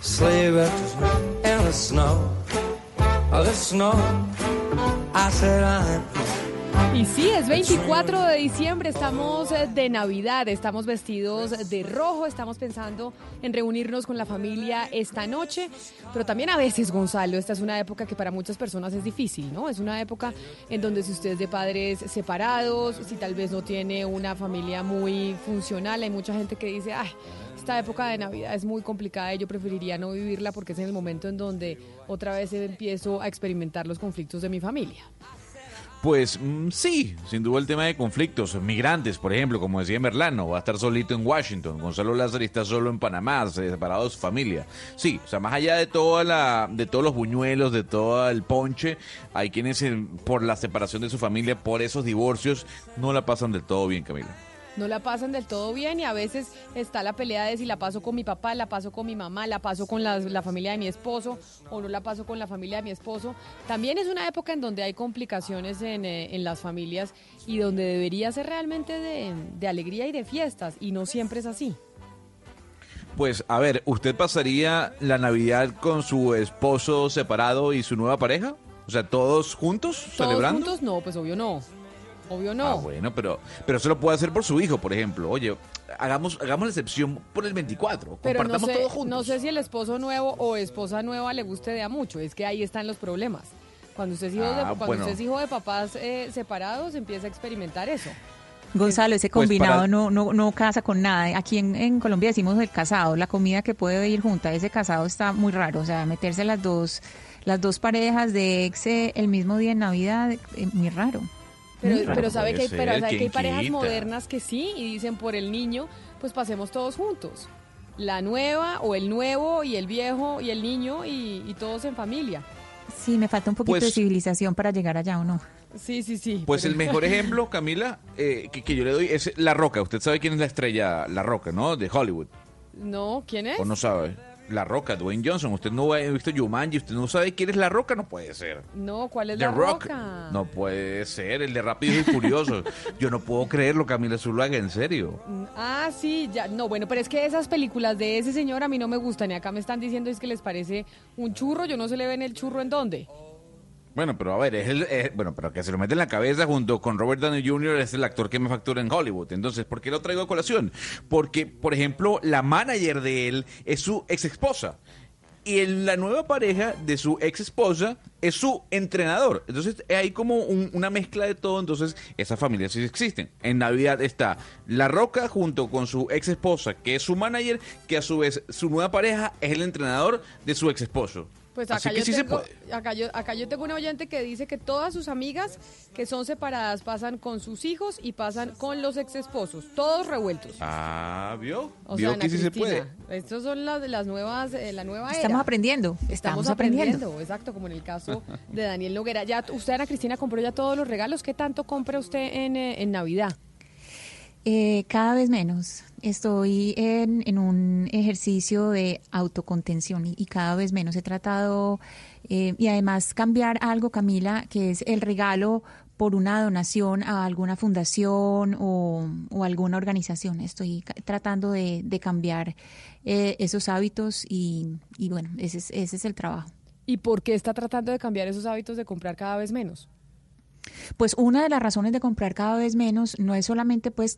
sleigh bells in the snow. Oh the snow. I said I'm Y sí, es 24 de diciembre, estamos eh, de Navidad, estamos vestidos de rojo, estamos pensando en reunirnos con la familia esta noche, pero también a veces, Gonzalo, esta es una época que para muchas personas es difícil, ¿no? Es una época en donde si usted es de padres separados, si tal vez no tiene una familia muy funcional, hay mucha gente que dice, ay, esta época de Navidad es muy complicada y yo preferiría no vivirla porque es en el momento en donde otra vez empiezo a experimentar los conflictos de mi familia. Pues mm, sí, sin duda el tema de conflictos. Migrantes, por ejemplo, como decía Merlano, va a estar solito en Washington. Gonzalo Lázaro está solo en Panamá, separado de su familia. Sí, o sea, más allá de toda la, de todos los buñuelos, de todo el ponche, hay quienes por la separación de su familia, por esos divorcios, no la pasan del todo bien, Camila no la pasan del todo bien y a veces está la pelea de si la paso con mi papá, la paso con mi mamá, la paso con la, familia de mi esposo o no la paso con la familia de mi esposo. También es una época en donde hay complicaciones en, eh, en las familias y donde debería ser realmente de, de alegría y de fiestas y no siempre es así. Pues a ver, ¿usted pasaría la Navidad con su esposo separado y su nueva pareja? O sea, todos juntos ¿Todos celebrando. juntos? No, pues obvio no. Obvio no. Ah, bueno, pero, pero eso lo puede hacer por su hijo, por ejemplo. Oye, hagamos, hagamos la excepción por el 24. Pero compartamos no sé, todo juntos. No sé si el esposo nuevo o esposa nueva le guste de a mucho. Es que ahí están los problemas. Cuando usted es hijo, de, Ah, cuando bueno. usted es hijo de papás eh, separados, empieza a experimentar eso. Gonzalo, ese Pues combinado para- no, no, no casa con nada. Aquí en, en Colombia decimos el casado, la comida que puede ir junta. Ese casado está muy raro. O sea, meterse las dos, las dos parejas de ex eh, el mismo día en Navidad, eh, muy raro. Pero, sabe que hay, pero sabe que hay ¿quién parejas quita? modernas que sí y dicen por el niño, pues pasemos todos juntos. La nueva o el nuevo y el viejo y el niño y, y todos en familia. Sí, me falta un poquito Pues- de civilización para llegar allá o no. Sí, sí, sí. Pues pero- el mejor (laughs) ejemplo, Camila, eh, que, que yo le doy es La Roca. Usted sabe quién es la estrella La Roca, ¿no? De Hollywood. No, ¿quién es? ¿O no sabe? La Roca, Dwayne Johnson. Usted no ha visto Jumanji, usted no sabe quién es La Roca, no puede ser. No, ¿cuál es The la Rock. roca? No puede ser, el de Rápido y Furioso. (laughs) Yo no puedo creerlo, Camila Zuluaga, en serio. Ah, sí, ya. No, bueno, pero es que esas películas de ese señor a mí no me gustan. Y acá me están diciendo es que les parece un churro. Yo no se le ven el churro en dónde. Bueno, pero a ver, es el, bueno, pero que se lo mete en la cabeza junto con Robert Downey Jr. es el actor que me factura en Hollywood. Entonces, ¿por qué lo traigo a colación? Porque, por ejemplo, la manager de él es su ex esposa. Y el- la nueva pareja de su ex esposa es su entrenador. Entonces hay como un- una mezcla de todo. Entonces esas familias sí existen. En Navidad está La Roca junto con su ex esposa, que es su manager, que a su vez su nueva pareja es el entrenador de su ex esposo. Pues acá yo, sí tengo, acá, yo, acá yo tengo un oyente que dice que todas sus amigas que son separadas pasan con sus hijos y pasan con los ex esposos, todos revueltos. Ah, ¿vio? O ¿Vio sea, Ana que sí se puede? Estos son las, las nuevas, eh, la nueva era. Estamos aprendiendo. Estamos, Estamos aprendiendo. aprendiendo. exacto, como en el caso de Daniel Noguera. Ya, usted, Ana Cristina, compró ya todos los regalos. ¿Qué tanto compra usted en, eh, en Navidad? Eh, cada vez menos. Estoy en, en un ejercicio de autocontención y, cada vez menos he tratado eh, y además cambiar algo, Camila, que es el regalo por una donación a alguna fundación o, alguna organización. Estoy tratando de, cambiar eh, esos hábitos y, y bueno, ese es, ese es el trabajo. ¿Y por qué está tratando de cambiar esos hábitos de comprar cada vez menos? Pues una de las razones de comprar cada vez menos no es solamente pues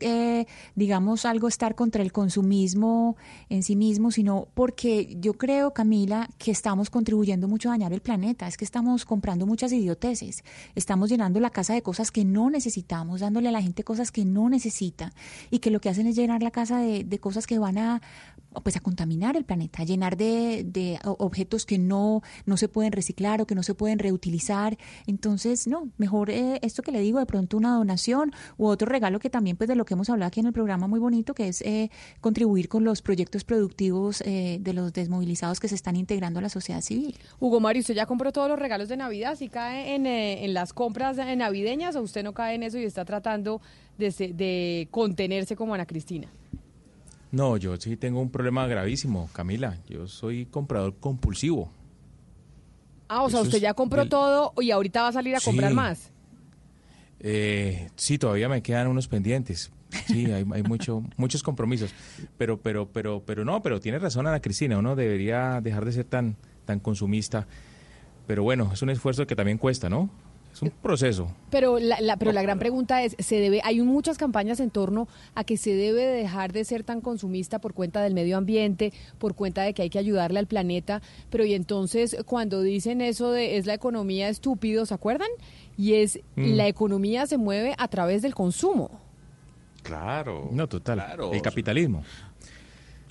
digamos algo estar contra el consumismo en sí mismo, sino porque yo creo, Camila, que estamos contribuyendo mucho a dañar el planeta, es que estamos comprando muchas idioteces, estamos llenando la casa de cosas que no necesitamos, dándole a la gente cosas que no necesita y que lo que hacen es llenar la casa de, de cosas que van a pues a contaminar el planeta, a llenar de, de, objetos que no, no se pueden reciclar o que no se pueden reutilizar. Entonces, no, mejor eh, esto que le digo, de pronto una donación u otro regalo que también, pues de lo que hemos hablado aquí en el programa muy bonito, que es eh, contribuir con los proyectos productivos eh, de los desmovilizados que se están integrando a la sociedad civil. Hugo Mario, ¿usted ya compró todos los regalos de Navidad? ¿Si cae en, en las compras navideñas o usted no cae en eso y está tratando de, de contenerse como Ana Cristina? No, yo sí tengo un problema gravísimo, Camila. Yo soy comprador compulsivo. Ah, o sea, usted ya compró todo y ahorita va a salir a comprar más. Eh, sí, todavía me quedan unos pendientes. Sí, hay, hay mucho, muchos compromisos. Pero, pero, pero, pero no, pero tiene razón Ana Cristina, uno debería dejar de ser tan, tan consumista. Pero bueno, es un esfuerzo que también cuesta, ¿no? Es un proceso. Pero la, pero la gran pregunta es, se debe, hay muchas campañas en torno a que se debe dejar de ser tan consumista por cuenta del medio ambiente, por cuenta de que hay que ayudarle al planeta, pero y entonces cuando dicen eso de es la economía estúpido, ¿se acuerdan? Y es mm. la economía se mueve a través del consumo. Claro. No, total. El capitalismo.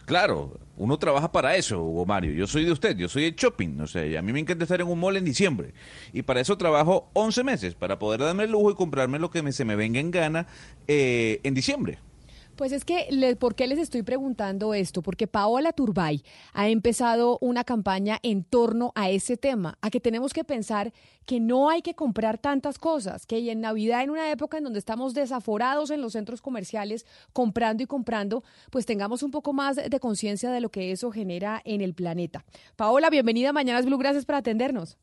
Claro, uno trabaja para eso, Hugo Mario. Yo soy de usted, yo soy de shopping. No sé, a mí me encanta estar en un mall en diciembre. Y para eso trabajo 11 meses, para poder darme el lujo y comprarme lo que se me venga en gana eh, en diciembre. Pues es que, ¿por qué les estoy preguntando esto? Porque Paola Turbay ha empezado una campaña en torno a ese tema, a que tenemos que pensar que no hay que comprar tantas cosas, que en Navidad, en una época en donde estamos desaforados en los centros comerciales, comprando y comprando, pues tengamos un poco más de conciencia de lo que eso genera en el planeta. Paola, bienvenida a Mañanas Blue, gracias por atendernos.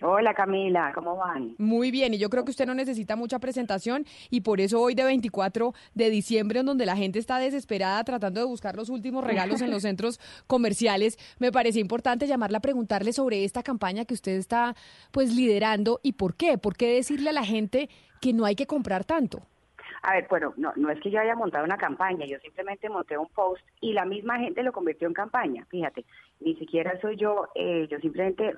Hola Camila, ¿cómo van? Muy bien, y yo creo que usted no necesita mucha presentación y por eso hoy de 24 de diciembre, en donde la gente está desesperada tratando de buscar los últimos regalos en los (laughs) centros comerciales, me parece importante llamarla a preguntarle sobre esta campaña que usted está pues liderando y por qué, por qué decirle a la gente que no hay que comprar tanto. A ver, bueno, no, no es que yo haya montado una campaña, yo simplemente monté un post y la misma gente lo convirtió en campaña, fíjate, ni siquiera soy yo, eh, yo simplemente,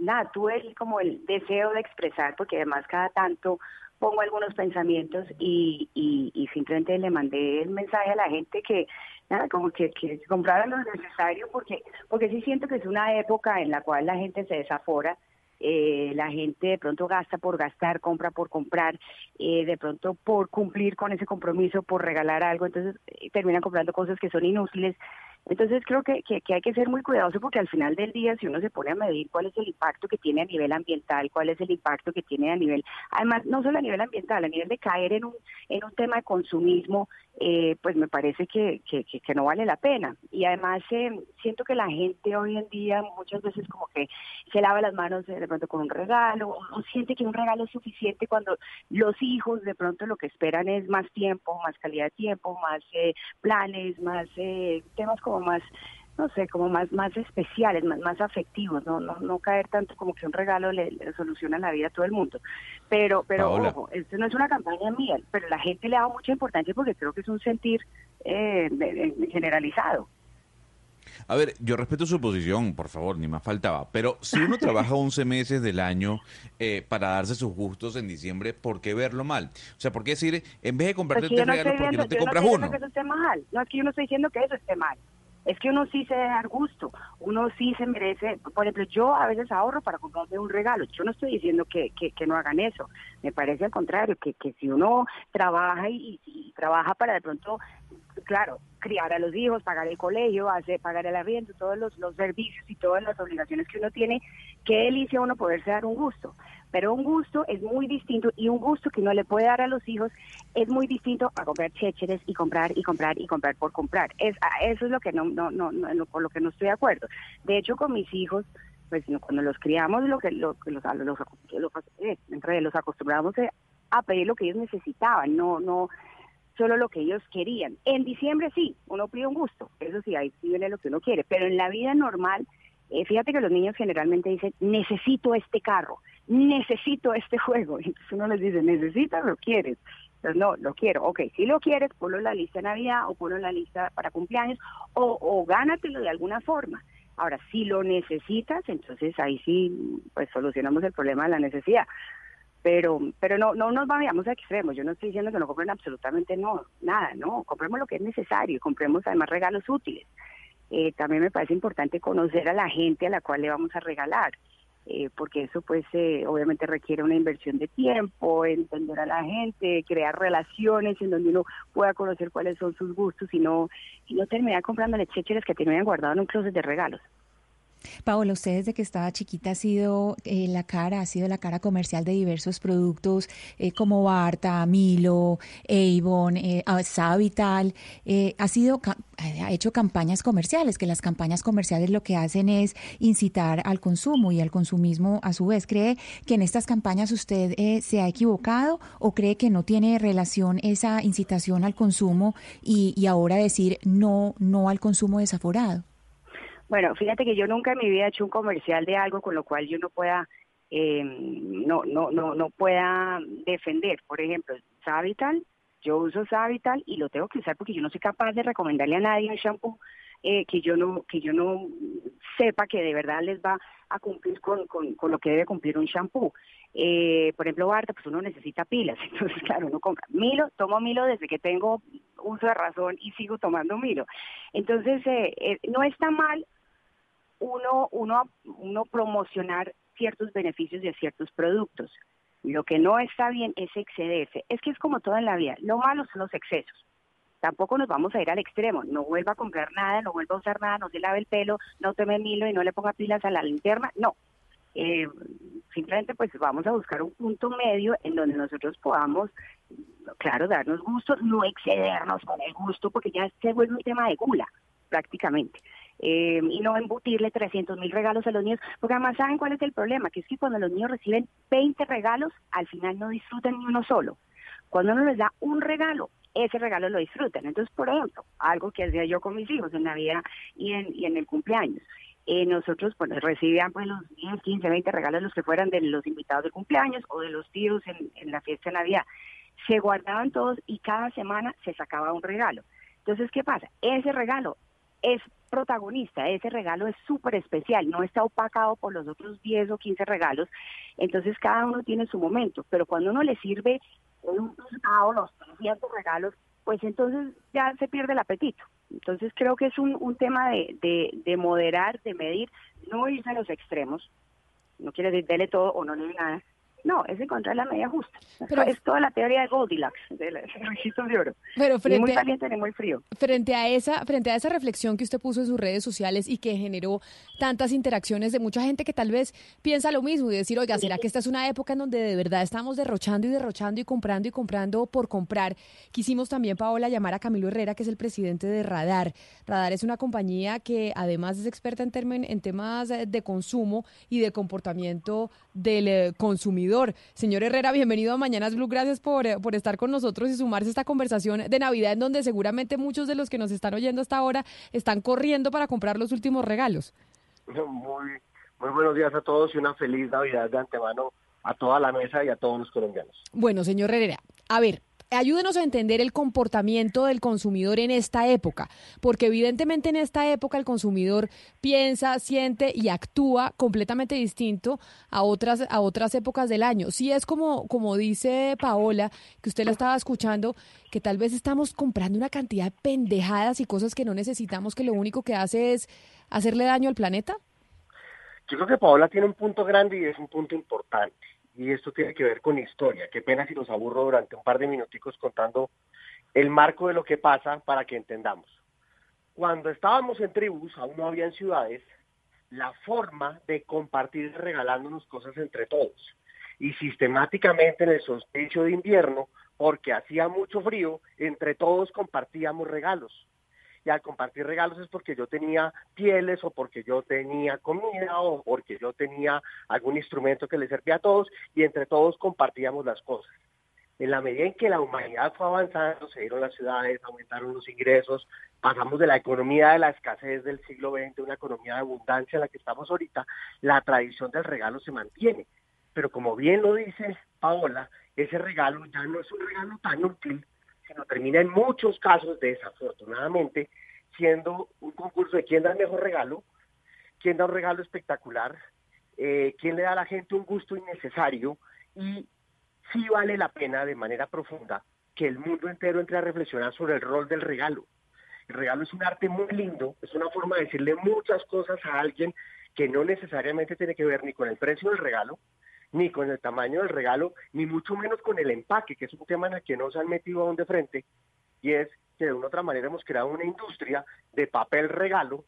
nada, tuve como el deseo de expresar, porque además cada tanto pongo algunos pensamientos y, y, simplemente le mandé el mensaje a la gente que nada como que, que compraran lo necesario porque porque sí siento que es una época en la cual la gente se desafora eh, la gente de pronto gasta por gastar, compra por comprar, eh, de pronto por cumplir con ese compromiso, por regalar algo, entonces eh, terminan comprando cosas que son inútiles. Entonces creo que, que, hay que ser muy cuidadoso porque al final del día si uno se pone a medir cuál es el impacto que tiene a nivel ambiental, cuál es el impacto que tiene a nivel, además no solo a nivel ambiental, a nivel de caer en un, en un tema de consumismo, eh, pues me parece que, que, que, no vale la pena. Y además eh, siento que la gente hoy en día muchas veces como que se lava las manos de pronto con un regalo o, siente que un regalo es suficiente cuando los hijos de pronto lo que esperan es más tiempo, más calidad de tiempo, más eh, planes, más temas como más no sé, como más más especiales, más más afectivos, no no no caer tanto como que un regalo le, soluciona la vida a todo el mundo. Pero pero ojo, esto no es una campaña mía, pero la gente le ha dado mucha importancia porque creo que es un sentir eh, generalizado. A ver, yo respeto su posición, por favor, ni más faltaba. Pero si uno (laughs) trabaja 11 meses del año eh, para darse sus gustos en diciembre, ¿por qué verlo mal? O sea, ¿por qué decir, en vez de comprarte pues regalos, ¿por qué no te compras uno? No es que yo no estoy diciendo que eso esté mal es que uno sí se debe dar gusto, uno sí se merece, por ejemplo, yo a veces ahorro para comprarme un regalo, yo no estoy diciendo que, que, no hagan eso, me parece al contrario, que, que si uno trabaja y, trabaja para de pronto, claro, criar a los hijos, pagar el colegio, hacer, pagar el arriendo, todos los, los servicios y todas las obligaciones que uno tiene, qué delicia uno poderse dar un gusto pero un gusto es muy distinto y un gusto que uno le puede dar a los hijos es muy distinto a comprar chécheres y comprar y comprar y comprar por comprar. Es, eso es lo que no, no, no, no, por lo que no estoy de acuerdo. De hecho, con mis hijos, pues cuando los criamos, lo que, lo, los, los, eh, los acostumbramos a pedir lo que ellos necesitaban, no, no solo lo que ellos querían. En diciembre sí, uno pide un gusto, eso sí, ahí sí viene lo que uno quiere, pero en la vida normal, eh, fíjate que los niños generalmente dicen, necesito este carro, necesito este juego, (laughs) entonces uno les dice, necesitas, lo quieres. Entonces, no, lo quiero. Ok, si lo quieres, ponlo en la lista de Navidad o ponlo en la lista para cumpleaños o, o gánatelo de alguna forma. Ahora, si lo necesitas, entonces ahí sí, pues solucionamos el problema de la necesidad. Pero, pero no, no nos vayamos a extremos. Yo no estoy diciendo que no compren absolutamente no, nada, no. Compremos lo que es necesario y compremos además regalos útiles. Eh, también me parece importante conocer a la gente a la cual le vamos a regalar. Eh, porque eso pues eh, obviamente requiere una inversión de tiempo, entender a la gente, crear relaciones en donde uno pueda conocer cuáles son sus gustos y no, y no terminar comprando lechecheres que tenían guardado en un closet de regalos. Paola, usted desde que estaba chiquita ha sido eh, la cara, ha sido la cara comercial de diversos productos eh, como Barta, Milo, Avon, eh, Savital. Eh, ha sido, ha hecho campañas comerciales, que las campañas comerciales lo que hacen es incitar al consumo y al consumismo a su vez. ¿Cree que en estas campañas usted se ha equivocado o cree que no tiene relación esa incitación al consumo y, y ahora decir no, no al consumo desaforado? Bueno, fíjate que yo nunca en mi vida he hecho un comercial de algo con lo cual yo no pueda eh, no no no no pueda defender. Por ejemplo, Savital, yo uso Savital y lo tengo que usar porque yo no soy capaz de recomendarle a nadie un shampoo eh, que yo no que yo no sepa que de verdad les va a cumplir con, con, con lo que debe cumplir un shampoo. Eh, por ejemplo, Barta, pues uno necesita pilas, (laughs) entonces claro, uno compra Milo, tomo Milo desde que tengo uso de razón y sigo tomando Milo. Entonces, eh, eh, no está mal uno, uno, uno promocionar ciertos beneficios de ciertos productos. Lo que no está bien es excederse. Es que es como todo en la vida. Lo malo son los excesos. Tampoco nos vamos a ir al extremo. No vuelva a comprar nada, no vuelva a usar nada, no se lave el pelo, no tome Milo y no le ponga pilas a la linterna. No. Eh, simplemente pues vamos a buscar un punto medio en donde nosotros podamos, claro, darnos gusto, no excedernos con el gusto, porque ya se vuelve un tema de gula prácticamente eh, y no embutirle 300 mil regalos a los niños, porque además saben cuál es el problema, que es que cuando los niños reciben 20 regalos, al final no disfrutan ni uno solo. Cuando uno les da un regalo, ese regalo lo disfrutan. Entonces, por ejemplo, algo que hacía yo con mis hijos en Navidad y en, y en el cumpleaños. Eh, nosotros pues, recibían pues los 10, 15, 20 regalos los que fueran de los invitados de cumpleaños o de los tíos en, en la fiesta de Navidad. Se guardaban todos y cada semana se sacaba un regalo. Entonces, ¿qué pasa? Ese regalo es protagonista, ese regalo es súper especial, no está opacado por los otros 10 o 15 regalos, entonces cada uno tiene su momento, pero cuando uno le sirve un pescado, los 300 regalos, pues entonces ya se pierde el apetito. Entonces creo que es un, un tema de, de, de moderar, de medir, no irse a los extremos, no quiere decir dele todo o no le nada, no, es encontrar la media justa. Pero, es toda la teoría de Goldilocks, del (laughs) registro de oro. Pero frente, muy caliente ni muy frío. Frente a esa, frente a esa reflexión que usted puso en sus redes sociales y que generó tantas interacciones de mucha gente que tal vez piensa lo mismo y decir, oiga, ¿será que esta es una época en donde de verdad estamos derrochando y derrochando y comprando y comprando por comprar? Quisimos también, Paola, llamar a Camilo Herrera, que es el presidente de Radar. Radar es una compañía que además es experta en, en temas de consumo y de comportamiento del eh, consumidor Señor Herrera, bienvenido a Mañanas Blue. Gracias por, eh, por estar con nosotros y sumarse a esta conversación de Navidad en donde seguramente muchos de los que nos están oyendo hasta ahora están corriendo para comprar los últimos regalos. Muy, muy buenos días a todos y una feliz Navidad de antemano a toda la mesa y a todos los colombianos. Bueno, señor Herrera, a ver, ayúdenos a entender el comportamiento del consumidor en esta época, porque evidentemente en esta época el consumidor piensa, siente y actúa completamente distinto a otras a otras épocas del año. Si es como como dice Paola, que usted la estaba escuchando, que tal vez estamos comprando una cantidad de pendejadas y cosas que no necesitamos, que lo único que hace es hacerle daño al planeta. Yo creo que Paola tiene un punto grande y es un punto importante y esto tiene que ver con historia. Qué pena si los aburro durante un par de minuticos contando el marco de lo que pasa para que entendamos. Cuando estábamos en tribus, aún no había en ciudades, la forma de compartir regalándonos cosas entre todos. Y sistemáticamente en el solsticio de invierno, porque hacía mucho frío, entre todos compartíamos regalos y al compartir regalos es porque yo tenía pieles o porque yo tenía comida o porque yo tenía algún instrumento que le servía a todos y entre todos compartíamos las cosas. En la medida en que la humanidad fue avanzando, se dieron las ciudades, aumentaron los ingresos, pasamos de la economía de la escasez del siglo XX a una economía de abundancia en la que estamos ahorita, la tradición del regalo se mantiene. Pero como bien lo dice Paola, ese regalo ya no es un regalo tan útil, termina en muchos casos, desafortunadamente, siendo un concurso de quién da el mejor regalo, quién da un regalo espectacular, eh, quién le da a la gente un gusto innecesario y sí vale la pena de manera profunda que el mundo entero entre a reflexionar sobre el rol del regalo. El regalo es un arte muy lindo, es una forma de decirle muchas cosas a alguien que no necesariamente tiene que ver ni con el precio del regalo, ni con el tamaño del regalo, ni mucho menos con el empaque, que es un tema en el que no se han metido aún de frente, y es que de una otra manera hemos creado una industria de papel regalo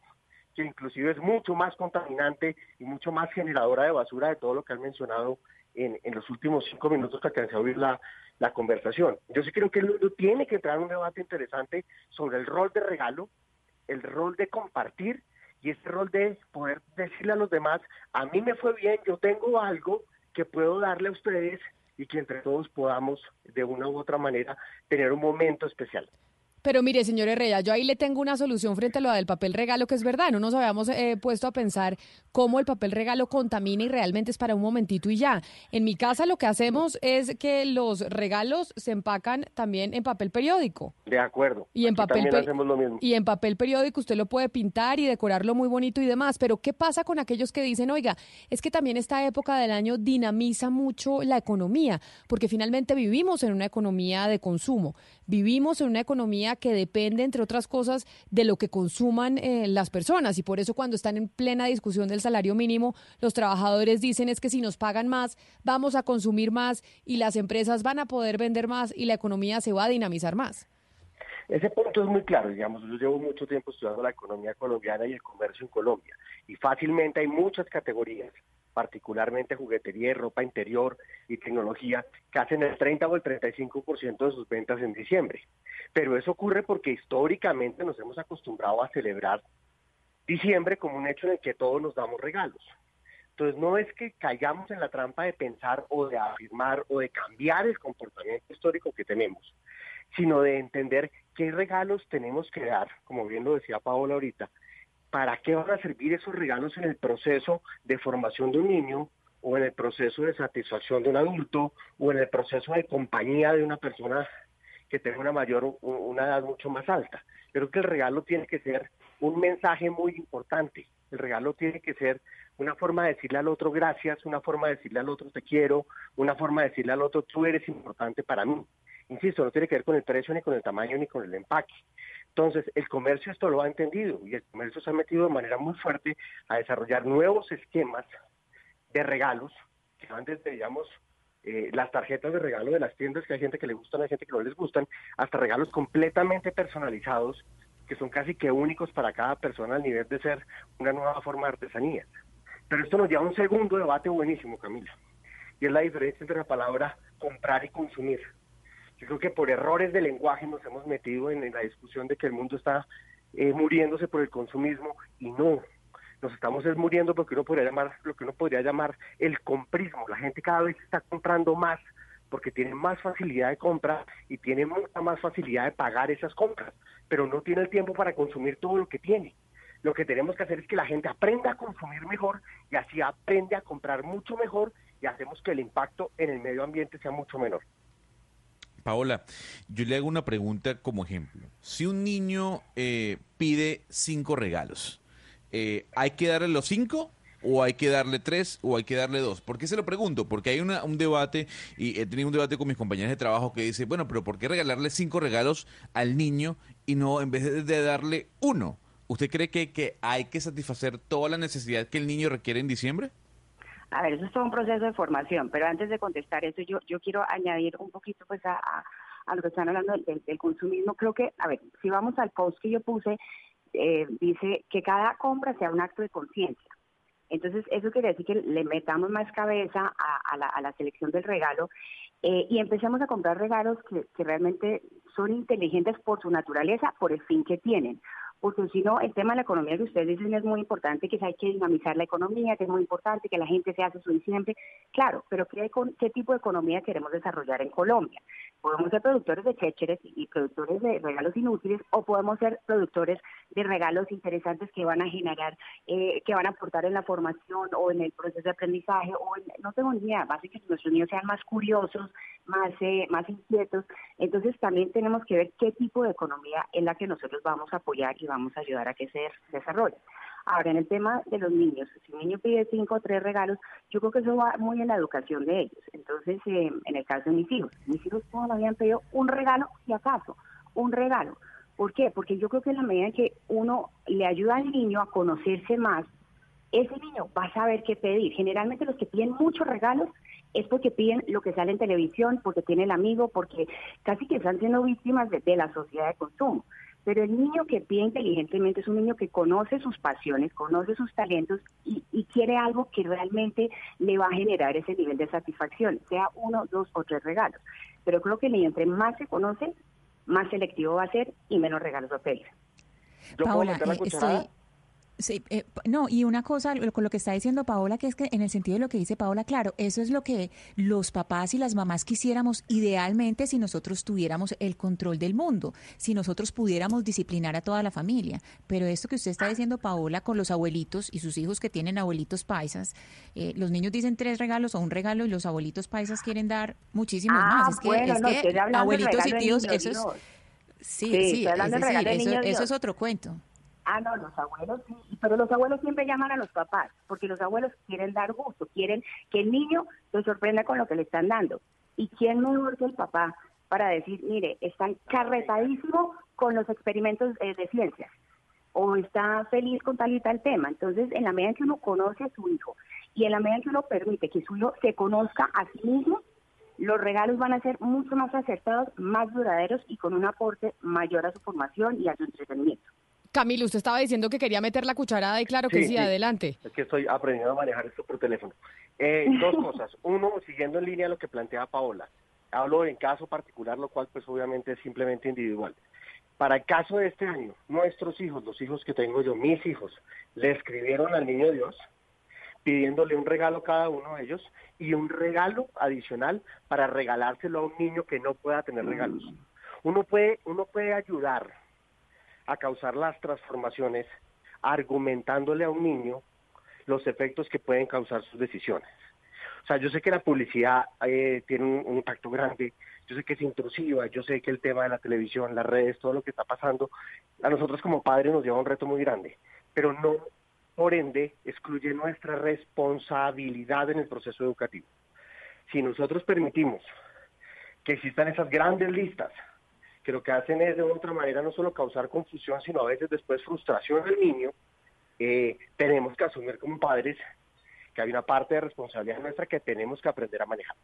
que inclusive es mucho más contaminante y mucho más generadora de basura de todo lo que han mencionado en, los últimos cinco minutos que alcancé a oír la, la conversación. Yo sí creo que el tiene que entrar en un debate interesante sobre el rol de regalo, el rol de compartir y ese rol de poder decirle a los demás, a mí me fue bien, yo tengo algo que puedo darle a ustedes y que entre todos podamos de una u otra manera tener un momento especial. Pero mire, señor Herrera, yo ahí le tengo una solución frente a lo del papel regalo, que es verdad, no nos habíamos eh, puesto a pensar cómo el papel regalo contamina y realmente es para un momentito y ya. En mi casa lo que hacemos es que los regalos se empacan también en papel periódico. De acuerdo. Y en papel también hacemos lo mismo. Y en papel periódico usted lo puede pintar y decorarlo muy bonito y demás, pero ¿qué pasa con aquellos que dicen, oiga, es que también esta época del año dinamiza mucho la economía, porque finalmente vivimos en una economía de consumo, vivimos en una economía que depende, entre otras cosas, de lo que consuman eh, las personas. Y por eso cuando están en plena discusión del salario mínimo, los trabajadores dicen es que si nos pagan más, vamos a consumir más y las empresas van a poder vender más y la economía se va a dinamizar más. Ese punto es muy claro, digamos, yo llevo mucho tiempo estudiando la economía colombiana y el comercio en Colombia y fácilmente hay muchas categorías particularmente juguetería y ropa interior y tecnología, que hacen el 30 o el 35% de sus ventas en diciembre. Pero eso ocurre porque históricamente nos hemos acostumbrado a celebrar diciembre como un hecho en el que todos nos damos regalos. Entonces no es que caigamos en la trampa de pensar o de afirmar o de cambiar el comportamiento histórico que tenemos, sino de entender qué regalos tenemos que dar, como bien lo decía Paola ahorita, ¿para qué van a servir esos regalos en el proceso de formación de un niño o en el proceso de satisfacción de un adulto o en el proceso de compañía de una persona que tenga una mayor, una edad mucho más alta? Creo que el regalo tiene que ser un mensaje muy importante. El regalo tiene que ser una forma de decirle al otro gracias, una forma de decirle al otro te quiero, una forma de decirle al otro tú eres importante para mí. Insisto, no tiene que ver con el precio, ni con el tamaño, ni con el empaque. Entonces, el comercio esto lo ha entendido y el comercio se ha metido de manera muy fuerte a desarrollar nuevos esquemas de regalos que van desde, digamos, eh, las tarjetas de regalo de las tiendas que hay gente que le gustan, hay gente que no les gustan, hasta regalos completamente personalizados que son casi que únicos para cada persona al nivel de ser una nueva forma de artesanía. Pero esto nos lleva a un segundo debate buenísimo, Camila, y es la diferencia entre la palabra comprar y consumir. Yo creo que por errores de lenguaje nos hemos metido en, la discusión de que el mundo está eh, muriéndose por el consumismo y no. Nos estamos muriendo porque uno podría llamar lo que uno podría llamar el comprismo. La gente cada vez está comprando más porque tiene más facilidad de compra y tiene mucha más facilidad de pagar esas compras, pero no tiene el tiempo para consumir todo lo que tiene. Lo que tenemos que hacer es que la gente aprenda a consumir mejor y así aprende a comprar mucho mejor y hacemos que el impacto en el medio ambiente sea mucho menor. Paola, yo le hago una pregunta como ejemplo. Si un niño eh, pide cinco regalos, eh, ¿hay que darle los cinco? ¿O hay que darle tres? ¿O hay que darle dos? ¿Por qué se lo pregunto? Porque hay un debate, y he tenido un debate con mis compañeros de trabajo que dice, bueno, pero ¿por qué regalarle cinco regalos al niño y no en vez de darle uno? ¿Usted cree que, que hay que satisfacer toda la necesidad que el niño requiere en diciembre? A ver, eso es todo un proceso de formación, pero antes de contestar eso, yo, yo quiero añadir un poquito pues a, lo que están hablando del, consumismo. Creo que, a ver, si vamos al post que yo puse, eh, dice que cada compra sea un acto de conciencia. Entonces, eso quiere decir que le metamos más cabeza a, la, a la, selección del regalo eh, y empecemos a comprar regalos que realmente son inteligentes por su naturaleza, por el fin que tienen. Porque si no, el tema de la economía que ustedes dicen es muy importante, que hay que dinamizar la economía, que es muy importante, que la gente se hace su diciembre, claro, pero ¿qué, ¿qué tipo de economía queremos desarrollar en Colombia? Podemos ser productores de chécheres y productores de regalos inútiles o podemos ser productores de regalos interesantes que van a generar, eh, que van a aportar en la formación o en el proceso de aprendizaje o en, no tengo ni idea, más que nuestros niños sean más curiosos, más, eh, más inquietos. Entonces también tenemos que ver qué tipo de economía es la que nosotros vamos a apoyar y vamos a ayudar a que se desarrolle. Ahora, en el tema de los niños, si un niño pide cinco o tres regalos, yo creo que eso va muy en la educación de ellos. Entonces, eh, en el caso de mis hijos, mis hijos todos habían pedido un regalo, si acaso, un regalo. ¿Por qué? Porque yo creo que en la medida en que uno le ayuda al niño a conocerse más, ese niño va a saber qué pedir. Generalmente los que piden muchos regalos es porque piden lo que sale en televisión, porque tiene el amigo, porque casi que están siendo víctimas de la sociedad de consumo. Pero el niño que pide inteligentemente es un niño que conoce sus pasiones, conoce sus talentos y, quiere algo que realmente le va a generar ese nivel de satisfacción, sea uno, dos o tres regalos. Pero creo que el niño entre más se conoce, más selectivo va a ser y menos regalos va a pedir. Paola, eh, Sí, eh, no, y una cosa con lo que está diciendo Paola, que es que en el sentido de lo que dice Paola, claro, eso es lo que los papás y las mamás quisiéramos idealmente si nosotros tuviéramos el control del mundo, si nosotros pudiéramos disciplinar a toda la familia. Pero esto que usted está diciendo, Paola, con los abuelitos y sus hijos que tienen abuelitos paisas, eh, los niños dicen tres regalos o un regalo y los abuelitos paisas quieren dar muchísimos ah, más. Es que, es que abuelitos y tíos, eso es... Sí, sí, eso es otro cuento. Ah, no, los abuelos sí, pero los abuelos siempre llaman a los papás, porque los abuelos quieren dar gusto, quieren que el niño se sorprenda con lo que le están dando. ¿Y quién mejor que el papá para decir, mire, están carretadísimo con los experimentos eh, de ciencias? o está feliz con tal y tal tema. Entonces, en la medida en que uno conoce a su hijo y en la medida en que uno permite que su hijo se conozca a sí mismo, los regalos van a ser mucho más acertados, más duraderos y con un aporte mayor a su formación y a su entretenimiento. Camilo, usted estaba diciendo que quería meter la cucharada y claro que sí, adelante. Es que estoy aprendiendo a manejar esto por teléfono. Eh, (laughs) dos cosas. Uno, siguiendo en línea lo que plantea Paola. Hablo en caso particular, lo cual pues obviamente es simplemente individual. Para el caso de este año, nuestros hijos, los hijos que tengo yo, mis hijos, le escribieron al niño Dios pidiéndole un regalo a cada uno de ellos y un regalo adicional para regalárselo a un niño que no pueda tener regalos. Uno puede, uno puede ayudar a causar las transformaciones argumentándole a un niño los efectos que pueden causar sus decisiones. O sea, yo sé que la publicidad eh, tiene un, impacto grande, yo sé que es intrusiva, yo sé que el tema de la televisión, las redes, todo lo que está pasando, a nosotros como padres nos lleva un reto muy grande, pero no, por ende, excluye nuestra responsabilidad en el proceso educativo. Si nosotros permitimos que existan esas grandes listas que lo que hacen es de otra manera no solo causar confusión, sino a veces después frustración del niño, eh, tenemos que asumir como padres que hay una parte de responsabilidad nuestra que tenemos que aprender a manejar.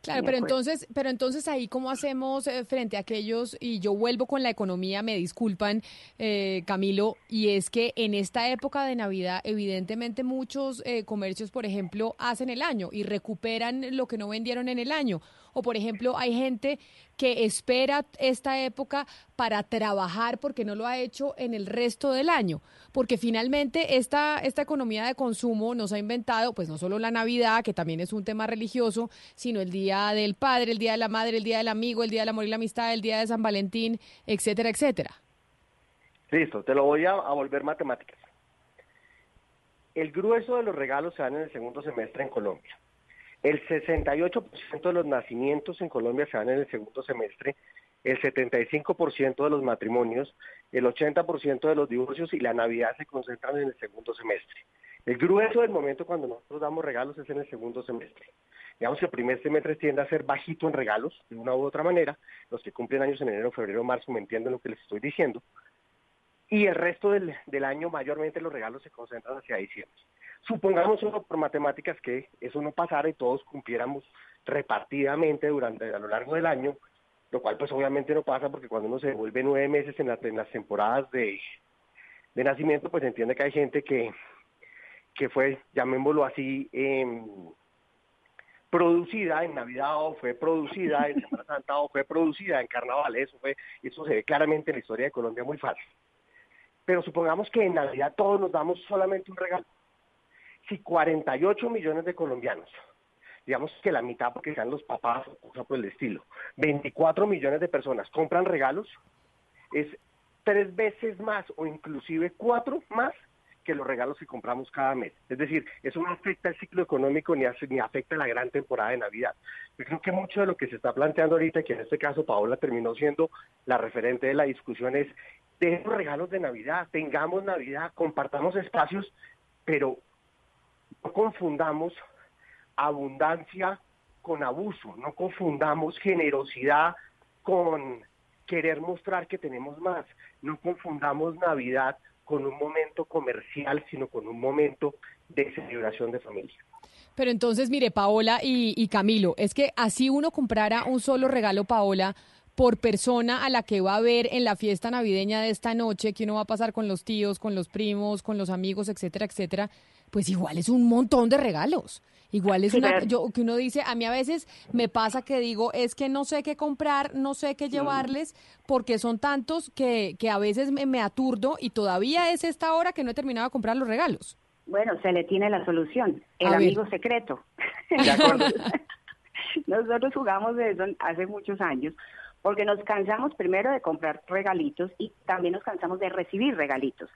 Claro, pero entonces, pero entonces ahí cómo hacemos eh, frente a aquellos, y yo vuelvo con la economía, me disculpan, eh, Camilo, y es que en esta época de Navidad, evidentemente muchos eh, comercios, por ejemplo, hacen el año y recuperan lo que no vendieron en el año. O, por ejemplo, hay gente que espera esta época para trabajar porque no lo ha hecho en el resto del año. Porque finalmente esta, esta economía de consumo nos ha inventado, pues no solo la Navidad, que también es un tema religioso, sino el Día del Padre, el Día de la Madre, el Día del Amigo, el Día del Amor y la Amistad, el Día de San Valentín, etcétera, etcétera. Listo, te lo voy a, a volver matemáticas. El grueso de los regalos se dan en el segundo semestre en Colombia. El 68% de los nacimientos en Colombia se dan en el segundo semestre, el 75% de los matrimonios, el 80% de los divorcios y la Navidad se concentran en el segundo semestre. El grueso del momento cuando nosotros damos regalos es en el segundo semestre. Digamos que el primer semestre tiende a ser bajito en regalos, de una u otra manera. Los que cumplen años en enero, febrero, marzo me entienden lo que les estoy diciendo. Y el resto del, del año, mayormente los regalos se concentran hacia diciembre. Supongamos solo por matemáticas que eso no pasara y todos cumpliéramos repartidamente durante a lo largo del año, lo cual pues obviamente no pasa porque cuando uno se devuelve nueve meses en, en las temporadas de, de, nacimiento, pues entiende que hay gente que, que fue, llamémoslo así, em, producida en Navidad o fue producida en Semana (laughs) Santa o fue producida en Carnaval, eso fue, eso se ve claramente en la historia de Colombia muy fácil. Pero supongamos que en Navidad todos nos damos solamente un regalo. Si 48 millones de colombianos, digamos que la mitad porque sean los papás o cosa por el estilo, 24 millones de personas compran regalos, es tres veces más o inclusive cuatro más que los regalos que compramos cada mes. Es decir, eso no afecta el ciclo económico ni, ni afecta la gran temporada de Navidad. Yo creo que mucho de lo que se está planteando ahorita, que en este caso Paola terminó siendo la referente de la discusión, es de los regalos de Navidad, tengamos Navidad, compartamos espacios, pero no confundamos abundancia con abuso, no confundamos generosidad con querer mostrar que tenemos más, no confundamos Navidad con un momento comercial, sino con un momento de celebración de familia. Pero entonces, mire, Paola y, Camilo, es que así uno comprara un solo regalo, Paola, por persona a la que va a ver en la fiesta navideña de esta noche, que uno va a pasar con los tíos, con los primos, con los amigos, etcétera, etcétera, pues igual es un montón de regalos. Igual es una, yo, que uno dice, a mí a veces me pasa que digo, es que no sé qué comprar, no sé qué llevarles, porque son tantos que, que a veces me, aturdo y todavía es esta hora que no he terminado de comprar los regalos. Bueno, se le tiene la solución, el amigo secreto. (laughs) (laughs) Nosotros jugamos de eso hace muchos años porque nos cansamos primero de comprar regalitos y también nos cansamos de recibir regalitos.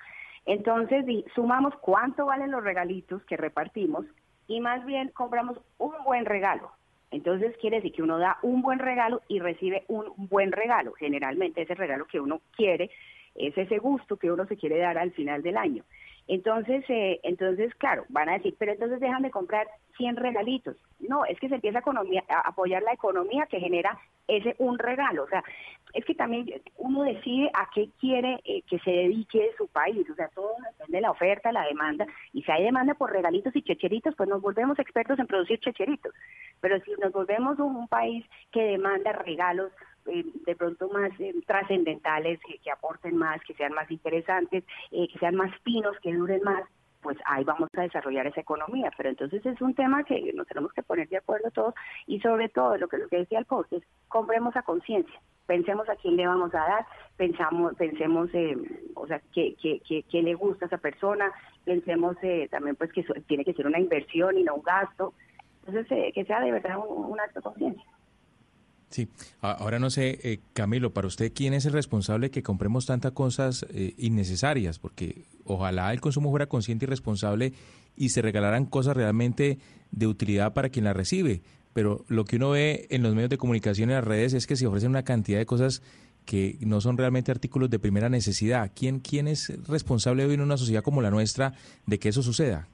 Entonces sumamos cuánto valen los regalitos que repartimos y más bien compramos un buen regalo. Entonces quiere decir que uno da un buen regalo y recibe un buen regalo. Generalmente ese regalo que uno quiere es ese gusto que uno se quiere dar al final del año. Entonces, eh, entonces, claro, van a decir, pero entonces dejan de comprar 100 regalitos. No, es que se empieza a, apoyar la economía que genera ese un regalo. O sea, es que también uno decide a qué quiere eh, que se dedique su país. O sea, todo depende de la oferta, la demanda. Y si hay demanda por regalitos y checheritos, pues nos volvemos expertos en producir checheritos. Pero si nos volvemos un país que demanda regalos eh, de pronto más eh, trascendentales, que, aporten más, que sean más interesantes, eh, que sean más finos, que duren más, pues ahí vamos a desarrollar esa economía. Pero entonces es un tema que nos tenemos que poner de acuerdo todos y sobre todo lo que, lo que decía el post es compremos a conciencia. Pensemos a quién le vamos a dar, pensamos, pensemos, o sea, qué, qué, qué, le gusta a esa persona, pensemos también pues que tiene que ser una inversión y no un gasto. Entonces, que sea de verdad un acto de conciencia. Sí, ahora no sé, eh, Camilo, para usted, ¿quién es el responsable que compremos tantas cosas eh, innecesarias? Porque ojalá el consumo fuera consciente y responsable y se regalaran cosas realmente de utilidad para quien las recibe. Pero lo que uno ve en los medios de comunicación y en las redes es que se ofrecen una cantidad de cosas que no son realmente artículos de primera necesidad. ¿Quién, quién es responsable hoy en una sociedad como la nuestra de que eso suceda?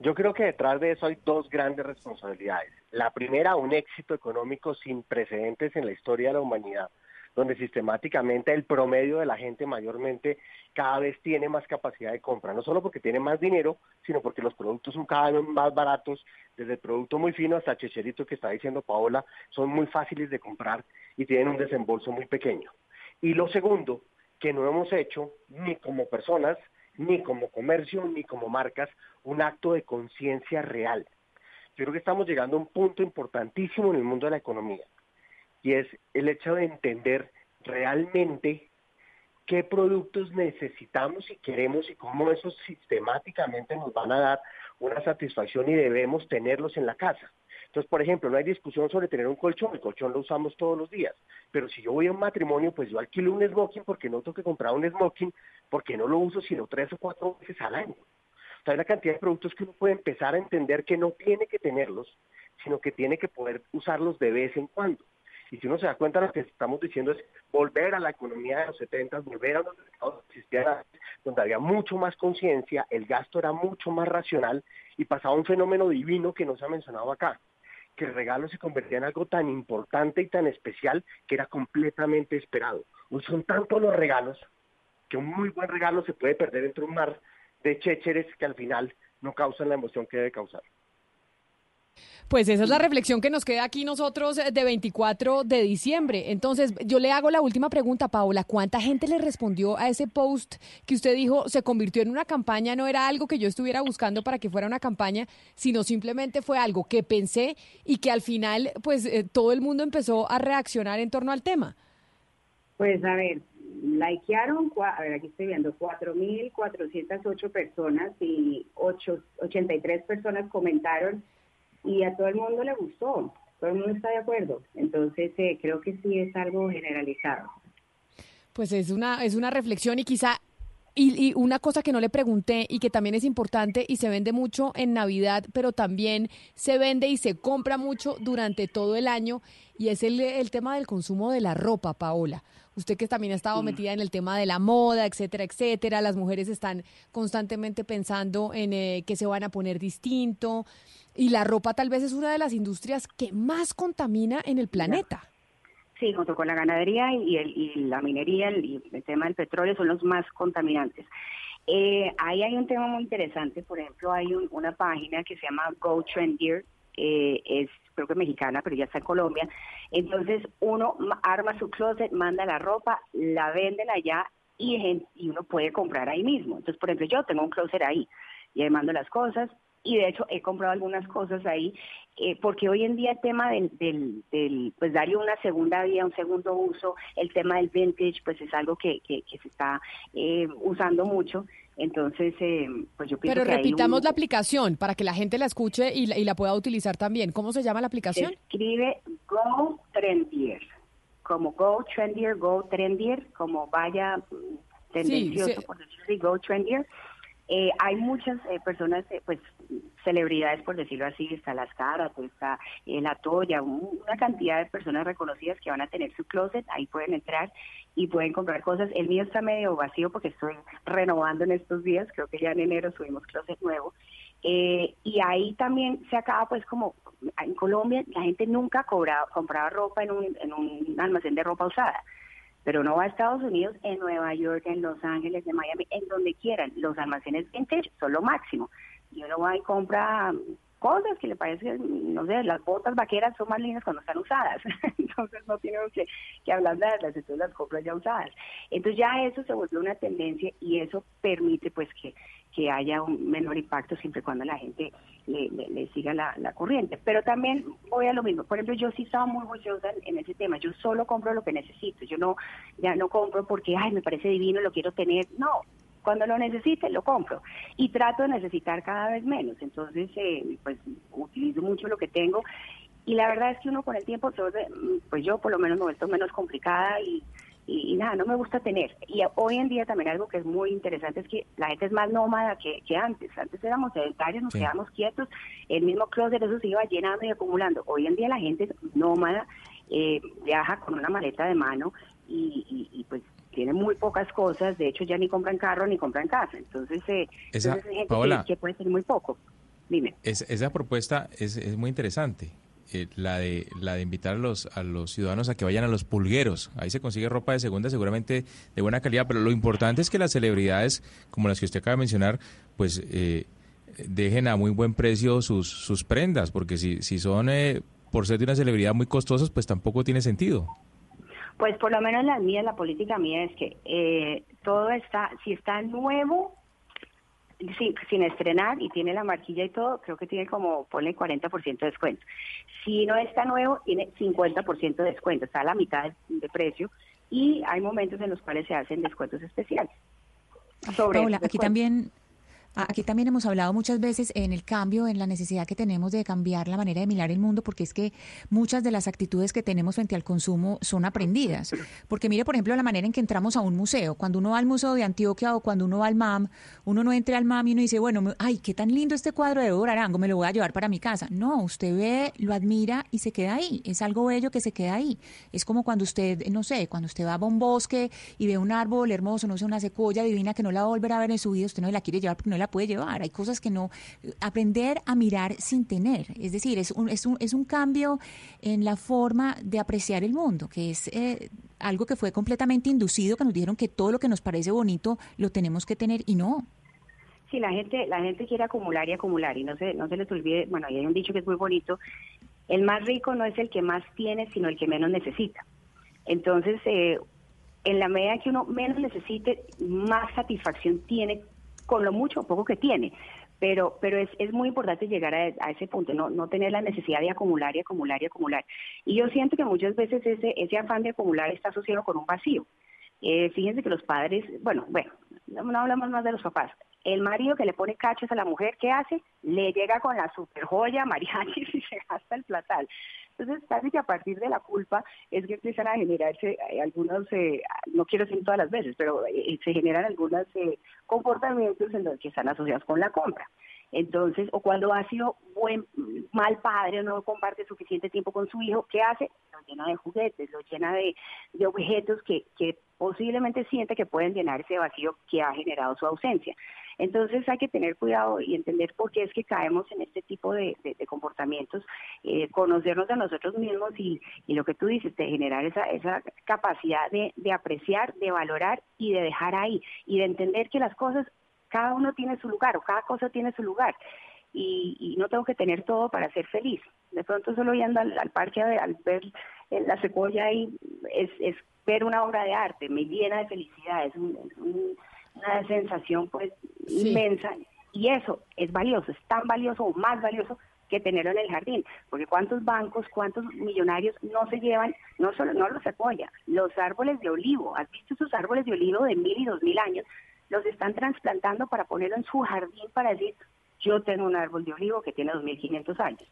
Yo creo que detrás de eso hay dos grandes responsabilidades. La primera, un éxito económico sin precedentes en la historia de la humanidad, donde sistemáticamente el promedio de la gente mayormente cada vez tiene más capacidad de compra, no solo porque tiene más dinero, sino porque los productos son cada vez más baratos, desde el producto muy fino hasta checherito que está diciendo Paola, son muy fáciles de comprar y tienen un desembolso muy pequeño. Y lo segundo, que no hemos hecho ni como personas, ni como comercio, ni como marcas, un acto de conciencia real. Yo creo que estamos llegando a un punto importantísimo en el mundo de la economía, y es el hecho de entender realmente qué productos necesitamos y queremos y cómo esos sistemáticamente nos van a dar una satisfacción y debemos tenerlos en la casa. Entonces, por ejemplo, no hay discusión sobre tener un colchón, el colchón lo usamos todos los días, pero si yo voy a un matrimonio, pues yo alquilo un smoking porque no tengo que comprar un smoking porque no lo uso sino tres o cuatro veces al año. Hay una cantidad de productos que uno puede empezar a entender que no tiene que tenerlos, sino que tiene que poder usarlos de vez en cuando. Y si uno se da cuenta, lo que estamos diciendo es volver a la economía de los 70, volver a los mercados que donde había mucho más conciencia, el gasto era mucho más racional y pasaba un fenómeno divino que no se ha mencionado acá, que el regalo se convertía en algo tan importante y tan especial que era completamente esperado. son tantos los regalos que un muy buen regalo se puede perder entre un mar de chécheres que al final no causan la emoción que debe causar. Pues esa es la reflexión que nos queda aquí nosotros de 24 de diciembre. Entonces, yo le hago la última pregunta, Paola. ¿Cuánta gente le respondió a ese post que usted dijo se convirtió en una campaña? No era algo que yo estuviera buscando para que fuera una campaña, sino simplemente fue algo que pensé y que al final, pues eh, todo el mundo empezó a reaccionar en torno al tema. Pues a ver, likearon, a ver, aquí estoy viendo, 4.408 personas y 8, 83 personas comentaron y a todo el mundo le gustó, todo el mundo está de acuerdo. Entonces, eh, creo que sí es algo generalizado. Pues es una, es una reflexión y quizá y, una cosa que no le pregunté y que también es importante y se vende mucho en Navidad, pero también se vende y se compra mucho durante todo el año, y es el, el tema del consumo de la ropa, Paola. Usted que también ha estado metida en el tema de la moda, etcétera, etcétera. Las mujeres están constantemente pensando en eh, que se van a poner distinto. Y la ropa tal vez es una de las industrias que más contamina en el planeta. Sí, junto con la ganadería y, el, y la minería y el tema del petróleo son los más contaminantes. Eh, ahí hay un tema muy interesante, por ejemplo, hay una página que se llama Go Trendier, eh, es creo que mexicana, pero ya está en Colombia. Entonces uno arma su closet, manda la ropa, la venden allá y, y uno puede comprar ahí mismo. Entonces, por ejemplo, yo tengo un closet ahí y ahí mando las cosas y de hecho he comprado algunas cosas ahí, eh, porque hoy en día el tema del, del, pues darle una segunda vía, un segundo uso, el tema del vintage, pues es algo que, que, se está eh, usando mucho. Entonces, eh, pues yo pienso Pero repitamos la aplicación para que la gente la escuche y la, y la pueda utilizar también. ¿Cómo se llama la aplicación? Se escribe Go Trendier, como Go Trendier, Go Trendier, como vaya tendencioso, por decirlo así, Go Trendier. Eh, hay muchas eh, personas, eh, pues celebridades, por decirlo así, está Las Caras, está La Toya, una cantidad de personas reconocidas que van a tener su closet, ahí pueden entrar y pueden comprar cosas. El mío está medio vacío porque estoy renovando en estos días, creo que ya en enero subimos closet nuevo. y ahí también se acaba, pues como en Colombia la gente nunca cobraba, compraba ropa en un, en un almacén de ropa usada pero no va a Estados Unidos, en Nueva York, en Los Ángeles, en Miami, en donde quieran. Los almacenes vintage son lo máximo. Y uno va y compra cosas que le parecen, no sé, las botas vaqueras son más lindas cuando están usadas, (laughs) entonces no tenemos que, que hablar de las, entonces las compras ya usadas. Entonces ya eso se volvió una tendencia y eso permite pues que que haya un menor impacto siempre cuando la gente le, siga la, corriente. Pero también voy a lo mismo. Por ejemplo, yo sí estaba muy juiciosa en, ese tema. Yo solo compro lo que necesito. Yo no ya no compro porque, ay, me parece divino, lo quiero tener. No, cuando lo necesite lo compro y trato de necesitar cada vez menos. Entonces, eh, pues utilizo mucho lo que tengo y la verdad es que uno con el tiempo, pues yo por lo menos me he vuelto menos complicada y y, nada, no me gusta tener. Y hoy en día también algo que es muy interesante es que la gente es más nómada que, antes. Antes éramos sedentarios, nos quedábamos quietos, el mismo closet eso se iba llenando y acumulando. Hoy en día la gente es nómada, eh, viaja con una maleta de mano y, pues tiene muy pocas cosas, de hecho ya ni compran carro ni compran casa. Entonces, eh, esa, hay gente que, puede ser muy poco. Dime. esa propuesta es, es muy interesante eh, la de la de invitar a los a los ciudadanos a que vayan a los pulgueros. Ahí se consigue ropa de segunda, seguramente de buena calidad, pero lo importante es que las celebridades, como las que usted acaba de mencionar, pues eh, dejen a muy buen precio sus sus prendas, porque si si son eh, por ser de una celebridad muy costosas, pues tampoco tiene sentido. Pues por lo menos la mía, la política mía es que todo está, si está nuevo, Sí, sin estrenar y tiene la marquilla y todo, creo que tiene como, ponle 40% de descuento. Si no está nuevo, tiene 50% de descuento, está a la mitad de, precio y hay momentos en los cuales se hacen descuentos especiales. Sobre Paula, aquí también Aquí también hemos hablado muchas veces en el cambio, en la necesidad que tenemos de cambiar la manera de mirar el mundo, porque es que muchas de las actitudes que tenemos frente al consumo son aprendidas. Porque mire, por ejemplo, la manera en que entramos a un museo. Cuando uno va al Museo de Antioquia o cuando uno va al MAM, uno no entra al MAM y uno dice, bueno, ay, qué tan lindo este cuadro de Evo Arango, me lo voy a llevar para mi casa. No, usted ve, lo admira y se queda ahí. Es algo bello que se queda ahí. Es como cuando usted, no sé, cuando usted va a un bosque y ve un árbol hermoso, no sé, una secuoya divina que no la va a volver a ver en su vida, usted no la quiere llevar porque no la puede llevar. Hay cosas que no. Aprender a mirar sin tener. Es decir, es un, es un, es un cambio en la forma de apreciar el mundo, que es eh, algo que fue completamente inducido, que nos dijeron que todo lo que nos parece bonito lo tenemos que tener y no. Sí, la gente, la gente quiere acumular y acumular y no se, no se les olvide, bueno, hay un dicho que es muy bonito, el más rico no es el que más tiene, sino el que menos necesita. Entonces, eh, en la medida que uno menos necesite, más satisfacción tiene con lo mucho o poco que tiene. Pero, pero es, es muy importante llegar a, ese punto, no, no tener la necesidad de acumular y acumular y acumular. Y yo siento que muchas veces ese, ese afán de acumular está asociado con un vacío. Eh, fíjense que los padres, bueno, bueno, no, hablamos más de los papás. El marido que le pone cachos a la mujer, ¿qué hace? Le llega con la super joya, mariachi (laughs) y se gasta el platal. Entonces, casi que a partir de la culpa es que empiezan a generarse eh, algunos, eh, no quiero decir todas las veces, pero eh, se generan algunos comportamientos en los que están asociados con la compra. Entonces, o cuando ha sido buen, mal padre, no comparte suficiente tiempo con su hijo, ¿qué hace? Lo llena de juguetes, lo llena de, de objetos que, que posiblemente siente que pueden llenar ese vacío que ha generado su ausencia. Entonces hay que tener cuidado y entender por qué es que caemos en este tipo de, comportamientos, eh, conocernos a nosotros mismos y, lo que tú dices, de generar esa, esa capacidad de, de apreciar, de valorar y de dejar ahí y de entender que las cosas, cada uno tiene su lugar o cada cosa tiene su lugar. Y, no tengo que tener todo para ser feliz. De pronto solo yendo al, parque al ver la secuoya ahí es, es ver una obra de arte, me llena de felicidad, es un, una sensación pues inmensa y eso es valioso, es tan valioso o más valioso que tenerlo en el jardín, porque cuántos bancos, cuántos millonarios no se llevan, no solo no los apoya, los árboles de olivo, ¿has visto esos árboles de olivo de mil y dos mil años? Los están trasplantando para ponerlo en su jardín para decir, yo tengo un árbol de olivo que tiene dos mil quinientos años.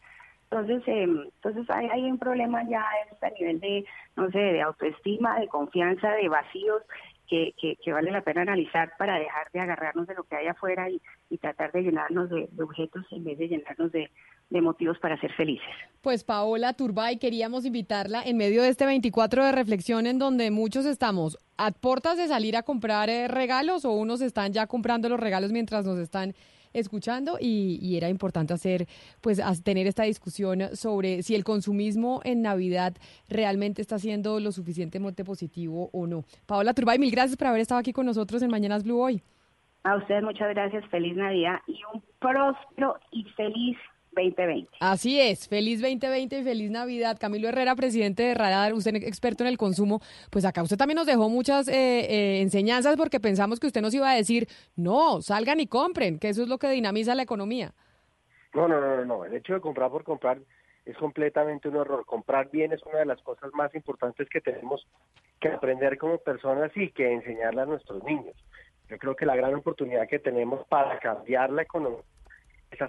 Entonces, eh, entonces hay, hay, un problema ya a nivel de, no sé, de autoestima, de confianza, de vacíos que, que, vale la pena analizar para dejar de agarrarnos de lo que hay afuera y, tratar de llenarnos de, objetos en vez de llenarnos de, motivos para ser felices. Pues Paola Turbay, queríamos invitarla en medio de este 24 de reflexión en donde muchos estamos a puertas de salir a comprar eh, regalos o unos están ya comprando los regalos mientras nos están escuchando y, era importante hacer, pues, tener esta discusión sobre si el consumismo en Navidad realmente está siendo lo suficientemente positivo o no. Paola Turbay, mil gracias por haber estado aquí con nosotros en Mañanas Blue hoy. A ustedes muchas gracias, feliz Navidad y un próspero y feliz 2020. Así es, feliz 2020 y feliz Navidad. Camilo Herrera, presidente de Radar, usted experto en el consumo, pues acá usted también nos dejó muchas eh, eh, enseñanzas porque pensamos que usted nos iba a decir, no, salgan y compren, que eso es lo que dinamiza la economía. No, no, no, no, el hecho de comprar por comprar es completamente un error. Comprar bien es una de las cosas más importantes que tenemos que aprender como personas y que enseñarle a nuestros niños. Yo creo que la gran oportunidad que tenemos para cambiar la economía es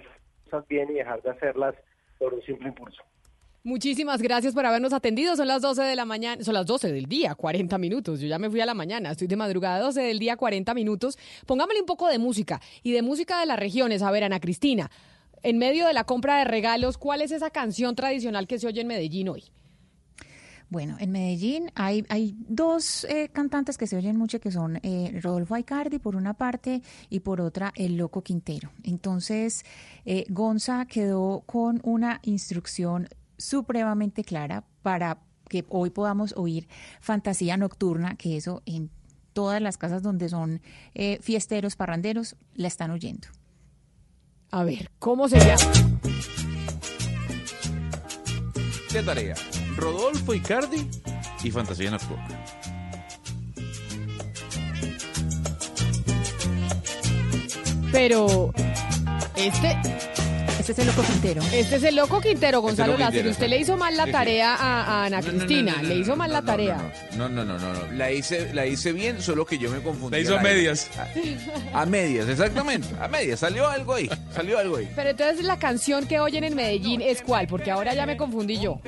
bien y dejar de hacerlas por un simple impulso. Muchísimas gracias por habernos atendido. Son las 12 de la mañana, son las 12 del día, 40 minutos. Yo ya me fui a la mañana, estoy de madrugada, 12 del día, 40 minutos. Pongámosle un poco de música y de música de las regiones. A ver, Ana Cristina, en medio de la compra de regalos, ¿cuál es esa canción tradicional que se oye en Medellín hoy? Bueno, en Medellín hay, hay dos eh, cantantes que se oyen mucho, que son eh, Rodolfo Aicardi por una parte y por otra el Loco Quintero. Entonces, eh, Gonza quedó con una instrucción supremamente clara para que hoy podamos oír Fantasía Nocturna, que eso en todas las casas donde son fiesteros, parranderos, la están oyendo. A ver, ¿cómo se llama? De tarea. Rodolfo Icardi y Fantasía Nocturna. Pero este este es el loco Quintero. Este es el loco Quintero, Gonzalo este Lázaro. Usted le hizo mal la tarea a, Ana Cristina. le hizo mal la tarea. No, no, no, no, no. La hice, la hice bien, solo que yo me confundí. La hizo a medias. A, medias, exactamente. A medias. Salió algo ahí. Salió algo ahí. Pero entonces la canción que oyen en Medellín es cuál, porque ahora ya me confundí yo.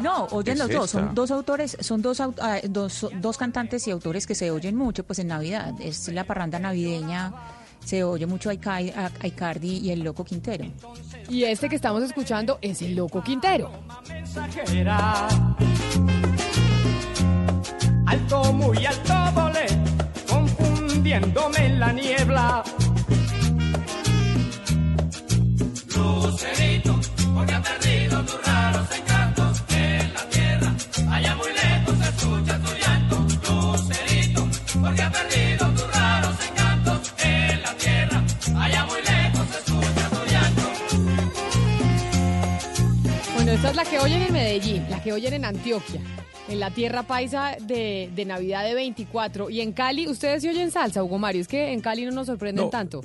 No, oyen los dos, son dos autores, son dos, ah, dos, dos cantantes y autores que se oyen mucho pues en Navidad. Es la parranda navideña se oye mucho a Icardi y el Loco Quintero. Y este que estamos escuchando es el Loco Quintero. Alto, muy alto volé, confundiéndome en la niebla. Lucerito, porque ha perdido tus raros encantos esta es la que oyen en Medellín, la que oyen en Antioquia, en la tierra paisa de, Navidad de 24. Y en Cali, ¿ustedes se oyen salsa, Hugo Mario? Es que en Cali no nos sorprenden tanto.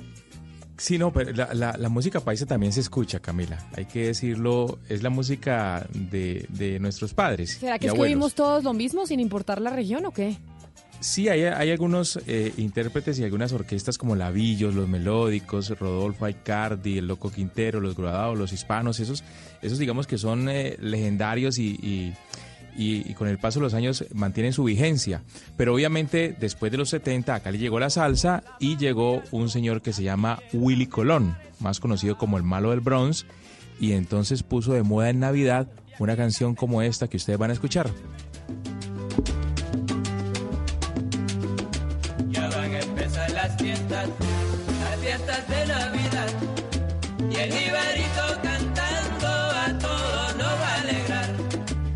Sí, no, pero la, la, música paisa también se escucha, Camila. Hay que decirlo, es la música de, de nuestros padres. ¿Será que es que oímos todos lo mismo sin importar la región o qué? Sí, hay, hay algunos eh, intérpretes y algunas orquestas como Lavillos, Los Melódicos, Rodolfo Aicardi, El Loco Quintero, Los Gruadados, Los Hispanos, esos, esos digamos que son eh, legendarios y, y, con el paso de los años mantienen su vigencia. Pero obviamente después de los 70 acá le llegó la salsa y llegó un señor que se llama Willy Colón, más conocido como el malo del Bronx, y entonces puso de moda en Navidad una canción como esta que ustedes van a escuchar. Las fiestas de Navidad. Y el cantando a va a alegrar.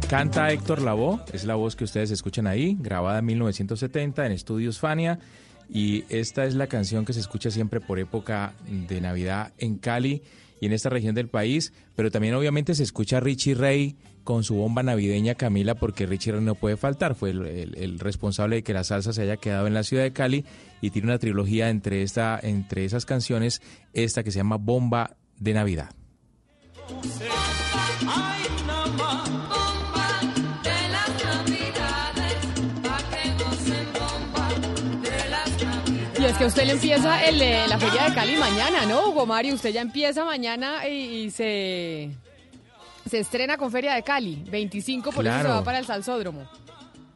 Canta Héctor Lavoe, es la voz que ustedes escuchan ahí, grabada en 1970 en Estudios Fania. Y esta es la canción que se escucha siempre por época de Navidad en Cali y en esta región del país, pero también obviamente se escucha Richie Ray con su bomba navideña Camila, porque Richie no puede faltar, fue el, responsable de que la salsa se haya quedado en la ciudad de Cali y tiene una trilogía entre, esta, entre esas canciones, esta que se llama Bomba de Navidad. Y es que usted le empieza el, la feria de Cali mañana, ¿no, Hugo Mario? Usted ya empieza mañana y se se estrena con Feria de Cali, 25 por eso se va para el Salsódromo.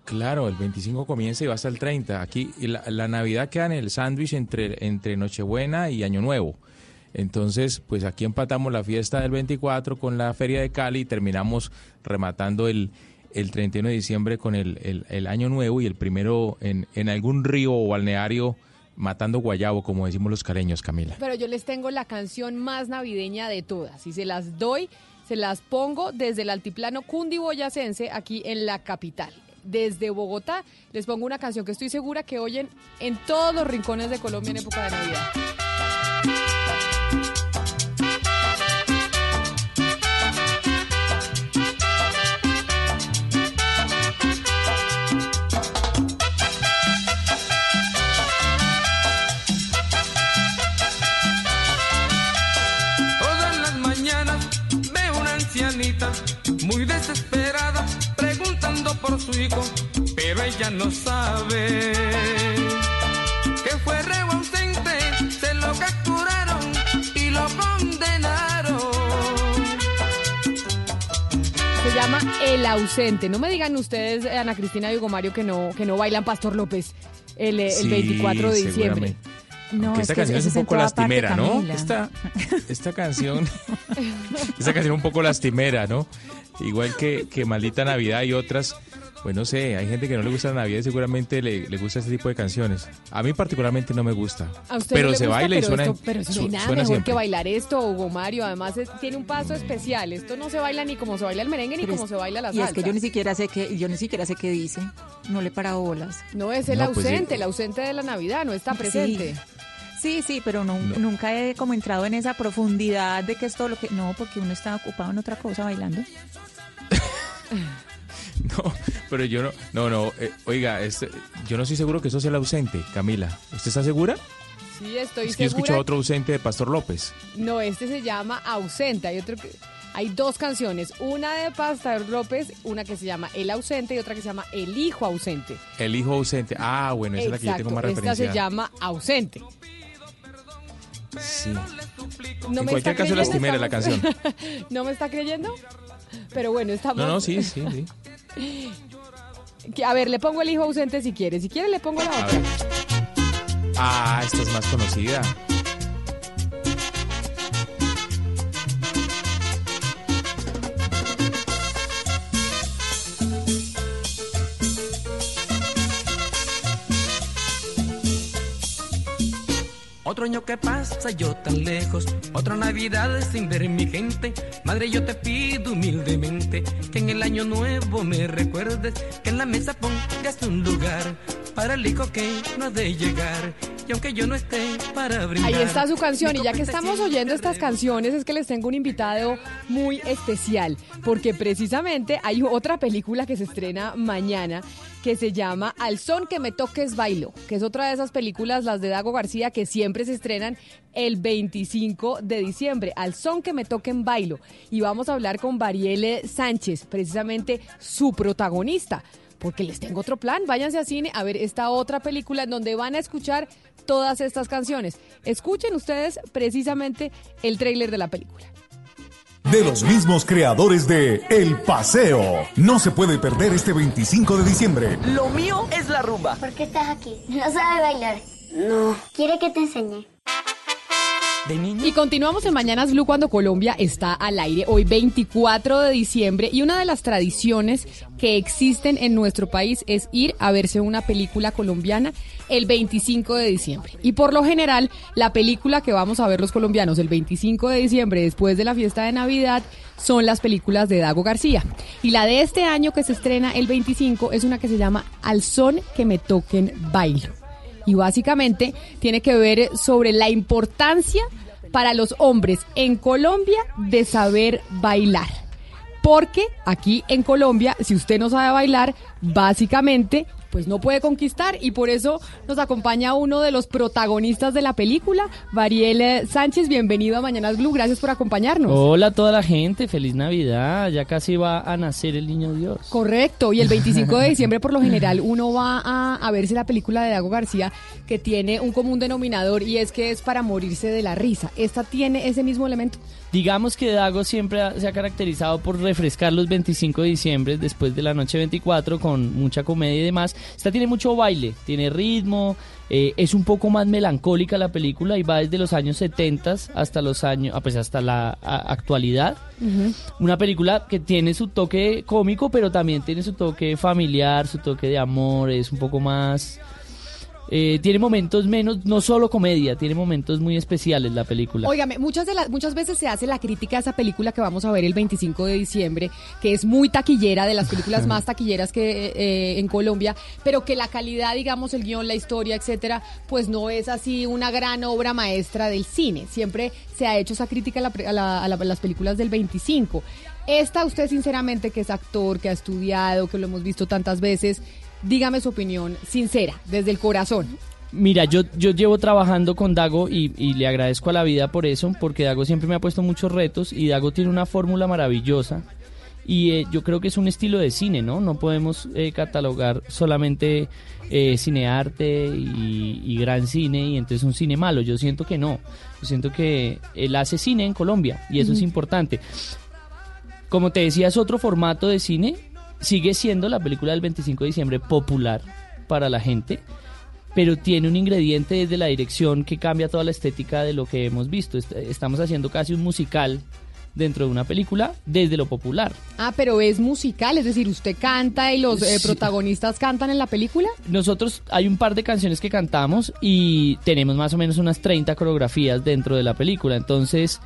Claro, el 25 comienza y va hasta el 30. Aquí la, Navidad queda en el sándwich entre, entre Nochebuena y Año Nuevo. Entonces, pues aquí empatamos la fiesta del 24 con la Feria de Cali y terminamos rematando el, el 31 de diciembre con el, el, Año Nuevo y el primero en, en algún río o balneario matando guayabo, como decimos los caleños, Camila. Pero yo les tengo la canción más navideña de todas y se las doy se las pongo desde el altiplano cundiboyacense aquí en la capital. Desde Bogotá les pongo una canción que estoy segura que oyen en todos los rincones de Colombia en época de Navidad. Muy desesperada, preguntando por su hijo, pero ella no sabe que fue reo ausente, se lo capturaron y lo condenaron. Se llama El ausente. No me digan ustedes, Ana Cristina y Hugo Mario, que no, que no bailan Pastor López el, el 24 de diciembre. No, esta canción es un poco lastimera, ¿no? Esta, esta canción, (laughs) esta canción un poco lastimera, ¿no? Igual que, que Maldita Navidad y otras. Pues no sé, hay gente que no le gusta la Navidad y seguramente le, le gusta este tipo de canciones. A mí particularmente no me gusta. pero se baila y suena Pero no hay nada mejor que bailar esto, Hugo Mario. Además tiene un paso especial. Esto no se baila ni como se baila el merengue ni como se baila la salsa. Y es que yo ni siquiera sé qué, yo ni siquiera sé qué dice. No le para bolas. No, es el pues ausente, el ausente de la Navidad, no está presente. Sí, sí, pero no, nunca he como entrado en esa profundidad de que es todo lo que... No, porque uno está ocupado en otra cosa bailando. (laughs) no, pero yo no... No, no, eh, oiga, este, yo no estoy seguro que eso sea el ausente, Camila. ¿Usted está segura? Sí, estoy es que segura. Yo escuché otro ausente de Pastor López. No, este se llama Ausente. Hay otro que... Hay dos canciones, una de Pastor López, una que se llama El ausente y otra que se llama El hijo ausente. El hijo ausente. Ah, bueno, esa es la que yo tengo más referencia. Esta se llama Ausente. Sí. en cualquier caso lastimera la canción. (laughs) ¿No me está creyendo? Pero bueno, estamos... No, no, sí, sí, sí. A ver, le pongo el hijo ausente si quiere. Si quiere, le pongo la otra. Ah, esta es más conocida. Otro año que pasa yo tan lejos, otra Navidad sin ver mi gente. Madre, yo te pido humildemente que en el año nuevo me recuerdes, que en la mesa pongas un lugar para el lico que no ha de llegar. Y aunque yo no esté para brindar. Ahí está su canción. Y ya que estamos oyendo estas canciones, es que les tengo un invitado muy especial. Porque precisamente hay otra película que se estrena mañana que se llama Al son que me toques bailo, que es otra de esas películas, las de Dago García, que siempre se estrenan el 25 de diciembre. Al son que me toquen bailo. Y vamos a hablar con Variele Sánchez, precisamente su protagonista porque les tengo otro plan. Váyanse a cine a ver esta otra película en donde van a escuchar todas estas canciones. Escuchen ustedes precisamente el tráiler de la película. De los mismos creadores de El Paseo. No se puede perder este 25 de diciembre. Lo mío es la rumba. ¿Por qué estás aquí? No sabe bailar. No. ¿Quiere que te enseñe? Y continuamos en Mañanas Blue cuando Colombia está al aire, hoy 24 de diciembre, y una de las tradiciones que existen en nuestro país es ir a verse una película colombiana el 25 de diciembre. Y por lo general, la película que vamos a ver los colombianos el 25 de diciembre, después de la fiesta de Navidad, son las películas de Dago García. Y la de este año que se estrena el 25 es una que se llama Al son que me toquen bailo y básicamente tiene que ver sobre la importancia para los hombres en Colombia de saber bailar. Porque aquí en Colombia, si usted no sabe bailar, básicamente pues no puede conquistar y por eso nos acompaña uno de los protagonistas de la película, Variel Sánchez. Bienvenido a Mañanas Blue, gracias por acompañarnos. Hola a toda la gente, feliz Navidad, ya casi va a nacer el niño Dios. Correcto, y el 25 de (laughs) diciembre por lo general uno va a, verse la película de Dago García que tiene un común denominador y es que es para morirse de la risa. ¿Esta tiene ese mismo elemento? Digamos que Dago siempre se ha caracterizado por refrescar los 25 de diciembre después de la noche 24 con mucha comedia y demás. Esta tiene mucho baile, tiene ritmo, eh, es un poco más melancólica la película y va desde los años 70 hasta los años, ah, pues hasta la actualidad. Una película que tiene su toque cómico, pero también tiene su toque familiar, su toque de amor, es un poco más eh, tiene momentos menos, no solo comedia, tiene momentos muy especiales la película. Óigame, muchas, de las, muchas veces se hace la crítica a esa película que vamos a ver el 25 de diciembre, que es muy taquillera, de las películas (laughs) más taquilleras que eh, en Colombia, pero que la calidad, digamos, el guion, la historia, etcétera, pues no es así una gran obra maestra del cine. Siempre se ha hecho esa crítica a, las películas del 25. Esta, usted sinceramente, que es actor, que ha estudiado, que lo hemos visto tantas veces, dígame su opinión sincera, desde el corazón. Mira, yo, yo llevo trabajando con Dago y, le agradezco a la vida por eso, porque Dago siempre me ha puesto muchos retos y Dago tiene una fórmula maravillosa y eh, yo creo que es un estilo de cine, ¿no? No podemos eh, catalogar solamente eh, cinearte y, y, gran cine y entonces un cine malo. Yo siento que no. Yo siento que él hace cine en Colombia y eso es importante. Como te decía, es otro formato de cine sigue siendo la película del 25 de diciembre popular para la gente, pero tiene un ingrediente desde la dirección que cambia toda la estética de lo que hemos visto. Estamos haciendo casi un musical dentro de una película desde lo popular. Ah, pero es musical, es decir, usted canta y los eh, protagonistas cantan en la película. Nosotros hay un par de canciones que cantamos y tenemos más o menos unas 30 coreografías dentro de la película, entonces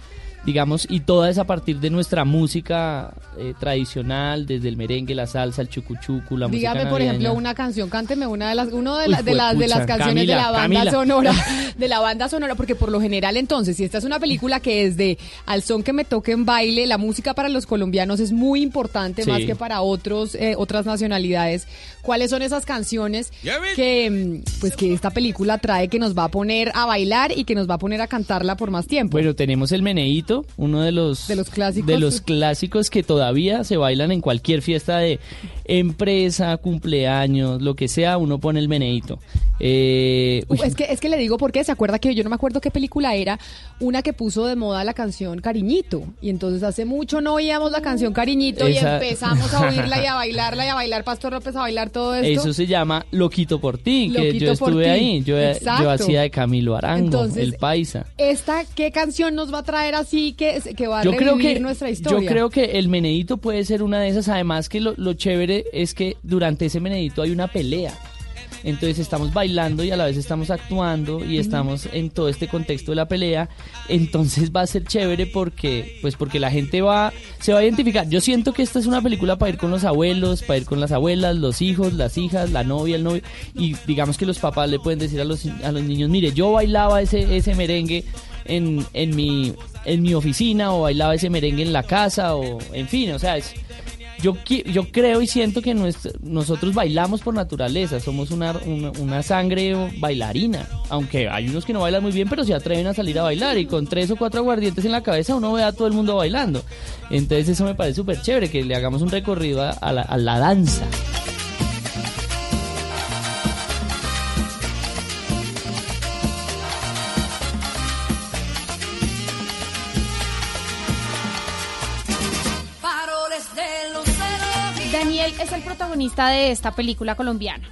digamos, y toda es a partir de nuestra música eh, tradicional, desde el merengue, la salsa, el chucuchucu, la música Dígame, por ejemplo, una canción, cánteme una de las, uno de, de, las, de las canciones de la banda sonora, (laughs) de la banda sonora, porque por lo general entonces, si esta es una película que es de al son que me toque en baile, la música para los colombianos es muy importante, más que para otros, eh, otras nacionalidades. ¿Cuáles son esas canciones que, mm, pues, que esta película trae que nos va a poner a bailar y que nos va a poner a cantarla por más tiempo? Bueno, tenemos el meneíto uno de los, de los clásicos. De los clásicos que todavía se bailan en cualquier fiesta de empresa, cumpleaños, lo que sea, uno pone el meneito. Eh, es, que, es que le digo porque se acuerda que yo no me acuerdo qué película era, una que puso de moda la canción Cariñito. Y entonces hace mucho no oíamos la canción Cariñito y empezamos a (laughs) oírla y a bailarla y a bailar Pastor López a bailar todo esto. Eso se llama Loquito por ti, que yo estuve ahí. Yo, yo, hacía de Camilo Arango, el paisa. ¿Esta qué canción nos va a traer así que, que va a yo creo que, nuestra historia? Yo creo que el meneito puede ser una de esas. Además que lo, lo chévere es que durante ese meneito hay una pelea entonces estamos bailando y a la vez estamos actuando y estamos en todo este contexto de la pelea, entonces va a ser chévere porque, pues porque la gente va, se va a identificar. Yo siento que esta es una película para ir con los abuelos, para ir con las abuelas, los hijos, las hijas, la novia, el novio, y digamos que los papás le pueden decir a los, a los niños, mire, yo bailaba ese, ese merengue en, en, mi, en mi oficina o bailaba ese merengue en la casa o en fin, o sea, es, yo, yo creo y siento que nosotros bailamos por naturaleza, somos una, una, sangre bailarina, aunque hay unos que no bailan muy bien, pero se atreven a salir a bailar y con tres o cuatro aguardientes en la cabeza uno ve a todo el mundo bailando. Entonces eso me parece súper chévere, que le hagamos un recorrido a la, a la danza. Es el protagonista de esta película colombiana.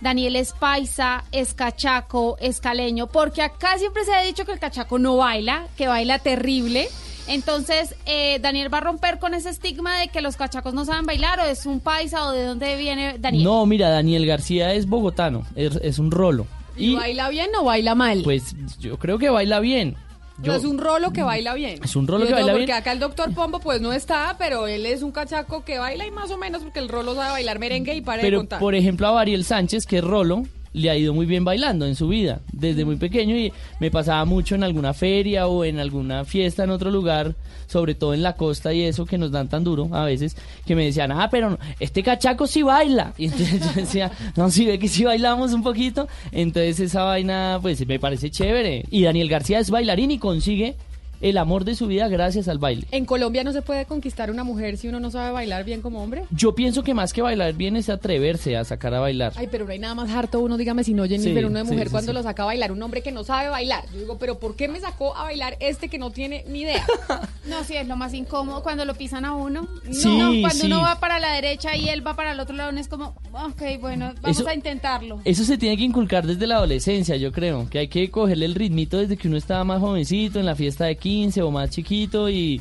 Daniel es paisa, es cachaco, es caleño, porque acá siempre se ha dicho que el cachaco no baila, que baila terrible. Entonces, eh, Daniel va a romper con ese estigma de que los cachacos no saben bailar, o es un paisa, o de dónde viene Daniel. No, mira, Daniel García es bogotano, es, un rolo. ¿Y baila bien o baila mal? Pues yo creo que baila bien es un rolo que baila bien. Es un rolo que baila bien. Porque acá el doctor Pombo pues no está, pero él es un cachaco que baila y más o menos porque el rolo sabe bailar merengue y para pero, de contar. por ejemplo, a Bariel Sánchez, que es rolo, le ha ido muy bien bailando en su vida, desde muy pequeño y me pasaba mucho en alguna feria o en alguna fiesta en otro lugar, sobre todo en la costa y eso que nos dan tan duro a veces, que me decían, ah, pero este cachaco sí baila. (laughs) Y entonces yo decía, no, si ve que sí bailamos un poquito, entonces esa vaina pues me parece chévere. Y Daniel García es bailarín y consigue el amor de su vida gracias al baile. ¿En Colombia no se puede conquistar una mujer si uno no sabe bailar bien como hombre? Yo pienso que más que bailar bien es atreverse a sacar a bailar. Ay, pero no hay nada más harto uno, dígame si no, Jenny, pero uno de mujer cuando lo saca a bailar, un hombre que no sabe bailar. Yo digo, pero ¿por qué me sacó a bailar este que no tiene ni idea? (laughs) no, sí, es lo más incómodo cuando lo pisan a uno. no, cuando uno va para la derecha y él va para el otro lado, es como, ok, bueno, vamos a intentarlo. Eso se tiene que inculcar desde la adolescencia, yo creo, que hay que cogerle el ritmito desde que uno estaba más jovencito, en la fiesta de 15 o más chiquito y,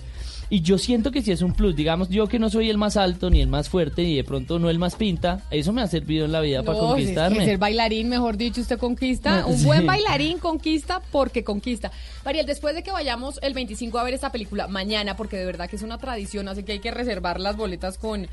y yo siento que si es un plus, digamos, yo que no soy el más alto ni el más fuerte y de pronto no el más pinta, eso me ha servido en la vida para conquistarme. Es ser bailarín, mejor dicho, usted conquista. un buen bailarín conquista porque conquista. Mariel, después de que vayamos el 25 a ver esta película mañana, porque de verdad que es una tradición, así que hay que reservar las boletas con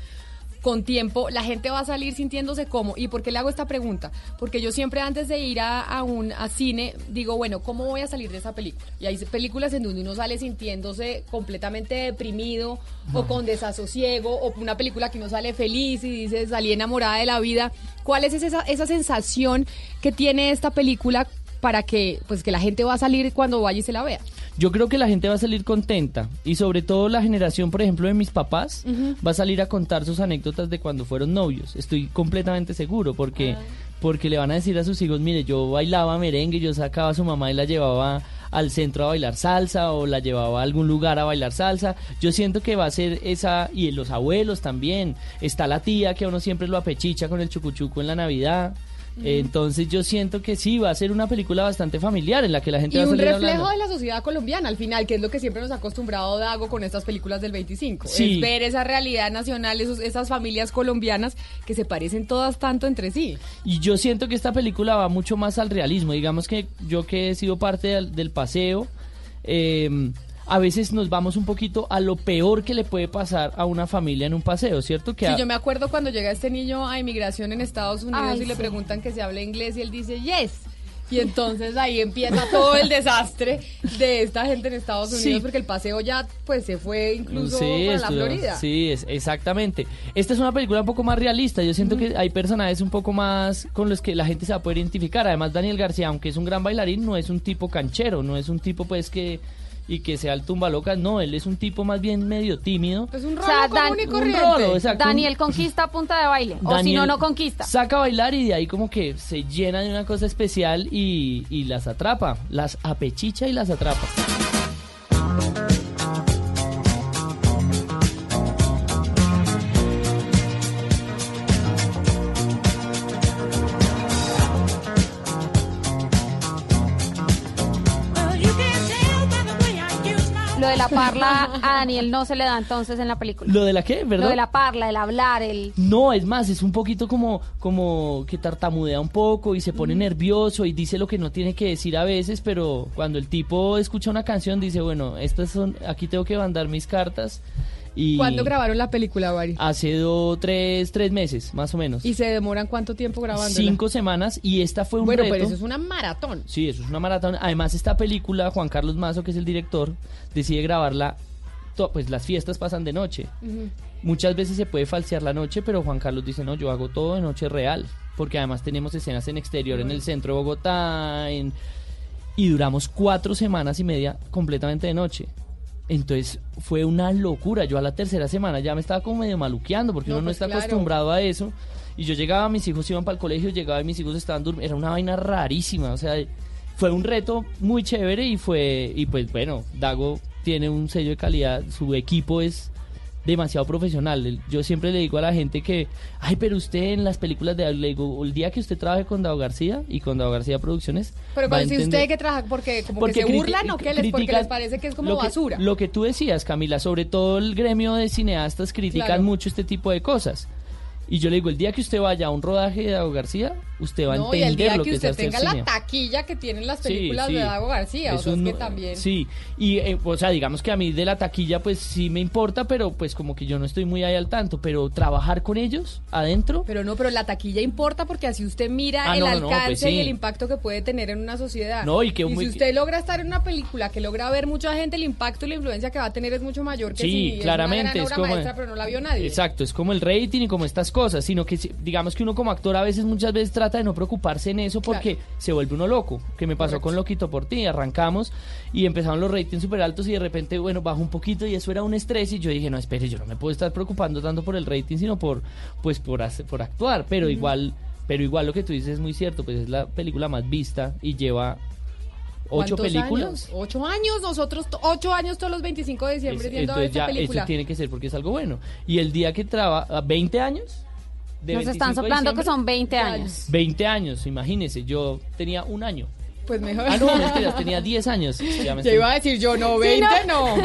con tiempo, la gente va a salir sintiéndose como. ¿Y por qué le hago esta pregunta? Porque yo siempre antes de ir a, un a cine digo, bueno, ¿cómo voy a salir de esa película? Y hay películas en donde uno sale sintiéndose completamente deprimido o con desasosiego o una película que uno sale feliz y dice, salí enamorada de la vida. ¿Cuál es esa, esa sensación que tiene esta película para que pues que la gente va a salir cuando vaya y se la vea? Yo creo que la gente va a salir contenta y sobre todo la generación, por ejemplo, de mis papás va a salir a contar sus anécdotas de cuando fueron novios. Estoy completamente seguro porque ah. porque le van a decir a sus hijos, mire, yo bailaba merengue, yo sacaba a su mamá y la llevaba al centro a bailar salsa o la llevaba a algún lugar a bailar salsa. Yo siento que va a ser esa, y los abuelos también. Está la tía que uno siempre lo apechicha con el chucuchuco en la Navidad. Entonces yo siento que sí, va a ser una película bastante familiar en la que la gente va a salir un reflejo de la sociedad colombiana al final, que es lo que siempre nos ha acostumbrado Dago con estas películas del 25. Es ver esa realidad nacional, esos, esas familias colombianas que se parecen todas tanto entre sí. Y yo siento que esta película va mucho más al realismo. Digamos que yo que he sido parte del, del paseo... Eh, a veces nos vamos un poquito a lo peor que le puede pasar a una familia en un paseo, ¿cierto? Que sí, yo me acuerdo cuando llega este niño a inmigración en Estados Unidos y le preguntan que se habla inglés y él dice, yes. Y entonces ahí empieza todo el desastre de esta gente en Estados Unidos porque el paseo ya pues se fue incluso para la Florida. Sí, es, exactamente. Esta es una película un poco más realista. Yo siento que hay personajes un poco más con los que la gente se va a poder identificar. Además Daniel García, aunque es un gran bailarín, no es un tipo canchero, no es un tipo pues que y que sea el tumba loca. No, él es un tipo más bien medio tímido. Es un rolo o sea, Daniel conquista a punta de baile. o si no, no conquista. Saca a bailar y de ahí como que se llena de una cosa especial y, y las atrapa. Las apechicha y las atrapa. La parla a Daniel no se le da entonces en la película. ¿Lo de la qué, verdad? Lo de la parla, el hablar, el... No, es más, es un poquito como, como que tartamudea un poco y se pone nervioso y dice lo que no tiene que decir a veces, pero cuando el tipo escucha una canción dice, bueno, estas son, aquí tengo que mandar mis cartas. Y ¿Cuándo grabaron la película, Bari? Hace dos, tres, tres meses, más o menos. ¿Y se demoran cuánto tiempo grabando? Cinco semanas y esta fue un bueno, reto. pero eso es una maratón. Sí, eso es una maratón. Además, esta película, Juan Carlos Mazo, que es el director, decide grabarla, pues las fiestas pasan de noche. Muchas veces se puede falsear la noche, pero Juan Carlos dice, no, yo hago todo de noche real. Porque además tenemos escenas en exterior, en el centro de Bogotá, en... y duramos cuatro semanas y media completamente de noche. Entonces fue una locura. Yo a la tercera semana ya me estaba como medio maluqueando porque No, uno no pues está claro. acostumbrado a eso. Y yo llegaba, mis hijos iban para el colegio, llegaba y mis hijos estaban durmiendo. Era una vaina rarísima. O sea, fue un reto muy chévere y fue, y pues bueno, Dago tiene un sello de calidad, su equipo es demasiado profesional. Yo siempre le digo a la gente que, ay, pero usted en las películas de le digo, el día que usted trabaje con Dago García y con Dago García Producciones, Pero cuando si usted que trabaja, porque como Porque que se criti- burlan o qué les, porque les parece que es como lo que- basura. Lo que tú decías, Camila, sobre todo el gremio de cineastas critican Claro. mucho este tipo de cosas. Y yo le digo, el día que usted vaya a un rodaje de Dago García, usted va a no, y entender el día lo que que, usted tenga la taquilla que tienen las películas sí. de Dago García, o Es sea, es que también... Sí, y eh, o sea, digamos que a mí de la taquilla pues sí me importa, pero pues como que yo no estoy muy ahí al tanto, pero trabajar con ellos adentro... Pero no, pero la taquilla importa porque así usted mira Ah, el no, no, no, alcance pues sí. y el impacto que puede tener en una sociedad. No, y que muy- si usted logra estar en una película que logra ver mucha gente, el impacto y la influencia que va a tener es mucho mayor que Sí, si claramente, es una gran obra como- maestra, pero no la vio nadie. Exacto, es como el rating y como estas cosas, sino que digamos que uno como actor a veces, muchas veces trata de no preocuparse en eso porque se vuelve uno loco, que me pasó con Loquito por ti, arrancamos y empezaron los ratings súper altos y de repente, bueno, bajó un poquito y eso era un estrés y yo dije, no, espere, yo no me puedo estar preocupando tanto por el rating, sino por, pues, por, hacer- por actuar, pero igual, pero igual lo que tú dices es muy cierto, pues es la película más vista y lleva ocho ¿Cuántos películas. años? Ocho años, nosotros ocho años todos los 25 de diciembre Es- viendo entonces esta ya película. eso tiene que ser porque es algo bueno. Y el día que trabaja, 20 años. De Nos 25 están soplando que son 20 años. 20 años, imagínese, yo tenía un año. Pues mejor. Ah, no, (laughs) mentiras, tenía 10 años. Ya me estoy- iba a decir yo, no, Sí, 20 no. no.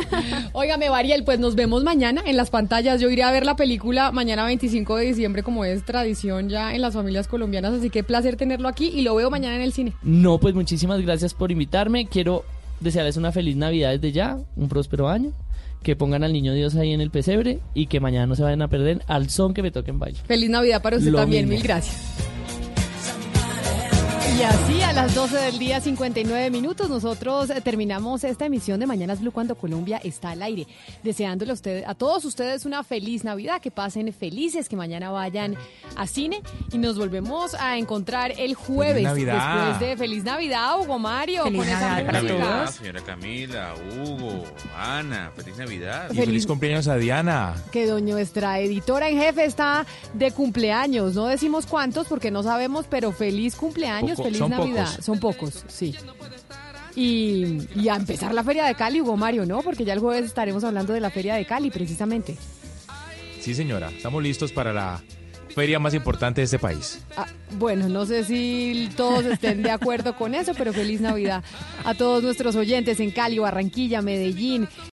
Óigame, Bariel, pues nos vemos mañana en las pantallas. Yo iré a ver la película mañana 25 de diciembre, como es tradición ya en las familias colombianas. Así que placer tenerlo aquí y lo veo mañana en el cine. No, pues muchísimas gracias por invitarme. Quiero desearles una feliz Navidad desde ya, un próspero año. Que pongan al niño Dios ahí en el pesebre y que mañana no se vayan a perder al son que me toquen baile. Feliz Navidad para usted Lo también, mismo. mil gracias. Y así a las 12 del día, 59 minutos, nosotros eh, terminamos esta emisión de Mañanas Blue cuando Colombia está al aire. Deseándole a, ustedes, a todos ustedes una feliz Navidad, que pasen felices, que mañana vayan a cine y nos volvemos a encontrar el jueves. Navidad. Después de Feliz Navidad, Hugo Mario. Feliz con esa Navidad música. Navidad, señora Camila, Hugo, Ana, feliz Navidad. Y feliz cumpleaños a Diana. que doña nuestra editora en jefe está de cumpleaños. No decimos cuántos porque no sabemos, pero feliz cumpleaños, Poco- feliz son Navidad. pocos. Son pocos, sí. Y, y a empezar la Feria de Cali, Hugo Mario, ¿no? Porque ya el jueves estaremos hablando de la Feria de Cali, precisamente. Sí, señora. Estamos listos para la feria más importante de este país. Ah, bueno, no sé si todos estén de acuerdo con eso, pero feliz Navidad a todos nuestros oyentes en Cali, Barranquilla, Medellín,